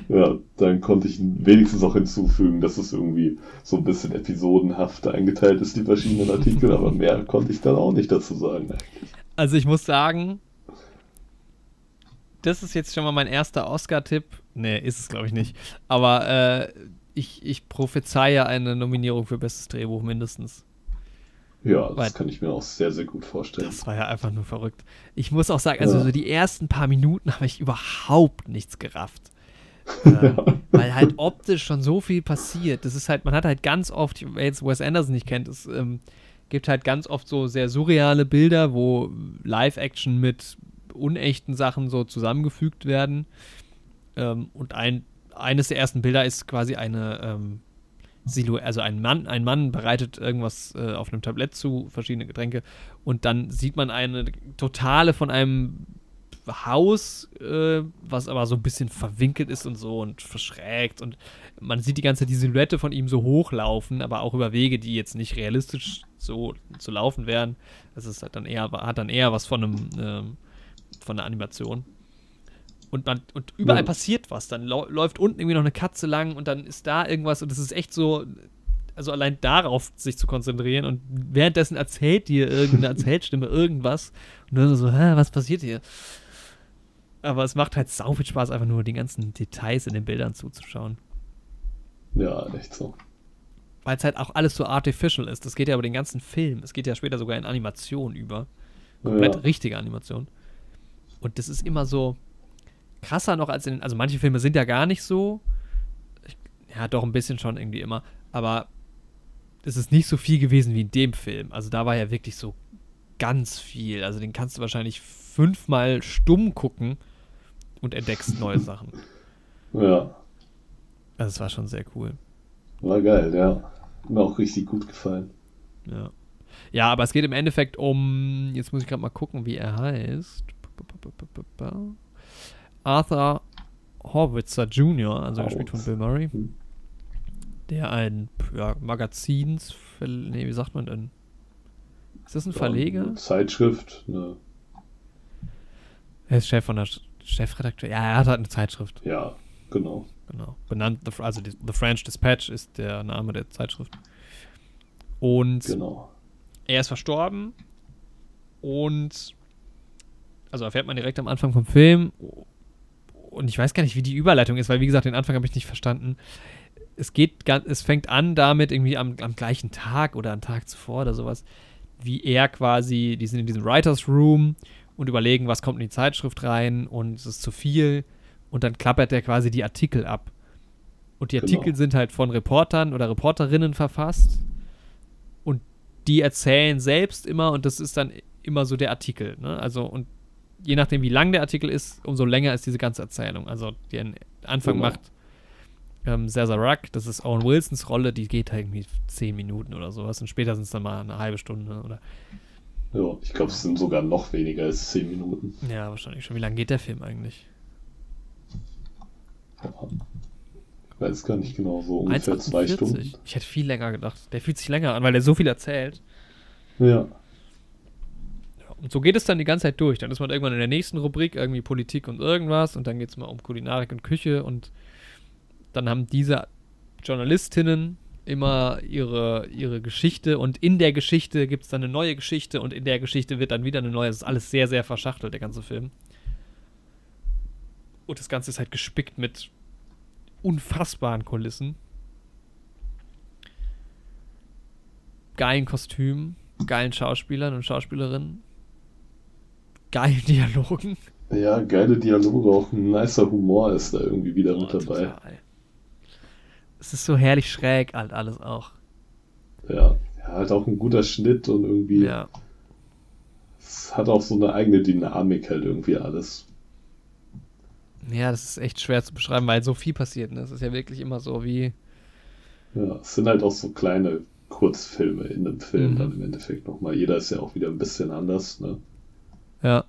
ja, dann konnte ich wenigstens auch hinzufügen, dass es irgendwie so ein bisschen episodenhaft eingeteilt ist, die verschiedenen Artikel, aber mehr konnte ich dann auch nicht dazu sagen. Eigentlich. Also ich muss sagen, das ist jetzt schon mal mein erster Oscar-Tipp. Nee, ist es glaube ich nicht. Aber äh, ich, ich prophezeie eine Nominierung für bestes Drehbuch mindestens. Ja, das Weil, kann ich mir auch sehr, sehr gut vorstellen. Das war ja einfach nur verrückt. Ich muss auch sagen, also ja. so die ersten paar Minuten habe ich überhaupt nichts gerafft. ähm, weil halt optisch schon so viel passiert. Das ist halt, man hat halt ganz oft, wer jetzt Wes Anderson nicht kennt, es ähm, gibt halt ganz oft so sehr surreale Bilder, wo Live-Action mit unechten Sachen so zusammengefügt werden. Ähm, und ein eines der ersten Bilder ist quasi eine ähm, Silhouette, also ein Mann, ein Mann bereitet irgendwas äh, auf einem Tablett zu, verschiedene Getränke, und dann sieht man eine totale von einem Haus, äh, was aber so ein bisschen verwinkelt ist und so und verschrägt und man sieht die ganze die Silhouette von ihm so hochlaufen, aber auch über Wege, die jetzt nicht realistisch so zu laufen wären. Das ist halt dann eher, hat dann eher was von einem, äh, von einer Animation und, man, und überall ja. passiert was. Dann läuft unten irgendwie noch eine Katze lang und dann ist da irgendwas und es ist echt so, also allein darauf sich zu konzentrieren und währenddessen erzählt dir irgendeine Erzählstimme irgendwas und dann so, hä, was passiert hier? Aber es macht halt sau viel Spaß, einfach nur die ganzen Details in den Bildern zuzuschauen. Ja, echt so. Weil es halt auch alles so artificial ist. Das geht ja über den ganzen Film. Es geht ja später sogar in Animation über. Komplett ja. richtige Animation. Und das ist immer so, krasser noch als in, also manche Filme sind ja gar nicht so. Ich, ja, doch ein bisschen schon irgendwie immer. Aber es ist nicht so viel gewesen wie in dem Film. Also da war ja wirklich so ganz viel. Also den kannst du wahrscheinlich fünfmal stumm gucken und entdeckst neue Sachen. Ja. Also es war schon sehr cool. War geil, ja. Mir auch richtig gut gefallen. Ja. Ja, aber es geht im Endeffekt um, jetzt muss ich gerade mal gucken, wie er heißt. Arthur Horwitzer Jr., also oh. gespielt von Bill Murray, hm. der ein ja, Magazins, nee, wie sagt man denn? Ist das ein Verleger? Eine Zeitschrift, ne. Er ist Chef von der Chefredakteur. Ja, er hat halt eine Zeitschrift. Ja, genau. Genau. Benannt, also die, The French Dispatch ist der Name der Zeitschrift. Und genau. er ist verstorben und also erfährt man direkt am Anfang vom Film und ich weiß gar nicht, wie die Überleitung ist, weil wie gesagt, den Anfang habe ich nicht verstanden. Es geht, es fängt an damit irgendwie am, am gleichen Tag oder am Tag zuvor oder sowas, wie er quasi, die sind in diesem Writers Room und überlegen, was kommt in die Zeitschrift rein und es ist zu viel und dann klappert er quasi die Artikel ab. Und die Artikel genau. sind halt von Reportern oder Reporterinnen verfasst. Und die erzählen selbst immer und das ist dann immer so der Artikel. Ne? Also, und je nachdem, wie lang der Artikel ist, umso länger ist diese ganze Erzählung. Also, den Anfang genau. macht ähm, Ruck, das ist Owen Wilsons Rolle, die geht halt irgendwie zehn Minuten oder sowas. Und später sind es dann mal eine halbe Stunde oder. Ja, ich glaube, es sind sogar noch weniger als zehn Minuten. Ja, wahrscheinlich schon. Wie lang geht der Film eigentlich? Ja. Ich weiß gar nicht genau, so ungefähr zwei Stunden. Ich hätte viel länger gedacht. Der fühlt sich länger an, weil der so viel erzählt. Ja. Und so geht es dann die ganze Zeit durch. Dann ist man irgendwann in der nächsten Rubrik irgendwie Politik und irgendwas und dann geht es mal um Kulinarik und Küche und dann haben diese Journalistinnen immer ihre, ihre Geschichte und in der Geschichte gibt es dann eine neue Geschichte und in der Geschichte wird dann wieder eine neue. Es ist alles sehr, sehr verschachtelt, der ganze Film. Und das Ganze ist halt gespickt mit unfassbaren Kulissen. Geilen Kostümen, geilen Schauspielern und Schauspielerinnen, geilen Dialogen. Ja, geile Dialoge, auch ein nicer Humor ist da irgendwie wieder oh, mit dabei. Total. Es ist so herrlich schräg halt alles auch. Ja, ja, halt auch ein guter Schnitt und irgendwie. Ja. Es hat auch so eine eigene Dynamik halt irgendwie alles. Ja, das ist echt schwer zu beschreiben, weil so viel passiert. Ne? Das ist ja wirklich immer so wie. Ja, es sind halt auch so kleine Kurzfilme in dem Film mhm. dann im Endeffekt nochmal. Jeder ist ja auch wieder ein bisschen anders, ne? Ja.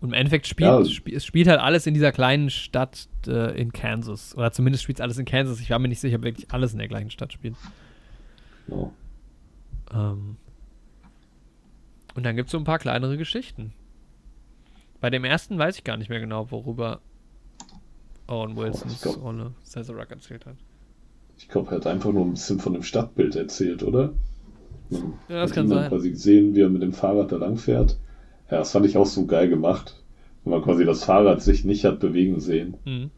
Und im Endeffekt spielt ja. sp es spielt halt alles in dieser kleinen Stadt äh, in Kansas. Oder zumindest spielt es alles in Kansas. Ich war mir nicht sicher, ob wirklich alles in der gleichen Stadt spielt. Ja. Ähm. Und dann gibt es so ein paar kleinere Geschichten. Bei dem ersten weiß ich gar nicht mehr genau, worüber Owen Wilsons oh, Rolle Cesar erzählt hat. Ich glaube, er hat einfach nur ein bisschen von dem Stadtbild erzählt, oder? Ja, das kann sein. quasi gesehen, wie er mit dem Fahrrad da lang fährt. Ja, das fand ich auch so geil gemacht. Wenn man quasi das Fahrrad sich nicht hat bewegen sehen. Mhm.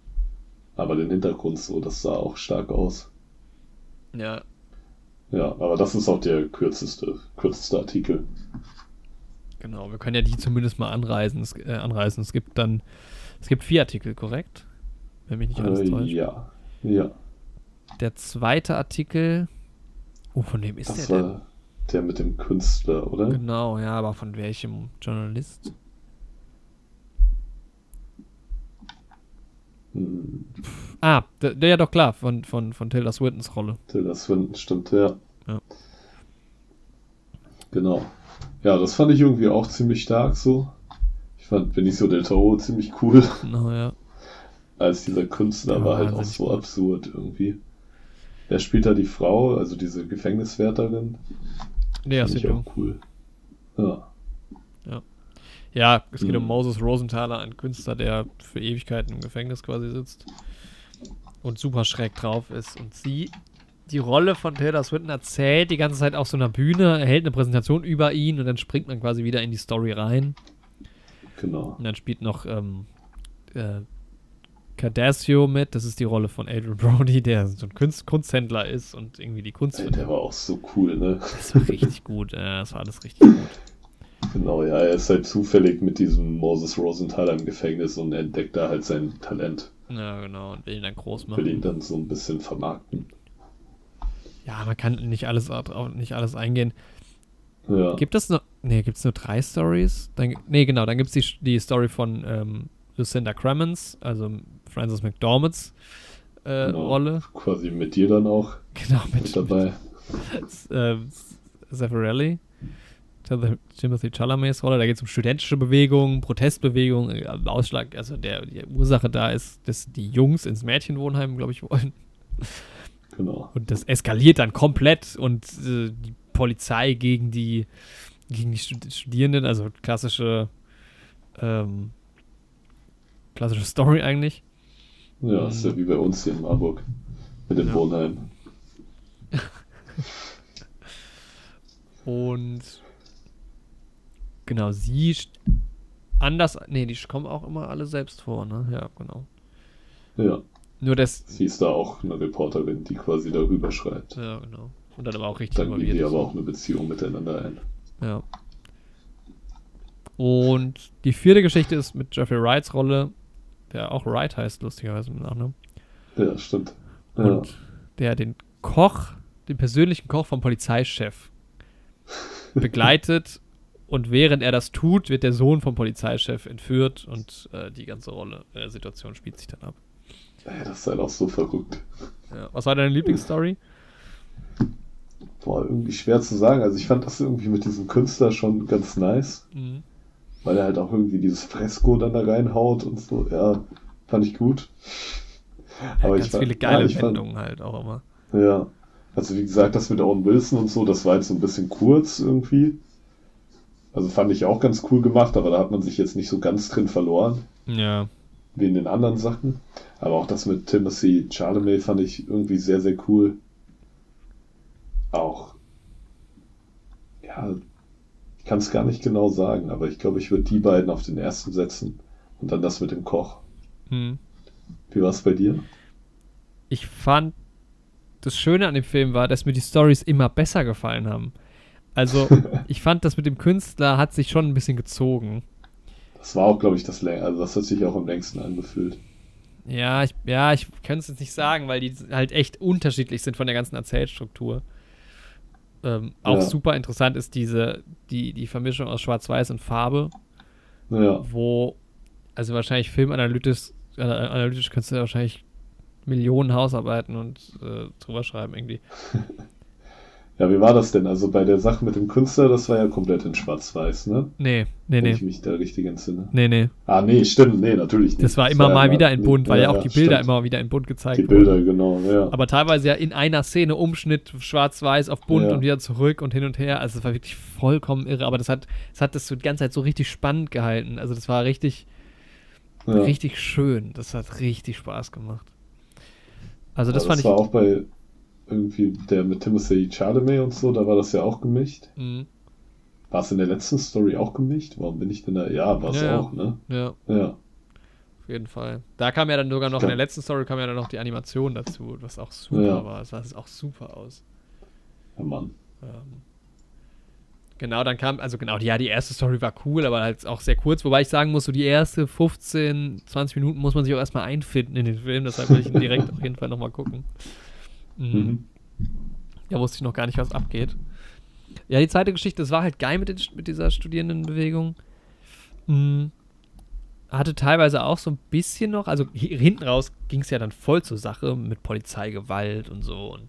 Aber den Hintergrund so, das sah auch stark aus. Ja. Ja, aber das ist auch der kürzeste, kürzeste Artikel. Genau, wir können ja die zumindest mal anreisen. Es, äh, anreißen. Es gibt dann, es gibt vier Artikel, korrekt? Wenn mich nicht alles äh, täuscht. Ja, ja. Der zweite Artikel, oh, von wem ist das der war denn? Der mit dem Künstler, oder? Genau, ja, aber von welchem Journalist? Hm. Ah, der, der, ja doch klar, von, von, von Tilda Swintons Rolle. Tilda Swinton, stimmt, ja. Ja. Genau. Ja, das fand ich irgendwie auch ziemlich stark so. Ich fand Benicio del Toro ziemlich cool. Genau, ja. Als dieser Künstler ja, war halt auch so absurd irgendwie. Wer spielt da die Frau, also diese Gefängniswärterin? Nee, ist auch cool. Ja. Ja. Ja, es geht mhm. um Moses Rosenthaler, ein Künstler, der für Ewigkeiten im Gefängnis quasi sitzt und super schräg drauf ist. Und sie die Rolle von Taylor Swinton erzählt die ganze Zeit auf so einer Bühne, erhält eine Präsentation über ihn und dann springt man quasi wieder in die Story rein. Genau. Und dann spielt noch ähm, äh, Cardassio mit, das ist die Rolle von Adrian Brody, der so ein Kunst Kunsthändler ist und irgendwie die Kunst. Ey, der war auch so cool, ne? Das war richtig gut, äh, das war alles richtig gut. Genau, ja, er ist halt zufällig mit diesem Moses Rosenthal im Gefängnis und entdeckt da halt sein Talent. Ja, genau, und will ihn dann groß machen. Will ihn dann so ein bisschen vermarkten. Ja, man kann nicht alles, nicht alles eingehen. Ja. Gibt es nur, nee, gibt es nur drei Stories? Dann, nee, genau, dann gibt es die, die Story von ähm, Lucinda Cremens, also Frances McDormands äh, genau. Rolle. Quasi mit dir dann auch. Genau, mit, mit dabei. Mit, äh, Zeffirelli. Timothy Chalamets Rolle, da geht es um studentische Bewegung, Protestbewegung, äh, Ausschlag, also der, die Ursache da ist, dass die Jungs ins Mädchenwohnheim, glaube ich, wollen. Genau. Und das eskaliert dann komplett und äh, die Polizei gegen die, gegen die Studierenden, also klassische, ähm, klassische Story eigentlich. Ja, ähm, ist ja wie bei uns hier in Marburg mit dem ja. Wohnheim. und genau, sie anders, nee, die kommen auch immer alle selbst vor, ne? Ja, genau. Ja. Nur das. Sie ist da auch eine Reporterin, die quasi darüber schreibt. Ja, genau. Und dann aber auch richtig Dann gehen die aber auch eine Beziehung miteinander ein. Ja. Und die vierte Geschichte ist mit Jeffrey Wrights Rolle. Der auch Wright heißt, lustigerweise mit Nachnamen. Ja, stimmt. Ja. Und der den Koch, den persönlichen Koch vom Polizeichef begleitet und während er das tut, wird der Sohn vom Polizeichef entführt und äh, die ganze Rolle der äh, Situation spielt sich dann ab. Ja, das ist halt auch so verrückt. Ja. Was war deine Lieblingsstory? Boah, irgendwie schwer zu sagen. Also ich fand das irgendwie mit diesem Künstler schon ganz nice. Mhm. Weil er halt auch irgendwie dieses Fresko dann da reinhaut und so. Ja, fand ich gut. Ja, Aber ganz ich fand, viele geile ja, Wendungen fand, halt auch immer. Ja. Also wie gesagt, das mit Owen Wilson und so, das war jetzt so ein bisschen kurz irgendwie. Also fand ich auch ganz cool gemacht, aber da hat man sich jetzt nicht so ganz drin verloren. Ja. Wie in den anderen Sachen. Aber auch das mit Timothy Chalamet fand ich irgendwie sehr, sehr cool. Auch. Ja, kann es gar nicht genau sagen, aber ich glaube, ich würde die beiden auf den ersten setzen. Und dann das mit dem Koch. Hm. Wie war es bei dir? Ich fand, das Schöne an dem Film war, dass mir die Stories immer besser gefallen haben. Also, ich fand, das mit dem Künstler hat sich schon ein bisschen gezogen. Das war auch, glaube ich, das längste. Also, das hat sich auch am längsten angefühlt. Ja, ich, ja, ich kann es jetzt nicht sagen, weil die halt echt unterschiedlich sind von der ganzen Erzählstruktur. Ähm, auch ja. super interessant ist diese, die, die Vermischung aus Schwarz-Weiß und Farbe. Ja. Wo, also wahrscheinlich filmanalytisch äh, analytisch kannst du ja wahrscheinlich Millionen Hausarbeiten und äh, drüber schreiben irgendwie. Ja, wie war das denn? Also bei der Sache mit dem Künstler, das war ja komplett in Schwarz-Weiß, ne? Nee, nee, Wenn nee. ich mich da richtig entsinne. Nee, nee. Ah, nee, stimmt, nee, natürlich nicht. Das war immer das mal wieder in bunt, weil ja, ja auch die Bilder stimmt. immer wieder in bunt gezeigt wurden. Die Bilder, wurden. genau, ja. Aber teilweise ja in einer Szene Umschnitt schwarz-weiß auf bunt ja. und wieder zurück und hin und her. Also das war wirklich vollkommen irre, aber das hat, das hat das so die ganze Zeit so richtig spannend gehalten. Also das war richtig, ja. richtig schön. Das hat richtig Spaß gemacht. Also das, das fand ich. Das war auch bei irgendwie der mit Timothy Chalamet und so, da war das ja auch gemischt. Mhm. War es in der letzten Story auch gemischt? Warum bin ich denn da? Ja, war es ja, auch, ne? Ja. Ja. Auf jeden Fall. Da kam ja dann sogar noch, in der letzten Story kam ja dann noch die Animation dazu, was auch super war. Es sah auch super aus. Ja, Mann. Ähm, genau, dann kam, also genau, ja, die erste Story war cool, aber halt auch sehr kurz, wobei ich sagen muss, so die erste 15, 20 Minuten muss man sich auch erstmal einfinden in den Film, deshalb will ich ihn direkt auf jeden Fall nochmal gucken. Mhm. mhm. Da wusste ich noch gar nicht, was abgeht. Ja, die zweite Geschichte, das war halt geil mit, den, mit dieser Studierendenbewegung. Mhm. Hatte teilweise auch so ein bisschen noch, also hinten raus ging es ja dann voll zur Sache mit Polizeigewalt und so. Und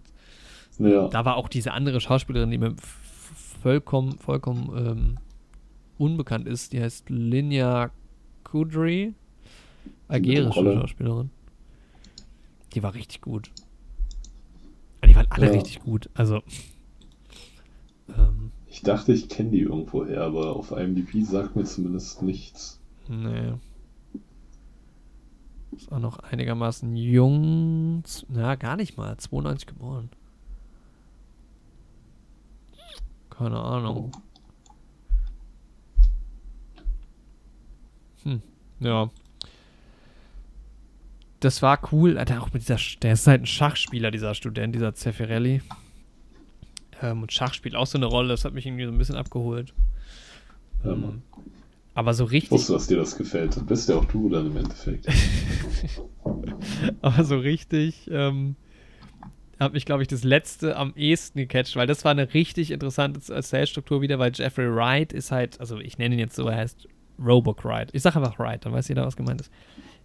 ja. da war auch diese andere Schauspielerin, die mir vollkommen, vollkommen ähm, unbekannt ist. Die heißt Linya Kudry. Algerische Schauspielerin. Die war richtig gut die waren alle ja. richtig gut. Also. Ähm, ich dachte, ich kenne die irgendwoher, aber auf IMDb sagt mir zumindest nichts. Nee. Ist auch noch einigermaßen jung. Na, gar nicht mal. 92 geboren. Keine Ahnung. Oh. Hm. Ja das war cool. Alter, auch mit dieser, der ist halt ein Schachspieler, dieser Student, dieser Zeffirelli. Ähm, und Schach spielt auch so eine Rolle, das hat mich irgendwie so ein bisschen abgeholt. Ähm, aber so richtig. Ich wusste, dass dir das gefällt. Du bist ja auch du dann im Endeffekt. aber so richtig ähm, hat mich, glaube ich, das letzte am ehesten gecatcht, weil das war eine richtig interessante Erzählstruktur wieder, weil Jeffrey Wright ist halt, also ich nenne ihn jetzt so, er heißt Roboc Wright. Ich sage einfach Wright, dann weiß jeder, was gemeint ist.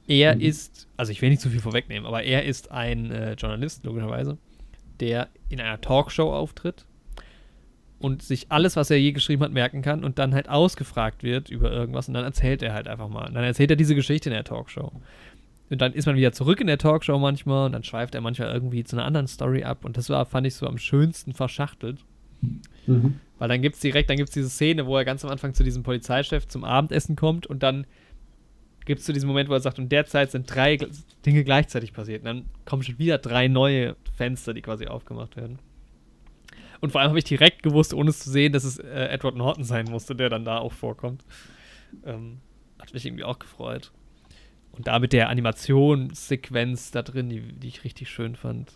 Er mhm. ist, also ich will nicht zu viel vorwegnehmen, aber er ist ein äh, Journalist, logischerweise, der in einer Talkshow auftritt und sich alles, was er je geschrieben hat, merken kann und dann halt ausgefragt wird über irgendwas und dann erzählt er halt einfach mal. Und dann erzählt er diese Geschichte in der Talkshow. Und dann ist man wieder zurück in der Talkshow manchmal und dann schweift er manchmal irgendwie zu einer anderen Story ab und das war, fand ich so am schönsten verschachtelt. Mhm. Weil dann gibt es direkt, dann gibt es diese Szene, wo er ganz am Anfang zu diesem Polizeichef zum Abendessen kommt und dann gibt es zu diesem Moment, wo er sagt, und derzeit sind drei Dinge gleichzeitig passiert. Und dann kommen schon wieder drei neue Fenster, die quasi aufgemacht werden. Und vor allem habe ich direkt gewusst, ohne es zu sehen, dass es äh, Edward Norton sein musste, der dann da auch vorkommt. Ähm, hat mich irgendwie auch gefreut. Und da mit der Animationssequenz da drin, die, die ich richtig schön fand.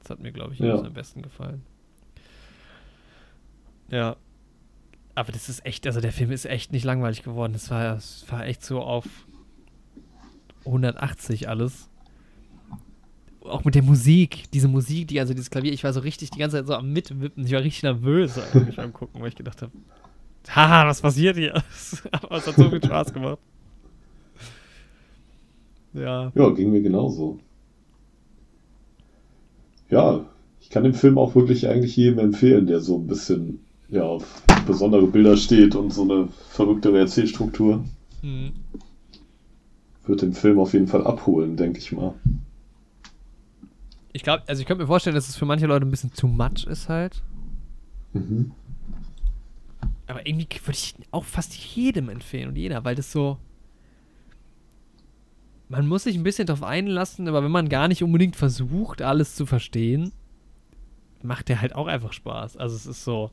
Das hat mir, glaube ich, ja. am besten gefallen. Ja. Aber das ist echt, also der Film ist echt nicht langweilig geworden. Es war, war echt so auf 180 alles. Auch mit der Musik, diese Musik, die, also dieses Klavier, ich war so richtig die ganze Zeit so am Mitwippen. Ich war richtig nervös eigentlich beim Gucken, weil ich gedacht habe, haha, was passiert hier? Aber es hat so viel Spaß gemacht. Ja. Ja, ging mir genauso. Ja, ich kann den Film auch wirklich eigentlich jedem empfehlen, der so ein bisschen ja, auf besondere Bilder steht und so eine verrücktere Erzählstruktur. Mhm. Wird den Film auf jeden Fall abholen, denke ich mal. Ich glaube, also ich könnte mir vorstellen, dass es für manche Leute ein bisschen too much ist halt. Mhm. Aber irgendwie würde ich auch fast jedem empfehlen und jeder, weil das so. Man muss sich ein bisschen darauf einlassen, aber wenn man gar nicht unbedingt versucht, alles zu verstehen, macht der halt auch einfach Spaß. Also es ist so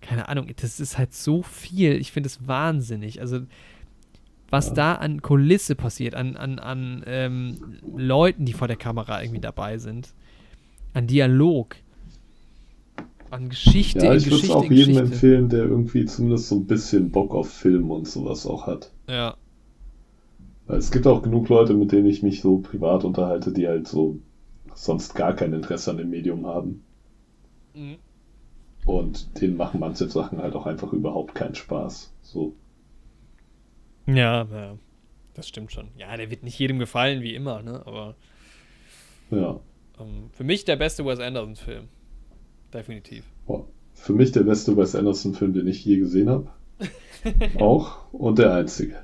keine Ahnung, das ist halt so viel. Ich finde es wahnsinnig. Also, was da an Kulisse passiert, an, an, an ähm, Leuten, die vor der Kamera irgendwie dabei sind, an Dialog, an Geschichte. Ja, ich würde es auch jedem Geschichte. empfehlen, der irgendwie zumindest so ein bisschen Bock auf Film und sowas auch hat. Ja. Weil es gibt auch genug Leute, mit denen ich mich so privat unterhalte, die halt so sonst gar kein Interesse an dem Medium haben. Mhm. Und denen machen manche Sachen halt auch einfach überhaupt keinen Spaß. So. Ja, ja, das stimmt schon. Ja, der wird nicht jedem gefallen, wie immer, ne? Aber. Ja. Ähm, für mich der beste Wes Anderson-Film. Definitiv. Boah. Für mich der beste Wes Anderson-Film, den ich je gesehen habe. auch. Und der einzige.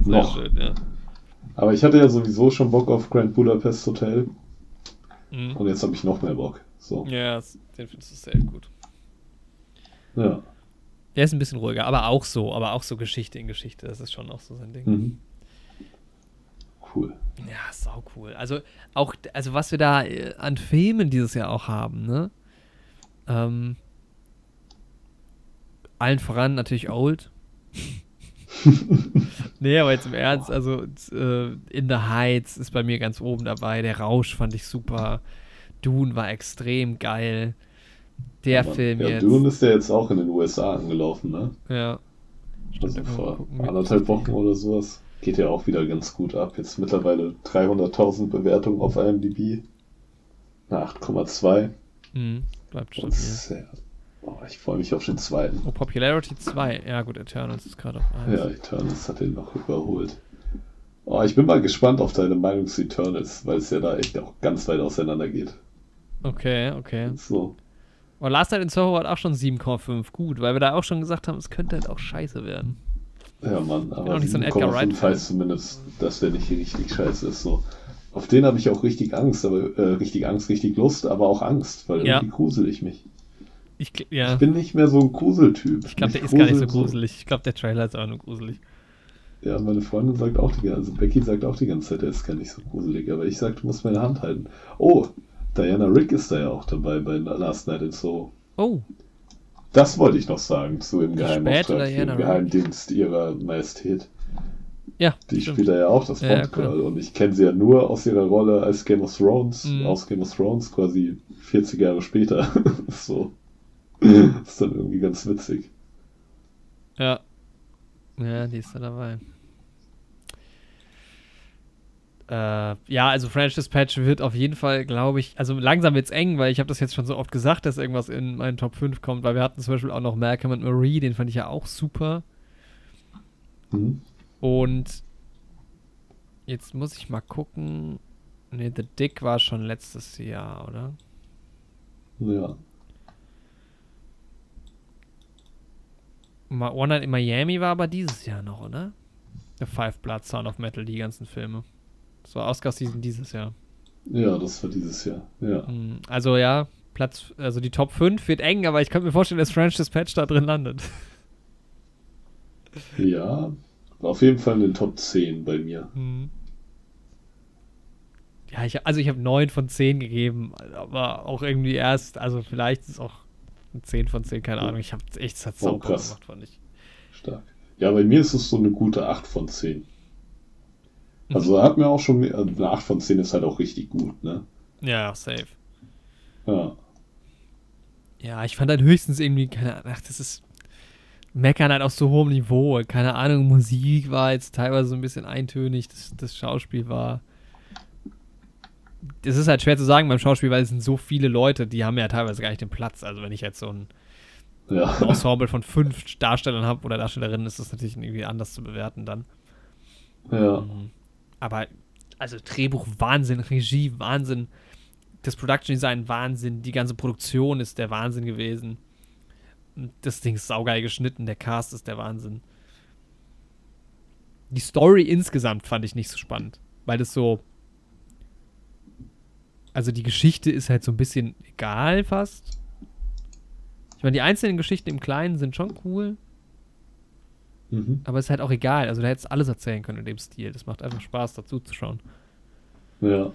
Sehr Noch. Schön, ja. Aber ich hatte ja sowieso schon Bock auf Grand Budapest Hotel. Mhm. Und jetzt habe ich noch mehr Bock. So. Ja, den findest du sehr gut. Ja. Der ist ein bisschen ruhiger, aber auch so, aber auch so Geschichte in Geschichte. Das ist schon auch so sein Ding. Mhm. Cool. Ja, sau cool. Also auch, also was wir da äh, an Filmen dieses Jahr auch haben, ne? Ähm, allen voran natürlich Old. nee, aber jetzt im Ernst, also äh, In the Heights ist bei mir ganz oben dabei. Der Rausch fand ich super. Dune war extrem geil. Der ja, Film ja, jetzt. Dune ist ja jetzt auch in den USA angelaufen, ne? Ja. Also vor anderthalb Wochen oder sowas. Geht ja auch wieder ganz gut ab. Jetzt mittlerweile 300.000 Bewertungen auf IMDb. Na, 8,2. Mhm, bleibt schon. Ja, oh, ich freue mich auf den zweiten. Oh, Popularity 2. Ja, gut, Eternals ist gerade auf 1. Ja, Eternals hat den noch überholt. Oh, ich bin mal gespannt auf deine Meinung zu Eternals, weil es ja da echt auch ganz weit auseinander geht. Okay, okay. So. Aber Last Night in Soho hat auch schon 7,5. Gut, weil wir da auch schon gesagt haben, es könnte halt auch scheiße werden. Ja, Mann, aber auch nicht so ein Edgar Wright heißt zumindest, dass der nicht richtig scheiße ist. So. Auf den habe ich auch richtig Angst, aber äh, richtig Angst, richtig Lust, aber auch Angst, weil ja. irgendwie grusel ich mich. Ich, ja. ich bin nicht mehr so ein Gruseltyp. Ich glaube, der ist gar nicht so gruselig. Ich glaube, der Trailer ist auch nur gruselig. Ja, meine Freundin sagt auch die ganze also Becky sagt auch die ganze Zeit, der ist gar nicht so gruselig, aber ich sag, du musst meine Hand halten. Oh, Diana Rick ist da ja auch dabei bei Last Night in Soho. Oh. Das wollte ich noch sagen zu dem Geheimauftrag, Geheimdienst ihrer Majestät. Ja. Die stimmt. spielt da ja auch das Frontgirl. Ja, und ich kenne sie ja nur aus ihrer Rolle als Game of Thrones, mhm. aus Game of Thrones quasi 40 Jahre später. so. Das ist dann irgendwie ganz witzig. Ja. Ja, die ist da dabei. Äh, ja, also French Dispatch wird auf jeden Fall, glaube ich, also langsam wird es eng, weil ich habe das jetzt schon so oft gesagt, dass irgendwas in meinen Top 5 kommt, weil wir hatten zum Beispiel auch noch Malcolm und Marie, den fand ich ja auch super. Mhm. Und jetzt muss ich mal gucken. Ne, The Dick war schon letztes Jahr, oder? Ja. One Night in Miami war aber dieses Jahr noch, oder? The Five Blood Sound of Metal, die ganzen Filme. Das war Oscar-Season dieses Jahr. Ja, das war dieses Jahr, ja. Hm, also ja, Platz, also die Top 5 wird eng, aber ich könnte mir vorstellen, dass French Dispatch da drin landet. Ja, auf jeden Fall in den Top 10 bei mir. Hm. Ja, ich, also ich habe 9 von 10 gegeben, aber auch irgendwie erst, also vielleicht ist es auch 10 von 10, keine Ahnung. Ich habe echt, es hat oh, sauber gemacht, fand ich. Stark. Ja, bei mir ist es so eine gute 8 von 10. Also er hat mir auch schon, also eine 8 von 10 ist halt auch richtig gut, ne? Ja, safe. Ja. Ja, ich fand halt höchstens irgendwie, keine Ahnung, ach, das ist meckern halt auf so hohem Niveau. Keine Ahnung, Musik war jetzt teilweise so ein bisschen eintönig, das, das Schauspiel war. Das ist halt schwer zu sagen beim Schauspiel, weil es sind so viele Leute, die haben ja teilweise gar nicht den Platz. Also wenn ich jetzt so ein, Ja. ein Ensemble von fünf Darstellern habe oder Darstellerinnen, ist das natürlich irgendwie anders zu bewerten dann. ja. Mhm. Aber, also Drehbuch Wahnsinn, Regie Wahnsinn, das Production Design Wahnsinn, die ganze Produktion ist der Wahnsinn gewesen. Das Ding ist saugeil geschnitten, der Cast ist der Wahnsinn. Die Story insgesamt fand ich nicht so spannend, weil das so. Also die Geschichte ist halt so ein bisschen egal fast. Ich meine, die einzelnen Geschichten im Kleinen sind schon cool, Mhm. aber es ist halt auch egal. Also da hättest du alles erzählen können in dem Stil. Das macht einfach Spaß, dazu zu schauen. Ja.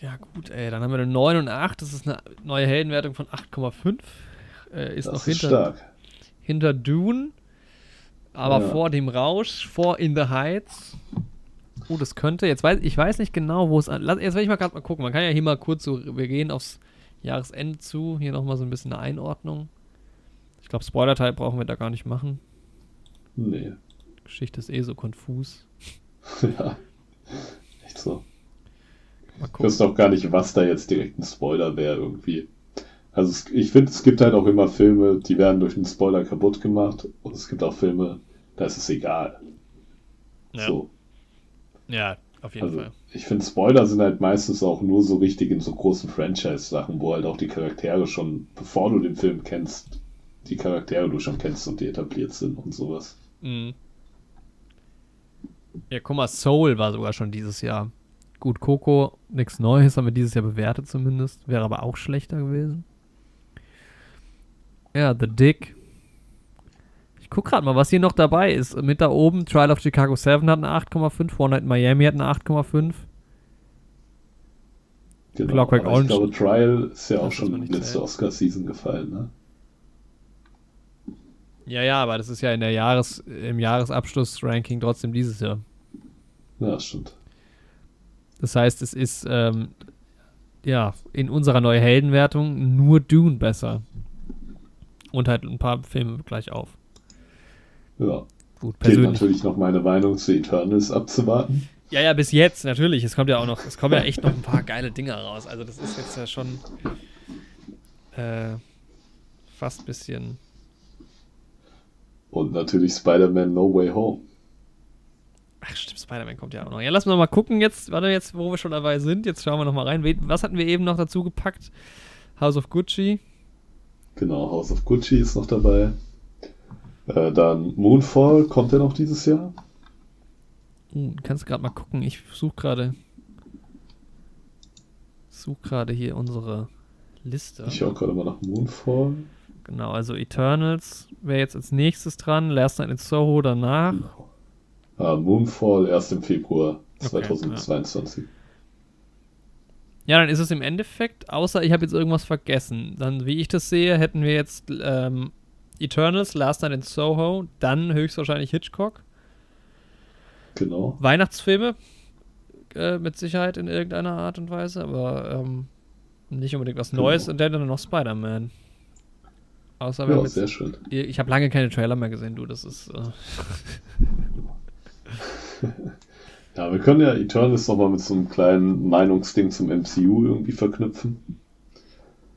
Ja, gut, ey. Dann haben wir eine 9 und 8. Das ist eine neue Heldenwertung von 8,5. Äh, ist Das noch ist hinter, stark. hinter Dune. Aber Ja. vor dem Rausch, vor In the Heights. Oh, das könnte. Jetzt weiß ich weiß nicht genau, wo es an. Lass, jetzt will ich mal gerade mal gucken. Man kann ja hier mal kurz so. Wir gehen aufs Jahresende zu. Hier nochmal so ein bisschen eine Einordnung. Ich glaube, Spoiler-Teil brauchen wir da gar nicht machen. Nee. Geschichte ist eh so konfus. ja. Echt so. Ich wüsste auch gar nicht, was da jetzt direkt ein Spoiler wäre irgendwie. Also es, ich finde, es gibt halt auch immer Filme, die werden durch einen Spoiler kaputt gemacht und es gibt auch Filme, da ist es egal. Ja, So. ja auf jeden Also Fall. ich finde, Spoiler sind halt meistens auch nur so richtig in so großen Franchise-Sachen, wo halt auch die Charaktere schon, bevor du den Film kennst, die Charaktere du schon kennst und die etabliert sind und sowas. Mhm. Ja, guck mal, Soul war sogar schon dieses Jahr. Gut, Coco, nichts Neues, haben wir dieses Jahr bewertet zumindest. Wäre aber auch schlechter gewesen. Ja, The Dick. Ich guck gerade mal, was hier noch dabei ist. Mit da oben, Trial of Chicago 7 hat eine 8,5, One Night in Miami hat eine 8,5. Genau. Clockwork Orange. ich glaube, Trial ist ja auch schon man nicht letzte. Oscar-Season gefallen, ne? Ja, ja, aber das ist ja in der Jahres, im Jahresabschluss-Ranking trotzdem dieses Jahr. Ja, stimmt. Das heißt, es ist ähm, ja in unserer neuen Heldenwertung nur Dune besser. Und halt ein paar Filme gleich auf. Ja. Gut, Geht persönlich. natürlich noch meine Meinung zu Eternals abzuwarten. Ja, ja, bis jetzt, natürlich. Es kommt ja auch noch, es kommen ja echt noch ein paar geile Dinger raus. Also das ist jetzt ja schon äh, fast ein bisschen. Und natürlich Spider-Man No Way Home. Ach stimmt, Spider-Man kommt ja auch noch. Ja, lass mal mal gucken jetzt, warte jetzt, wo wir schon dabei sind. Jetzt schauen wir noch mal rein. Was hatten wir eben noch dazu gepackt? House of Gucci. Genau, House of Gucci ist noch dabei. Äh, dann Moonfall kommt ja noch dieses Jahr. Uh, kannst gerade mal gucken. Ich suche gerade. Suche gerade hier unsere Liste. Ich schaue gerade mal nach Moonfall. Genau, also Eternals wäre jetzt als nächstes dran. Last Night in Soho danach. Ah, Moonfall erst im Februar Okay, 2022. Ja, dann ist es im Endeffekt, außer ich habe jetzt irgendwas vergessen. Dann, wie ich das sehe, hätten wir jetzt ähm, Eternals, Last Night in Soho, dann höchstwahrscheinlich Hitchcock. Genau. Weihnachtsfilme äh, mit Sicherheit in irgendeiner Art und Weise, aber ähm, nicht unbedingt was Genau. Neues und dann noch Spider-Man. Außer wir Ja, haben jetzt, sehr schön. ich habe lange keine Trailer mehr gesehen, du, das ist äh, Ja, wir können ja Eternals nochmal mit so einem kleinen Meinungsding zum MCU irgendwie verknüpfen.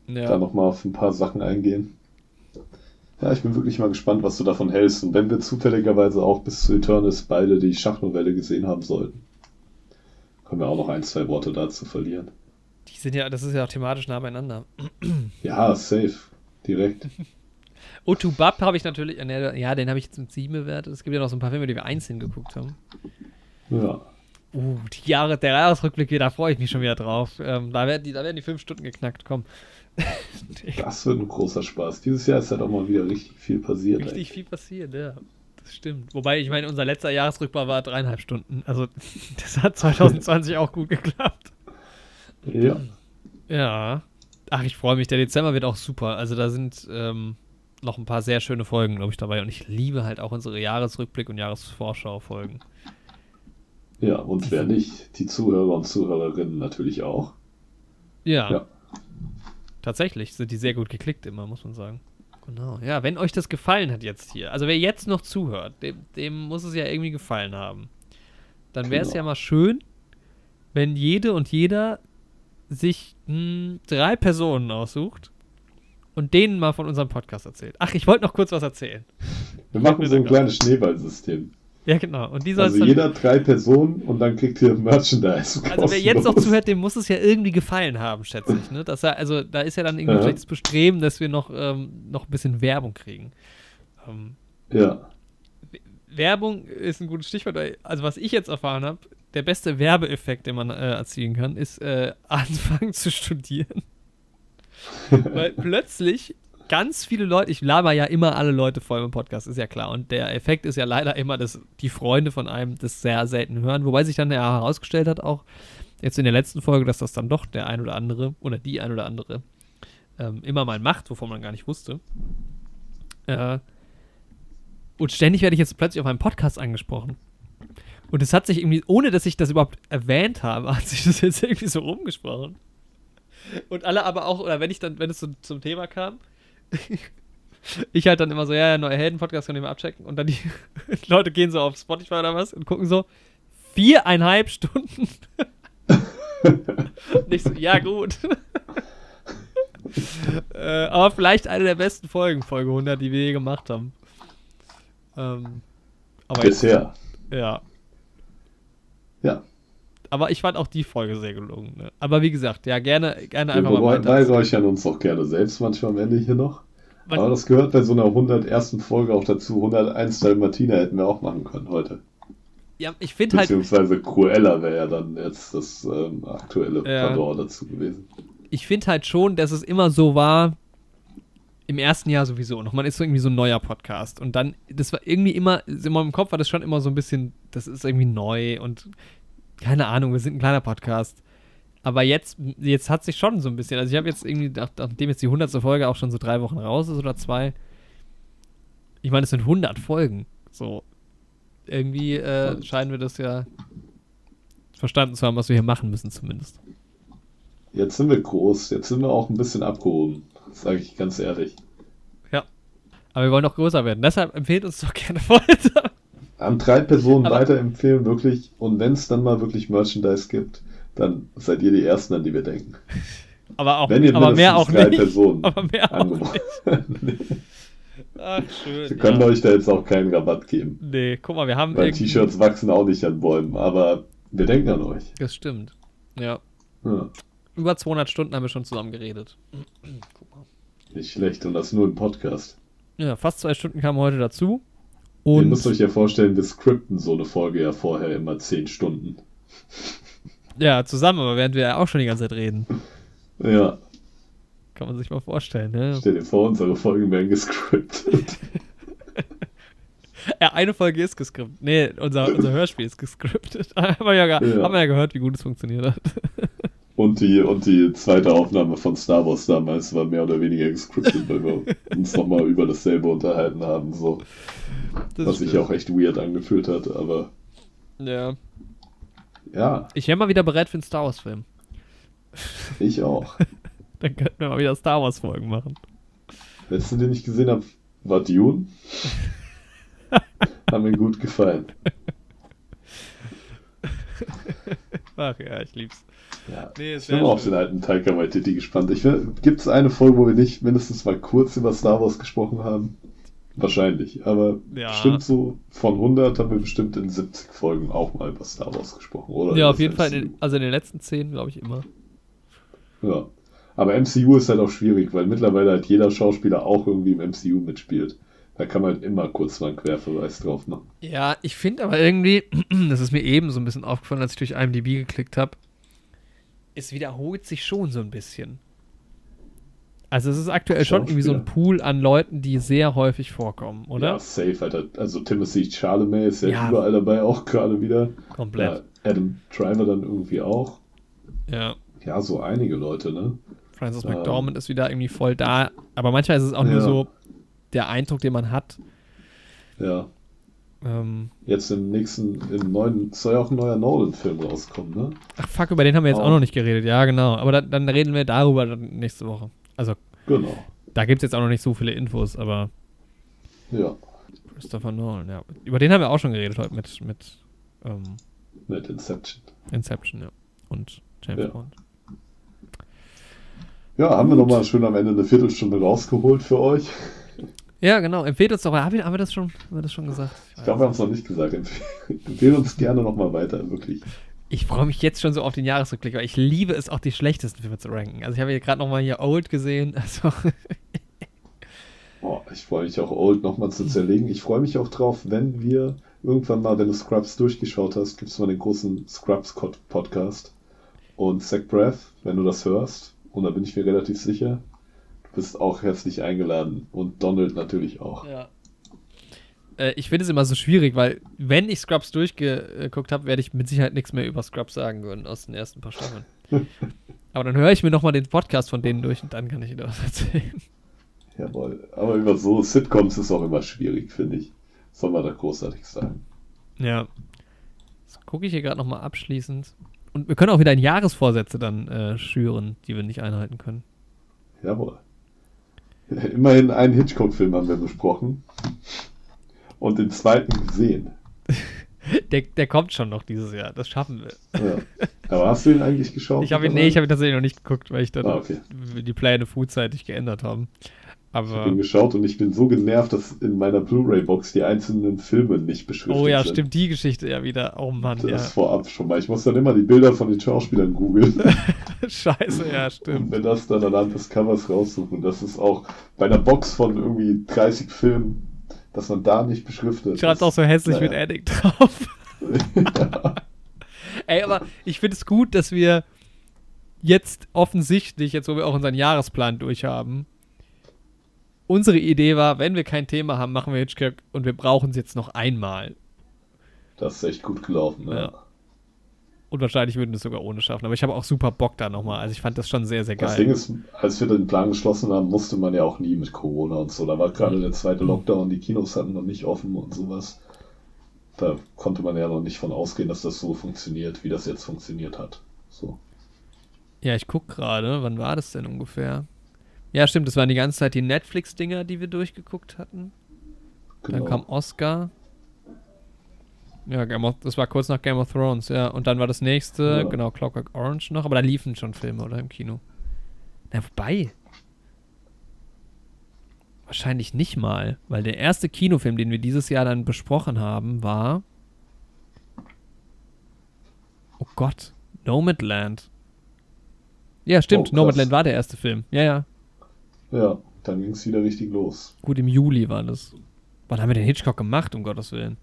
Da ja. nochmal auf ein paar Sachen eingehen. Ja, ich bin wirklich mal gespannt, was du davon hältst. Und wenn wir zufälligerweise auch bis zu Eternals beide die Schachnovelle gesehen haben sollten, können wir auch noch ein, zwei Worte dazu verlieren. Die sind ja, das ist ja auch thematisch nah beieinander. Ja, safe. Direkt. Otubab habe ich natürlich, äh, ja, den habe ich jetzt mit 7 bewertet. Es gibt ja noch so ein paar Filme, die wir einzeln geguckt haben. Ja. Uh, die Jahre, der Jahresrückblick, da freue ich mich schon wieder drauf. Ähm, da, werden die, da werden die fünf Stunden geknackt, komm. Das wird ein großer Spaß. Dieses Jahr ist halt auch mal wieder richtig viel passiert. Richtig viel passiert, ja. Das stimmt. Wobei, ich meine, unser letzter Jahresrückblick war dreieinhalb Stunden. Also, das hat 2020 auch gut geklappt. Ja. Ja. Ach, ich freue mich. Der Dezember wird auch super. Also, da sind ähm, noch ein paar sehr schöne Folgen, glaube ich, dabei. Und ich liebe halt auch unsere Jahresrückblick- und Jahresvorschau-Folgen. Ja, und wer nicht, die Zuhörer und Zuhörerinnen natürlich auch. Ja. Ja. Tatsächlich sind die sehr gut geklickt immer, muss man sagen. Genau. Ja, wenn euch das gefallen hat jetzt hier, also wer jetzt noch zuhört, dem, dem muss es ja irgendwie gefallen haben. Dann wäre es Genau. ja mal schön, wenn jede und jeder sich mh, drei Personen aussucht und denen mal von unserem Podcast erzählt. Ach, ich wollte noch kurz was erzählen. Wir machen so ein kleines Schneeballsystem. Ja, genau. Und die Also jeder drei Personen und dann kriegt ihr Merchandise. Also wer jetzt noch zuhört, dem muss es ja irgendwie gefallen haben, schätze ich. Ne? Dass er, also da ist ja dann irgendwie Ja. vielleicht das Bestreben, dass wir noch, ähm, noch ein bisschen Werbung kriegen. Ähm, Ja. Werbung ist ein gutes Stichwort. Also was ich jetzt erfahren habe, der beste Werbeeffekt, den man äh, erzielen kann, ist äh, anfangen zu studieren. Weil plötzlich ganz viele Leute, ich laber ja immer alle Leute voll im Podcast, ist ja klar. Und der Effekt ist ja leider immer, dass die Freunde von einem das sehr selten hören. Wobei sich dann ja herausgestellt hat, auch jetzt in der letzten Folge, dass das dann doch der ein oder andere oder die ein oder andere ähm, immer mal macht, wovon man gar nicht wusste. Äh, und ständig werde ich jetzt plötzlich auf einem Podcast angesprochen. Und es hat sich irgendwie, ohne dass ich das überhaupt erwähnt habe, hat sich das jetzt irgendwie so rumgesprochen. Und alle aber auch, oder wenn ich dann, wenn es so zum Thema kam, ich halt dann immer so, ja, ja, neue Helden-Podcast können wir abchecken. Und dann die Leute gehen so auf Spotify oder was und gucken so, viereinhalb Stunden. und ich so, ja, gut. äh, aber vielleicht eine der besten Folgen, Folge 100, die wir je gemacht haben. Ähm, aber jetzt, Bisher. ja. Ja. Aber ich fand auch die Folge sehr gelungen. Ne? Aber wie gesagt, ja, gerne, gerne einfach mal weiter. beweihräuchern uns auch gerne selbst manchmal am Ende hier noch. Man- Aber das gehört bei so einer 101. Folge auch dazu. 101 Dalmatiner hätten wir auch machen können heute. Ja, ich finde halt, Beziehungsweise Cruella wäre ja dann jetzt das ähm, aktuelle Ja. Pendant dazu gewesen. ich finde halt schon, dass es immer so war, im ersten Jahr sowieso noch. Man ist so irgendwie so ein neuer Podcast. Und dann, das war irgendwie immer, in meinem Kopf war das schon immer so ein bisschen, das ist irgendwie neu und keine Ahnung, wir sind ein kleiner Podcast. Aber jetzt, jetzt hat sich schon so ein bisschen, also ich habe jetzt irgendwie, nach, nachdem jetzt die 100. Folge auch schon so drei Wochen raus ist oder zwei, ich meine, es sind 100 Folgen. So, irgendwie äh, scheinen wir das ja verstanden zu haben, was wir hier machen müssen zumindest. Jetzt sind wir groß, jetzt sind wir auch ein bisschen abgehoben. Sage ich ganz ehrlich. Aber wir wollen noch größer werden. Deshalb empfehlt uns doch gerne weiter. An drei Personen Aber- weiterempfehlen, wirklich. Und wenn es dann mal wirklich Merchandise gibt, dann seid ihr die Ersten, an die wir denken. Aber, auch, Wenn ihr aber mehr auch drei nicht. Personen Aber mehr auch angeboten nicht. Ach, schön. Wir können ja. euch da jetzt auch keinen Rabatt geben. Nee, guck mal, wir haben Weil irgendwie- T-Shirts wachsen auch nicht an Bäumen, aber wir denken an euch. Das stimmt. Ja. Ja, Über 200 Stunden haben wir schon zusammen geredet. Guck. Nicht schlecht. Und das nur im Podcast. Ja, fast zwei Stunden kamen heute dazu. Ihr Und müsst euch ja vorstellen, wir skripten so eine Folge ja vorher immer zehn Stunden. ja, zusammen, aber während wir ja auch schon die ganze Zeit reden. Ja, Kann man sich mal vorstellen, ne? stell dir vor, unsere Folgen werden gescriptet. Ja, eine Folge ist geskriptet. Nee, unser, unser Hörspiel ist geskriptet. haben, wir ja, Ja. haben wir ja gehört, wie gut es funktioniert hat. Und die, und die zweite Aufnahme von Star Wars damals war mehr oder weniger gescriptet, weil wir uns nochmal über dasselbe unterhalten haben, so. Das was sich auch echt weird angefühlt hat, aber Ja. ja, Ich wäre mal wieder bereit für einen Star Wars-Film. ich auch. Dann könnten wir mal wieder Star Wars-Folgen machen. Letzten, den ich gesehen habe, war Dune. Hat mir gut gefallen. Ach ja, ich lieb's. Ja. Nee, ich bin auch auf schön. den alten Taika Waititi gespannt. Gibt es eine Folge, wo wir nicht mindestens mal kurz über Star Wars gesprochen haben? Wahrscheinlich, aber Ja. bestimmt so von 100 haben wir bestimmt in 70 Folgen auch mal über Star Wars gesprochen, oder? Ja, auf jeden Fall. In MCU. den, also in den letzten zehn, glaube ich, immer. Ja. Aber MCU ist halt auch schwierig, weil mittlerweile halt jeder Schauspieler auch irgendwie im MCU mitspielt. Da kann man halt immer kurz mal einen Querverweis drauf machen. Ja, ich finde aber irgendwie, das ist mir eben so ein bisschen aufgefallen, als ich durch IMDb geklickt habe, es wiederholt sich schon so ein bisschen. Also es ist aktuell schon irgendwie so ein. Pool an Leuten, die sehr häufig vorkommen, Ja, oder? safe, Alter. Also Timothy Chalamet ist ja, Ja. überall dabei, auch gerade wieder. Komplett. Ja, Adam Driver dann irgendwie auch. Ja. Ja, so einige Leute, ne? Francis Ähm. McDormand ist wieder irgendwie voll da. Aber manchmal ist es auch nur Ja. so der Eindruck, den man hat. Ja. Ähm, Jetzt im nächsten, im neuen, soll ja auch ein neuer Nolan-Film rauskommen, ne? ach fuck, über den haben wir jetzt Oh. auch noch nicht geredet. Ja, genau. Aber dann, dann reden wir darüber nächste Woche. Also, Genau. da gibt es jetzt auch noch nicht so viele Infos, aber Ja. Christopher Nolan, ja. Über den haben wir auch schon geredet heute mit, mit ähm, Mit Inception. Inception, ja. Und James Ja. Bond. Ja, haben wir nochmal schön am Ende eine Viertelstunde rausgeholt für euch. Ja, genau. Empfehlt uns doch. Haben wir, haben wir, das, schon, haben wir das schon gesagt? Ich glaube, wir haben es noch nicht gesagt. Empfehl empfehle uns gerne nochmal weiter, wirklich. Ich freue mich jetzt schon so auf den Jahresrückblick, weil ich liebe es auch, die schlechtesten Filme zu ranken. Also ich habe hier gerade nochmal hier Old gesehen. Also, Oh, ich freue mich auch, Old nochmal zu zerlegen. Ich freue mich auch drauf, wenn wir irgendwann mal, wenn du Scrubs durchgeschaut hast, gibt es mal den großen Scrubs-Podcast. Und Zach Breath, wenn du das hörst, und da bin ich mir relativ sicher, bist auch herzlich eingeladen. Und Donald natürlich auch. ja. Äh, ich finde es immer so schwierig, weil wenn ich Scrubs durchgeguckt habe, werde ich mit Sicherheit nichts mehr über Scrubs sagen können aus den ersten paar Staffeln. Aber dann höre ich mir nochmal den Podcast von denen durch und dann kann ich wieder was erzählen. Jawohl. Aber über so Sitcoms ist auch immer schwierig, finde ich. Soll man da großartig sagen. Ja. Das gucke ich hier gerade nochmal abschließend. Und wir können auch wieder in Jahresvorsätze dann äh, schüren, die wir nicht einhalten können. Jawohl. Immerhin einen Hitchcock-Film haben wir besprochen. Und den zweiten gesehen. Der, der kommt schon noch dieses Jahr, das schaffen wir. Ja. Aber hast du ihn eigentlich geschaut? Ich habe ihn, nee, ich habe ihn tatsächlich noch nicht geguckt, weil ich dann Ah, okay. die Pläne frühzeitig geändert haben. Ich habe Aber ihn geschaut und ich bin so genervt, dass in meiner Blu-ray-Box die einzelnen Filme nicht beschriftet oh ja, sind. stimmt die Geschichte ja wieder. Oh Mann, Das ja. vorab schon mal. Ich muss dann immer die Bilder von den Schauspielern googeln Scheiße, ja, und stimmt. mir das dann anhand des Covers raussuchen. Das ist auch bei einer Box von irgendwie 30 Filmen, dass man da nicht beschriftet. Schreibt auch so hässlich naja. mit Addict drauf. ja. Ey, aber ich finde es gut, dass wir jetzt offensichtlich, jetzt wo wir auch unseren Jahresplan durchhaben, unsere Idee war, wenn wir kein Thema haben, machen wir Hitchcock und wir brauchen es jetzt noch einmal. Das ist echt gut gelaufen. Ja. Ja. Und wahrscheinlich würden wir es sogar ohne schaffen. Aber ich habe auch super Bock da nochmal. Also ich fand das schon sehr, sehr Das geil. Ding ist, als wir den Plan geschlossen haben, musste man ja auch nie mit Corona und so. Da war gerade der zweite Lockdown, die Kinos hatten noch nicht offen und sowas. Da konnte man ja noch nicht von ausgehen, dass das so funktioniert, wie das jetzt funktioniert hat. So. Ja, ich guck gerade, wann war das denn ungefähr? Ja, stimmt, das waren die ganze Zeit die Netflix-Dinger, die wir durchgeguckt hatten. Genau. Dann kam Oscar. Ja, Game of, das war kurz nach Game of Thrones, ja. Und dann war das nächste, Ja. genau, Clockwork Orange noch, aber da liefen schon Filme, oder im Kino. Na, wobei. Wahrscheinlich nicht mal, weil der erste Kinofilm, den wir dieses Jahr dann besprochen haben, war. Oh Gott, Nomadland. Ja, stimmt, Oh. Nomadland war der erste Film. Ja, ja. Ja, dann ging es wieder richtig los. Gut, im Juli war das. Wann haben wir den Hitchcock gemacht, um Gottes Willen?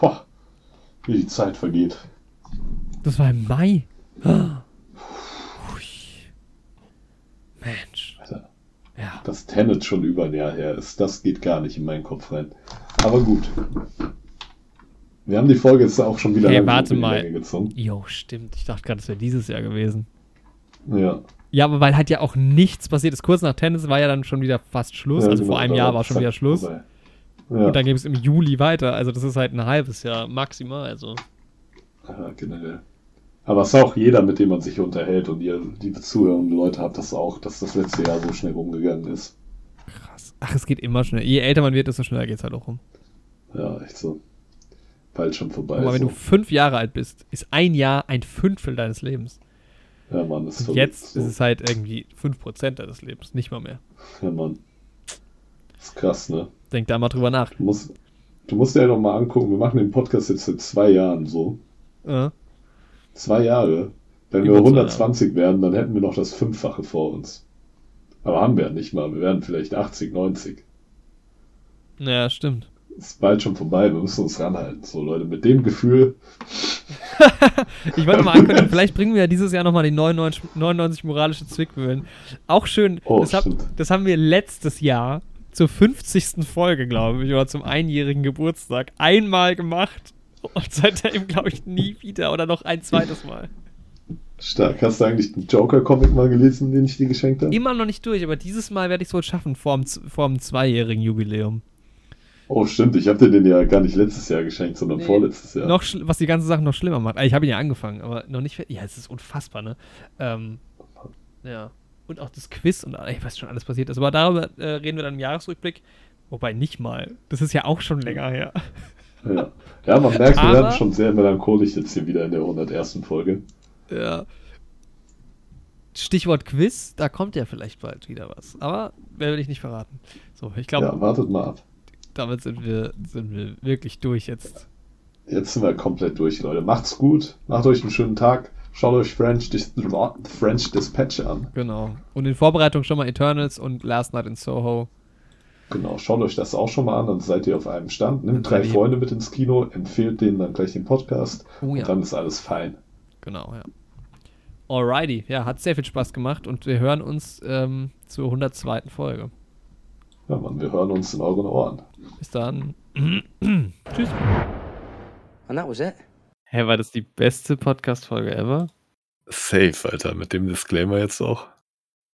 Ho, wie die Zeit vergeht. Das war im Mai. Mensch. Alter, Ja. dass Tenet schon über ein Jahr her ist, das geht gar nicht in meinen Kopf rein. Aber gut. Wir haben die Folge jetzt auch schon wieder Hey, warte mal. Jo, stimmt. Ich dachte gerade, das wäre dieses Jahr gewesen. Ja. Ja, aber weil halt ja auch nichts passiert ist. Kurz nach Tennis war ja dann schon wieder fast Schluss. Ja, also genau, vor einem Jahr war schon wieder Schluss. Ja, Und dann ging es im Juli weiter. Also das ist halt ein halbes Jahr maximal. Also ja, generell. Aber es ist auch jeder, mit dem man sich unterhält und ihr, liebe zuhörende Leute, habt das auch, dass das letzte Jahr so schnell rumgegangen ist. krass. Ach, es geht immer schneller. Je älter man wird, desto schneller geht es halt auch rum. Ja, echt so. Bald schon vorbei. Guck mal, wenn so. du fünf Jahre alt bist, ist ein Jahr ein Fünftel deines Lebens. Ja, Mann, ist Und jetzt so. ist es halt irgendwie 5% deines Lebens, nicht mal mehr. Ja, Mann. Das ist krass, ne? Denk da mal drüber nach. Du musst, du musst dir ja noch mal angucken, wir machen den Podcast jetzt seit zwei Jahren so. Äh, Zwei Jahre. Wenn Über wir zwei 120 werden, dann hätten wir noch das Fünffache vor uns. Aber haben wir nicht mal. Wir werden vielleicht 80, 90. ja, stimmt. Ist bald schon vorbei. Wir müssen uns ranhalten. So, Leute, mit dem Gefühl. Ich wollte mal ankündigen, vielleicht bringen wir ja dieses Jahr nochmal die 99, 99 moralische Zwickmühlen. Auch schön, Oh, das, hab, das haben wir letztes Jahr zur 50. Folge, glaube ich, oder zum einjährigen Geburtstag einmal gemacht. Und seitdem, glaube ich, nie wieder oder noch ein zweites Mal. Stark. Hast du eigentlich den Joker-Comic mal gelesen, den ich dir geschenkt habe? Immer noch nicht durch, aber dieses Mal werde ich es wohl schaffen, vor dem, vor dem zweijährigen Jubiläum. Oh, stimmt. Ich habe dir den ja gar nicht letztes Jahr geschenkt, sondern Nee. vorletztes Jahr. Noch, was die ganze Sache noch schlimmer macht. Also Ich habe ihn ja angefangen, aber noch nicht. Ja, es ist unfassbar, ne? Ähm, ja. und auch das Quiz und ey, was schon alles passiert ist. Aber darüber äh, reden wir dann im Jahresrückblick. Wobei nicht mal. Das ist ja auch schon länger her. Ja, ja man merkt, wir werden schon sehr melancholisch jetzt hier wieder in der 101. Folge. Ja. Stichwort Quiz, da kommt ja vielleicht bald wieder was. Aber werde ich nicht verraten. So, ich glaube. Ja, wartet mal ab. Damit sind wir, sind wir wirklich durch jetzt. Jetzt sind wir komplett durch, Leute. Macht's gut, macht euch einen schönen Tag. Schaut euch French, Dis French Dispatch an. Genau. Und in Vorbereitung schon mal Eternals und Last Night in Soho. Genau, schaut euch das auch schon mal an, dann seid ihr auf einem Stand. Nehmt drei Freunde mit ins Kino, empfehlt denen dann gleich den Podcast oh, ja. und dann ist alles fein. Genau, ja. Alrighty, ja, hat sehr viel Spaß gemacht und wir hören uns ähm, zur 102. Folge. Ja, Mann, wir hören uns in euren Ohren. Bis dann. Tschüss. And that was it. Hä, hey, war das die beste Podcast-Folge ever? Safe, Alter, mit dem Disclaimer jetzt auch.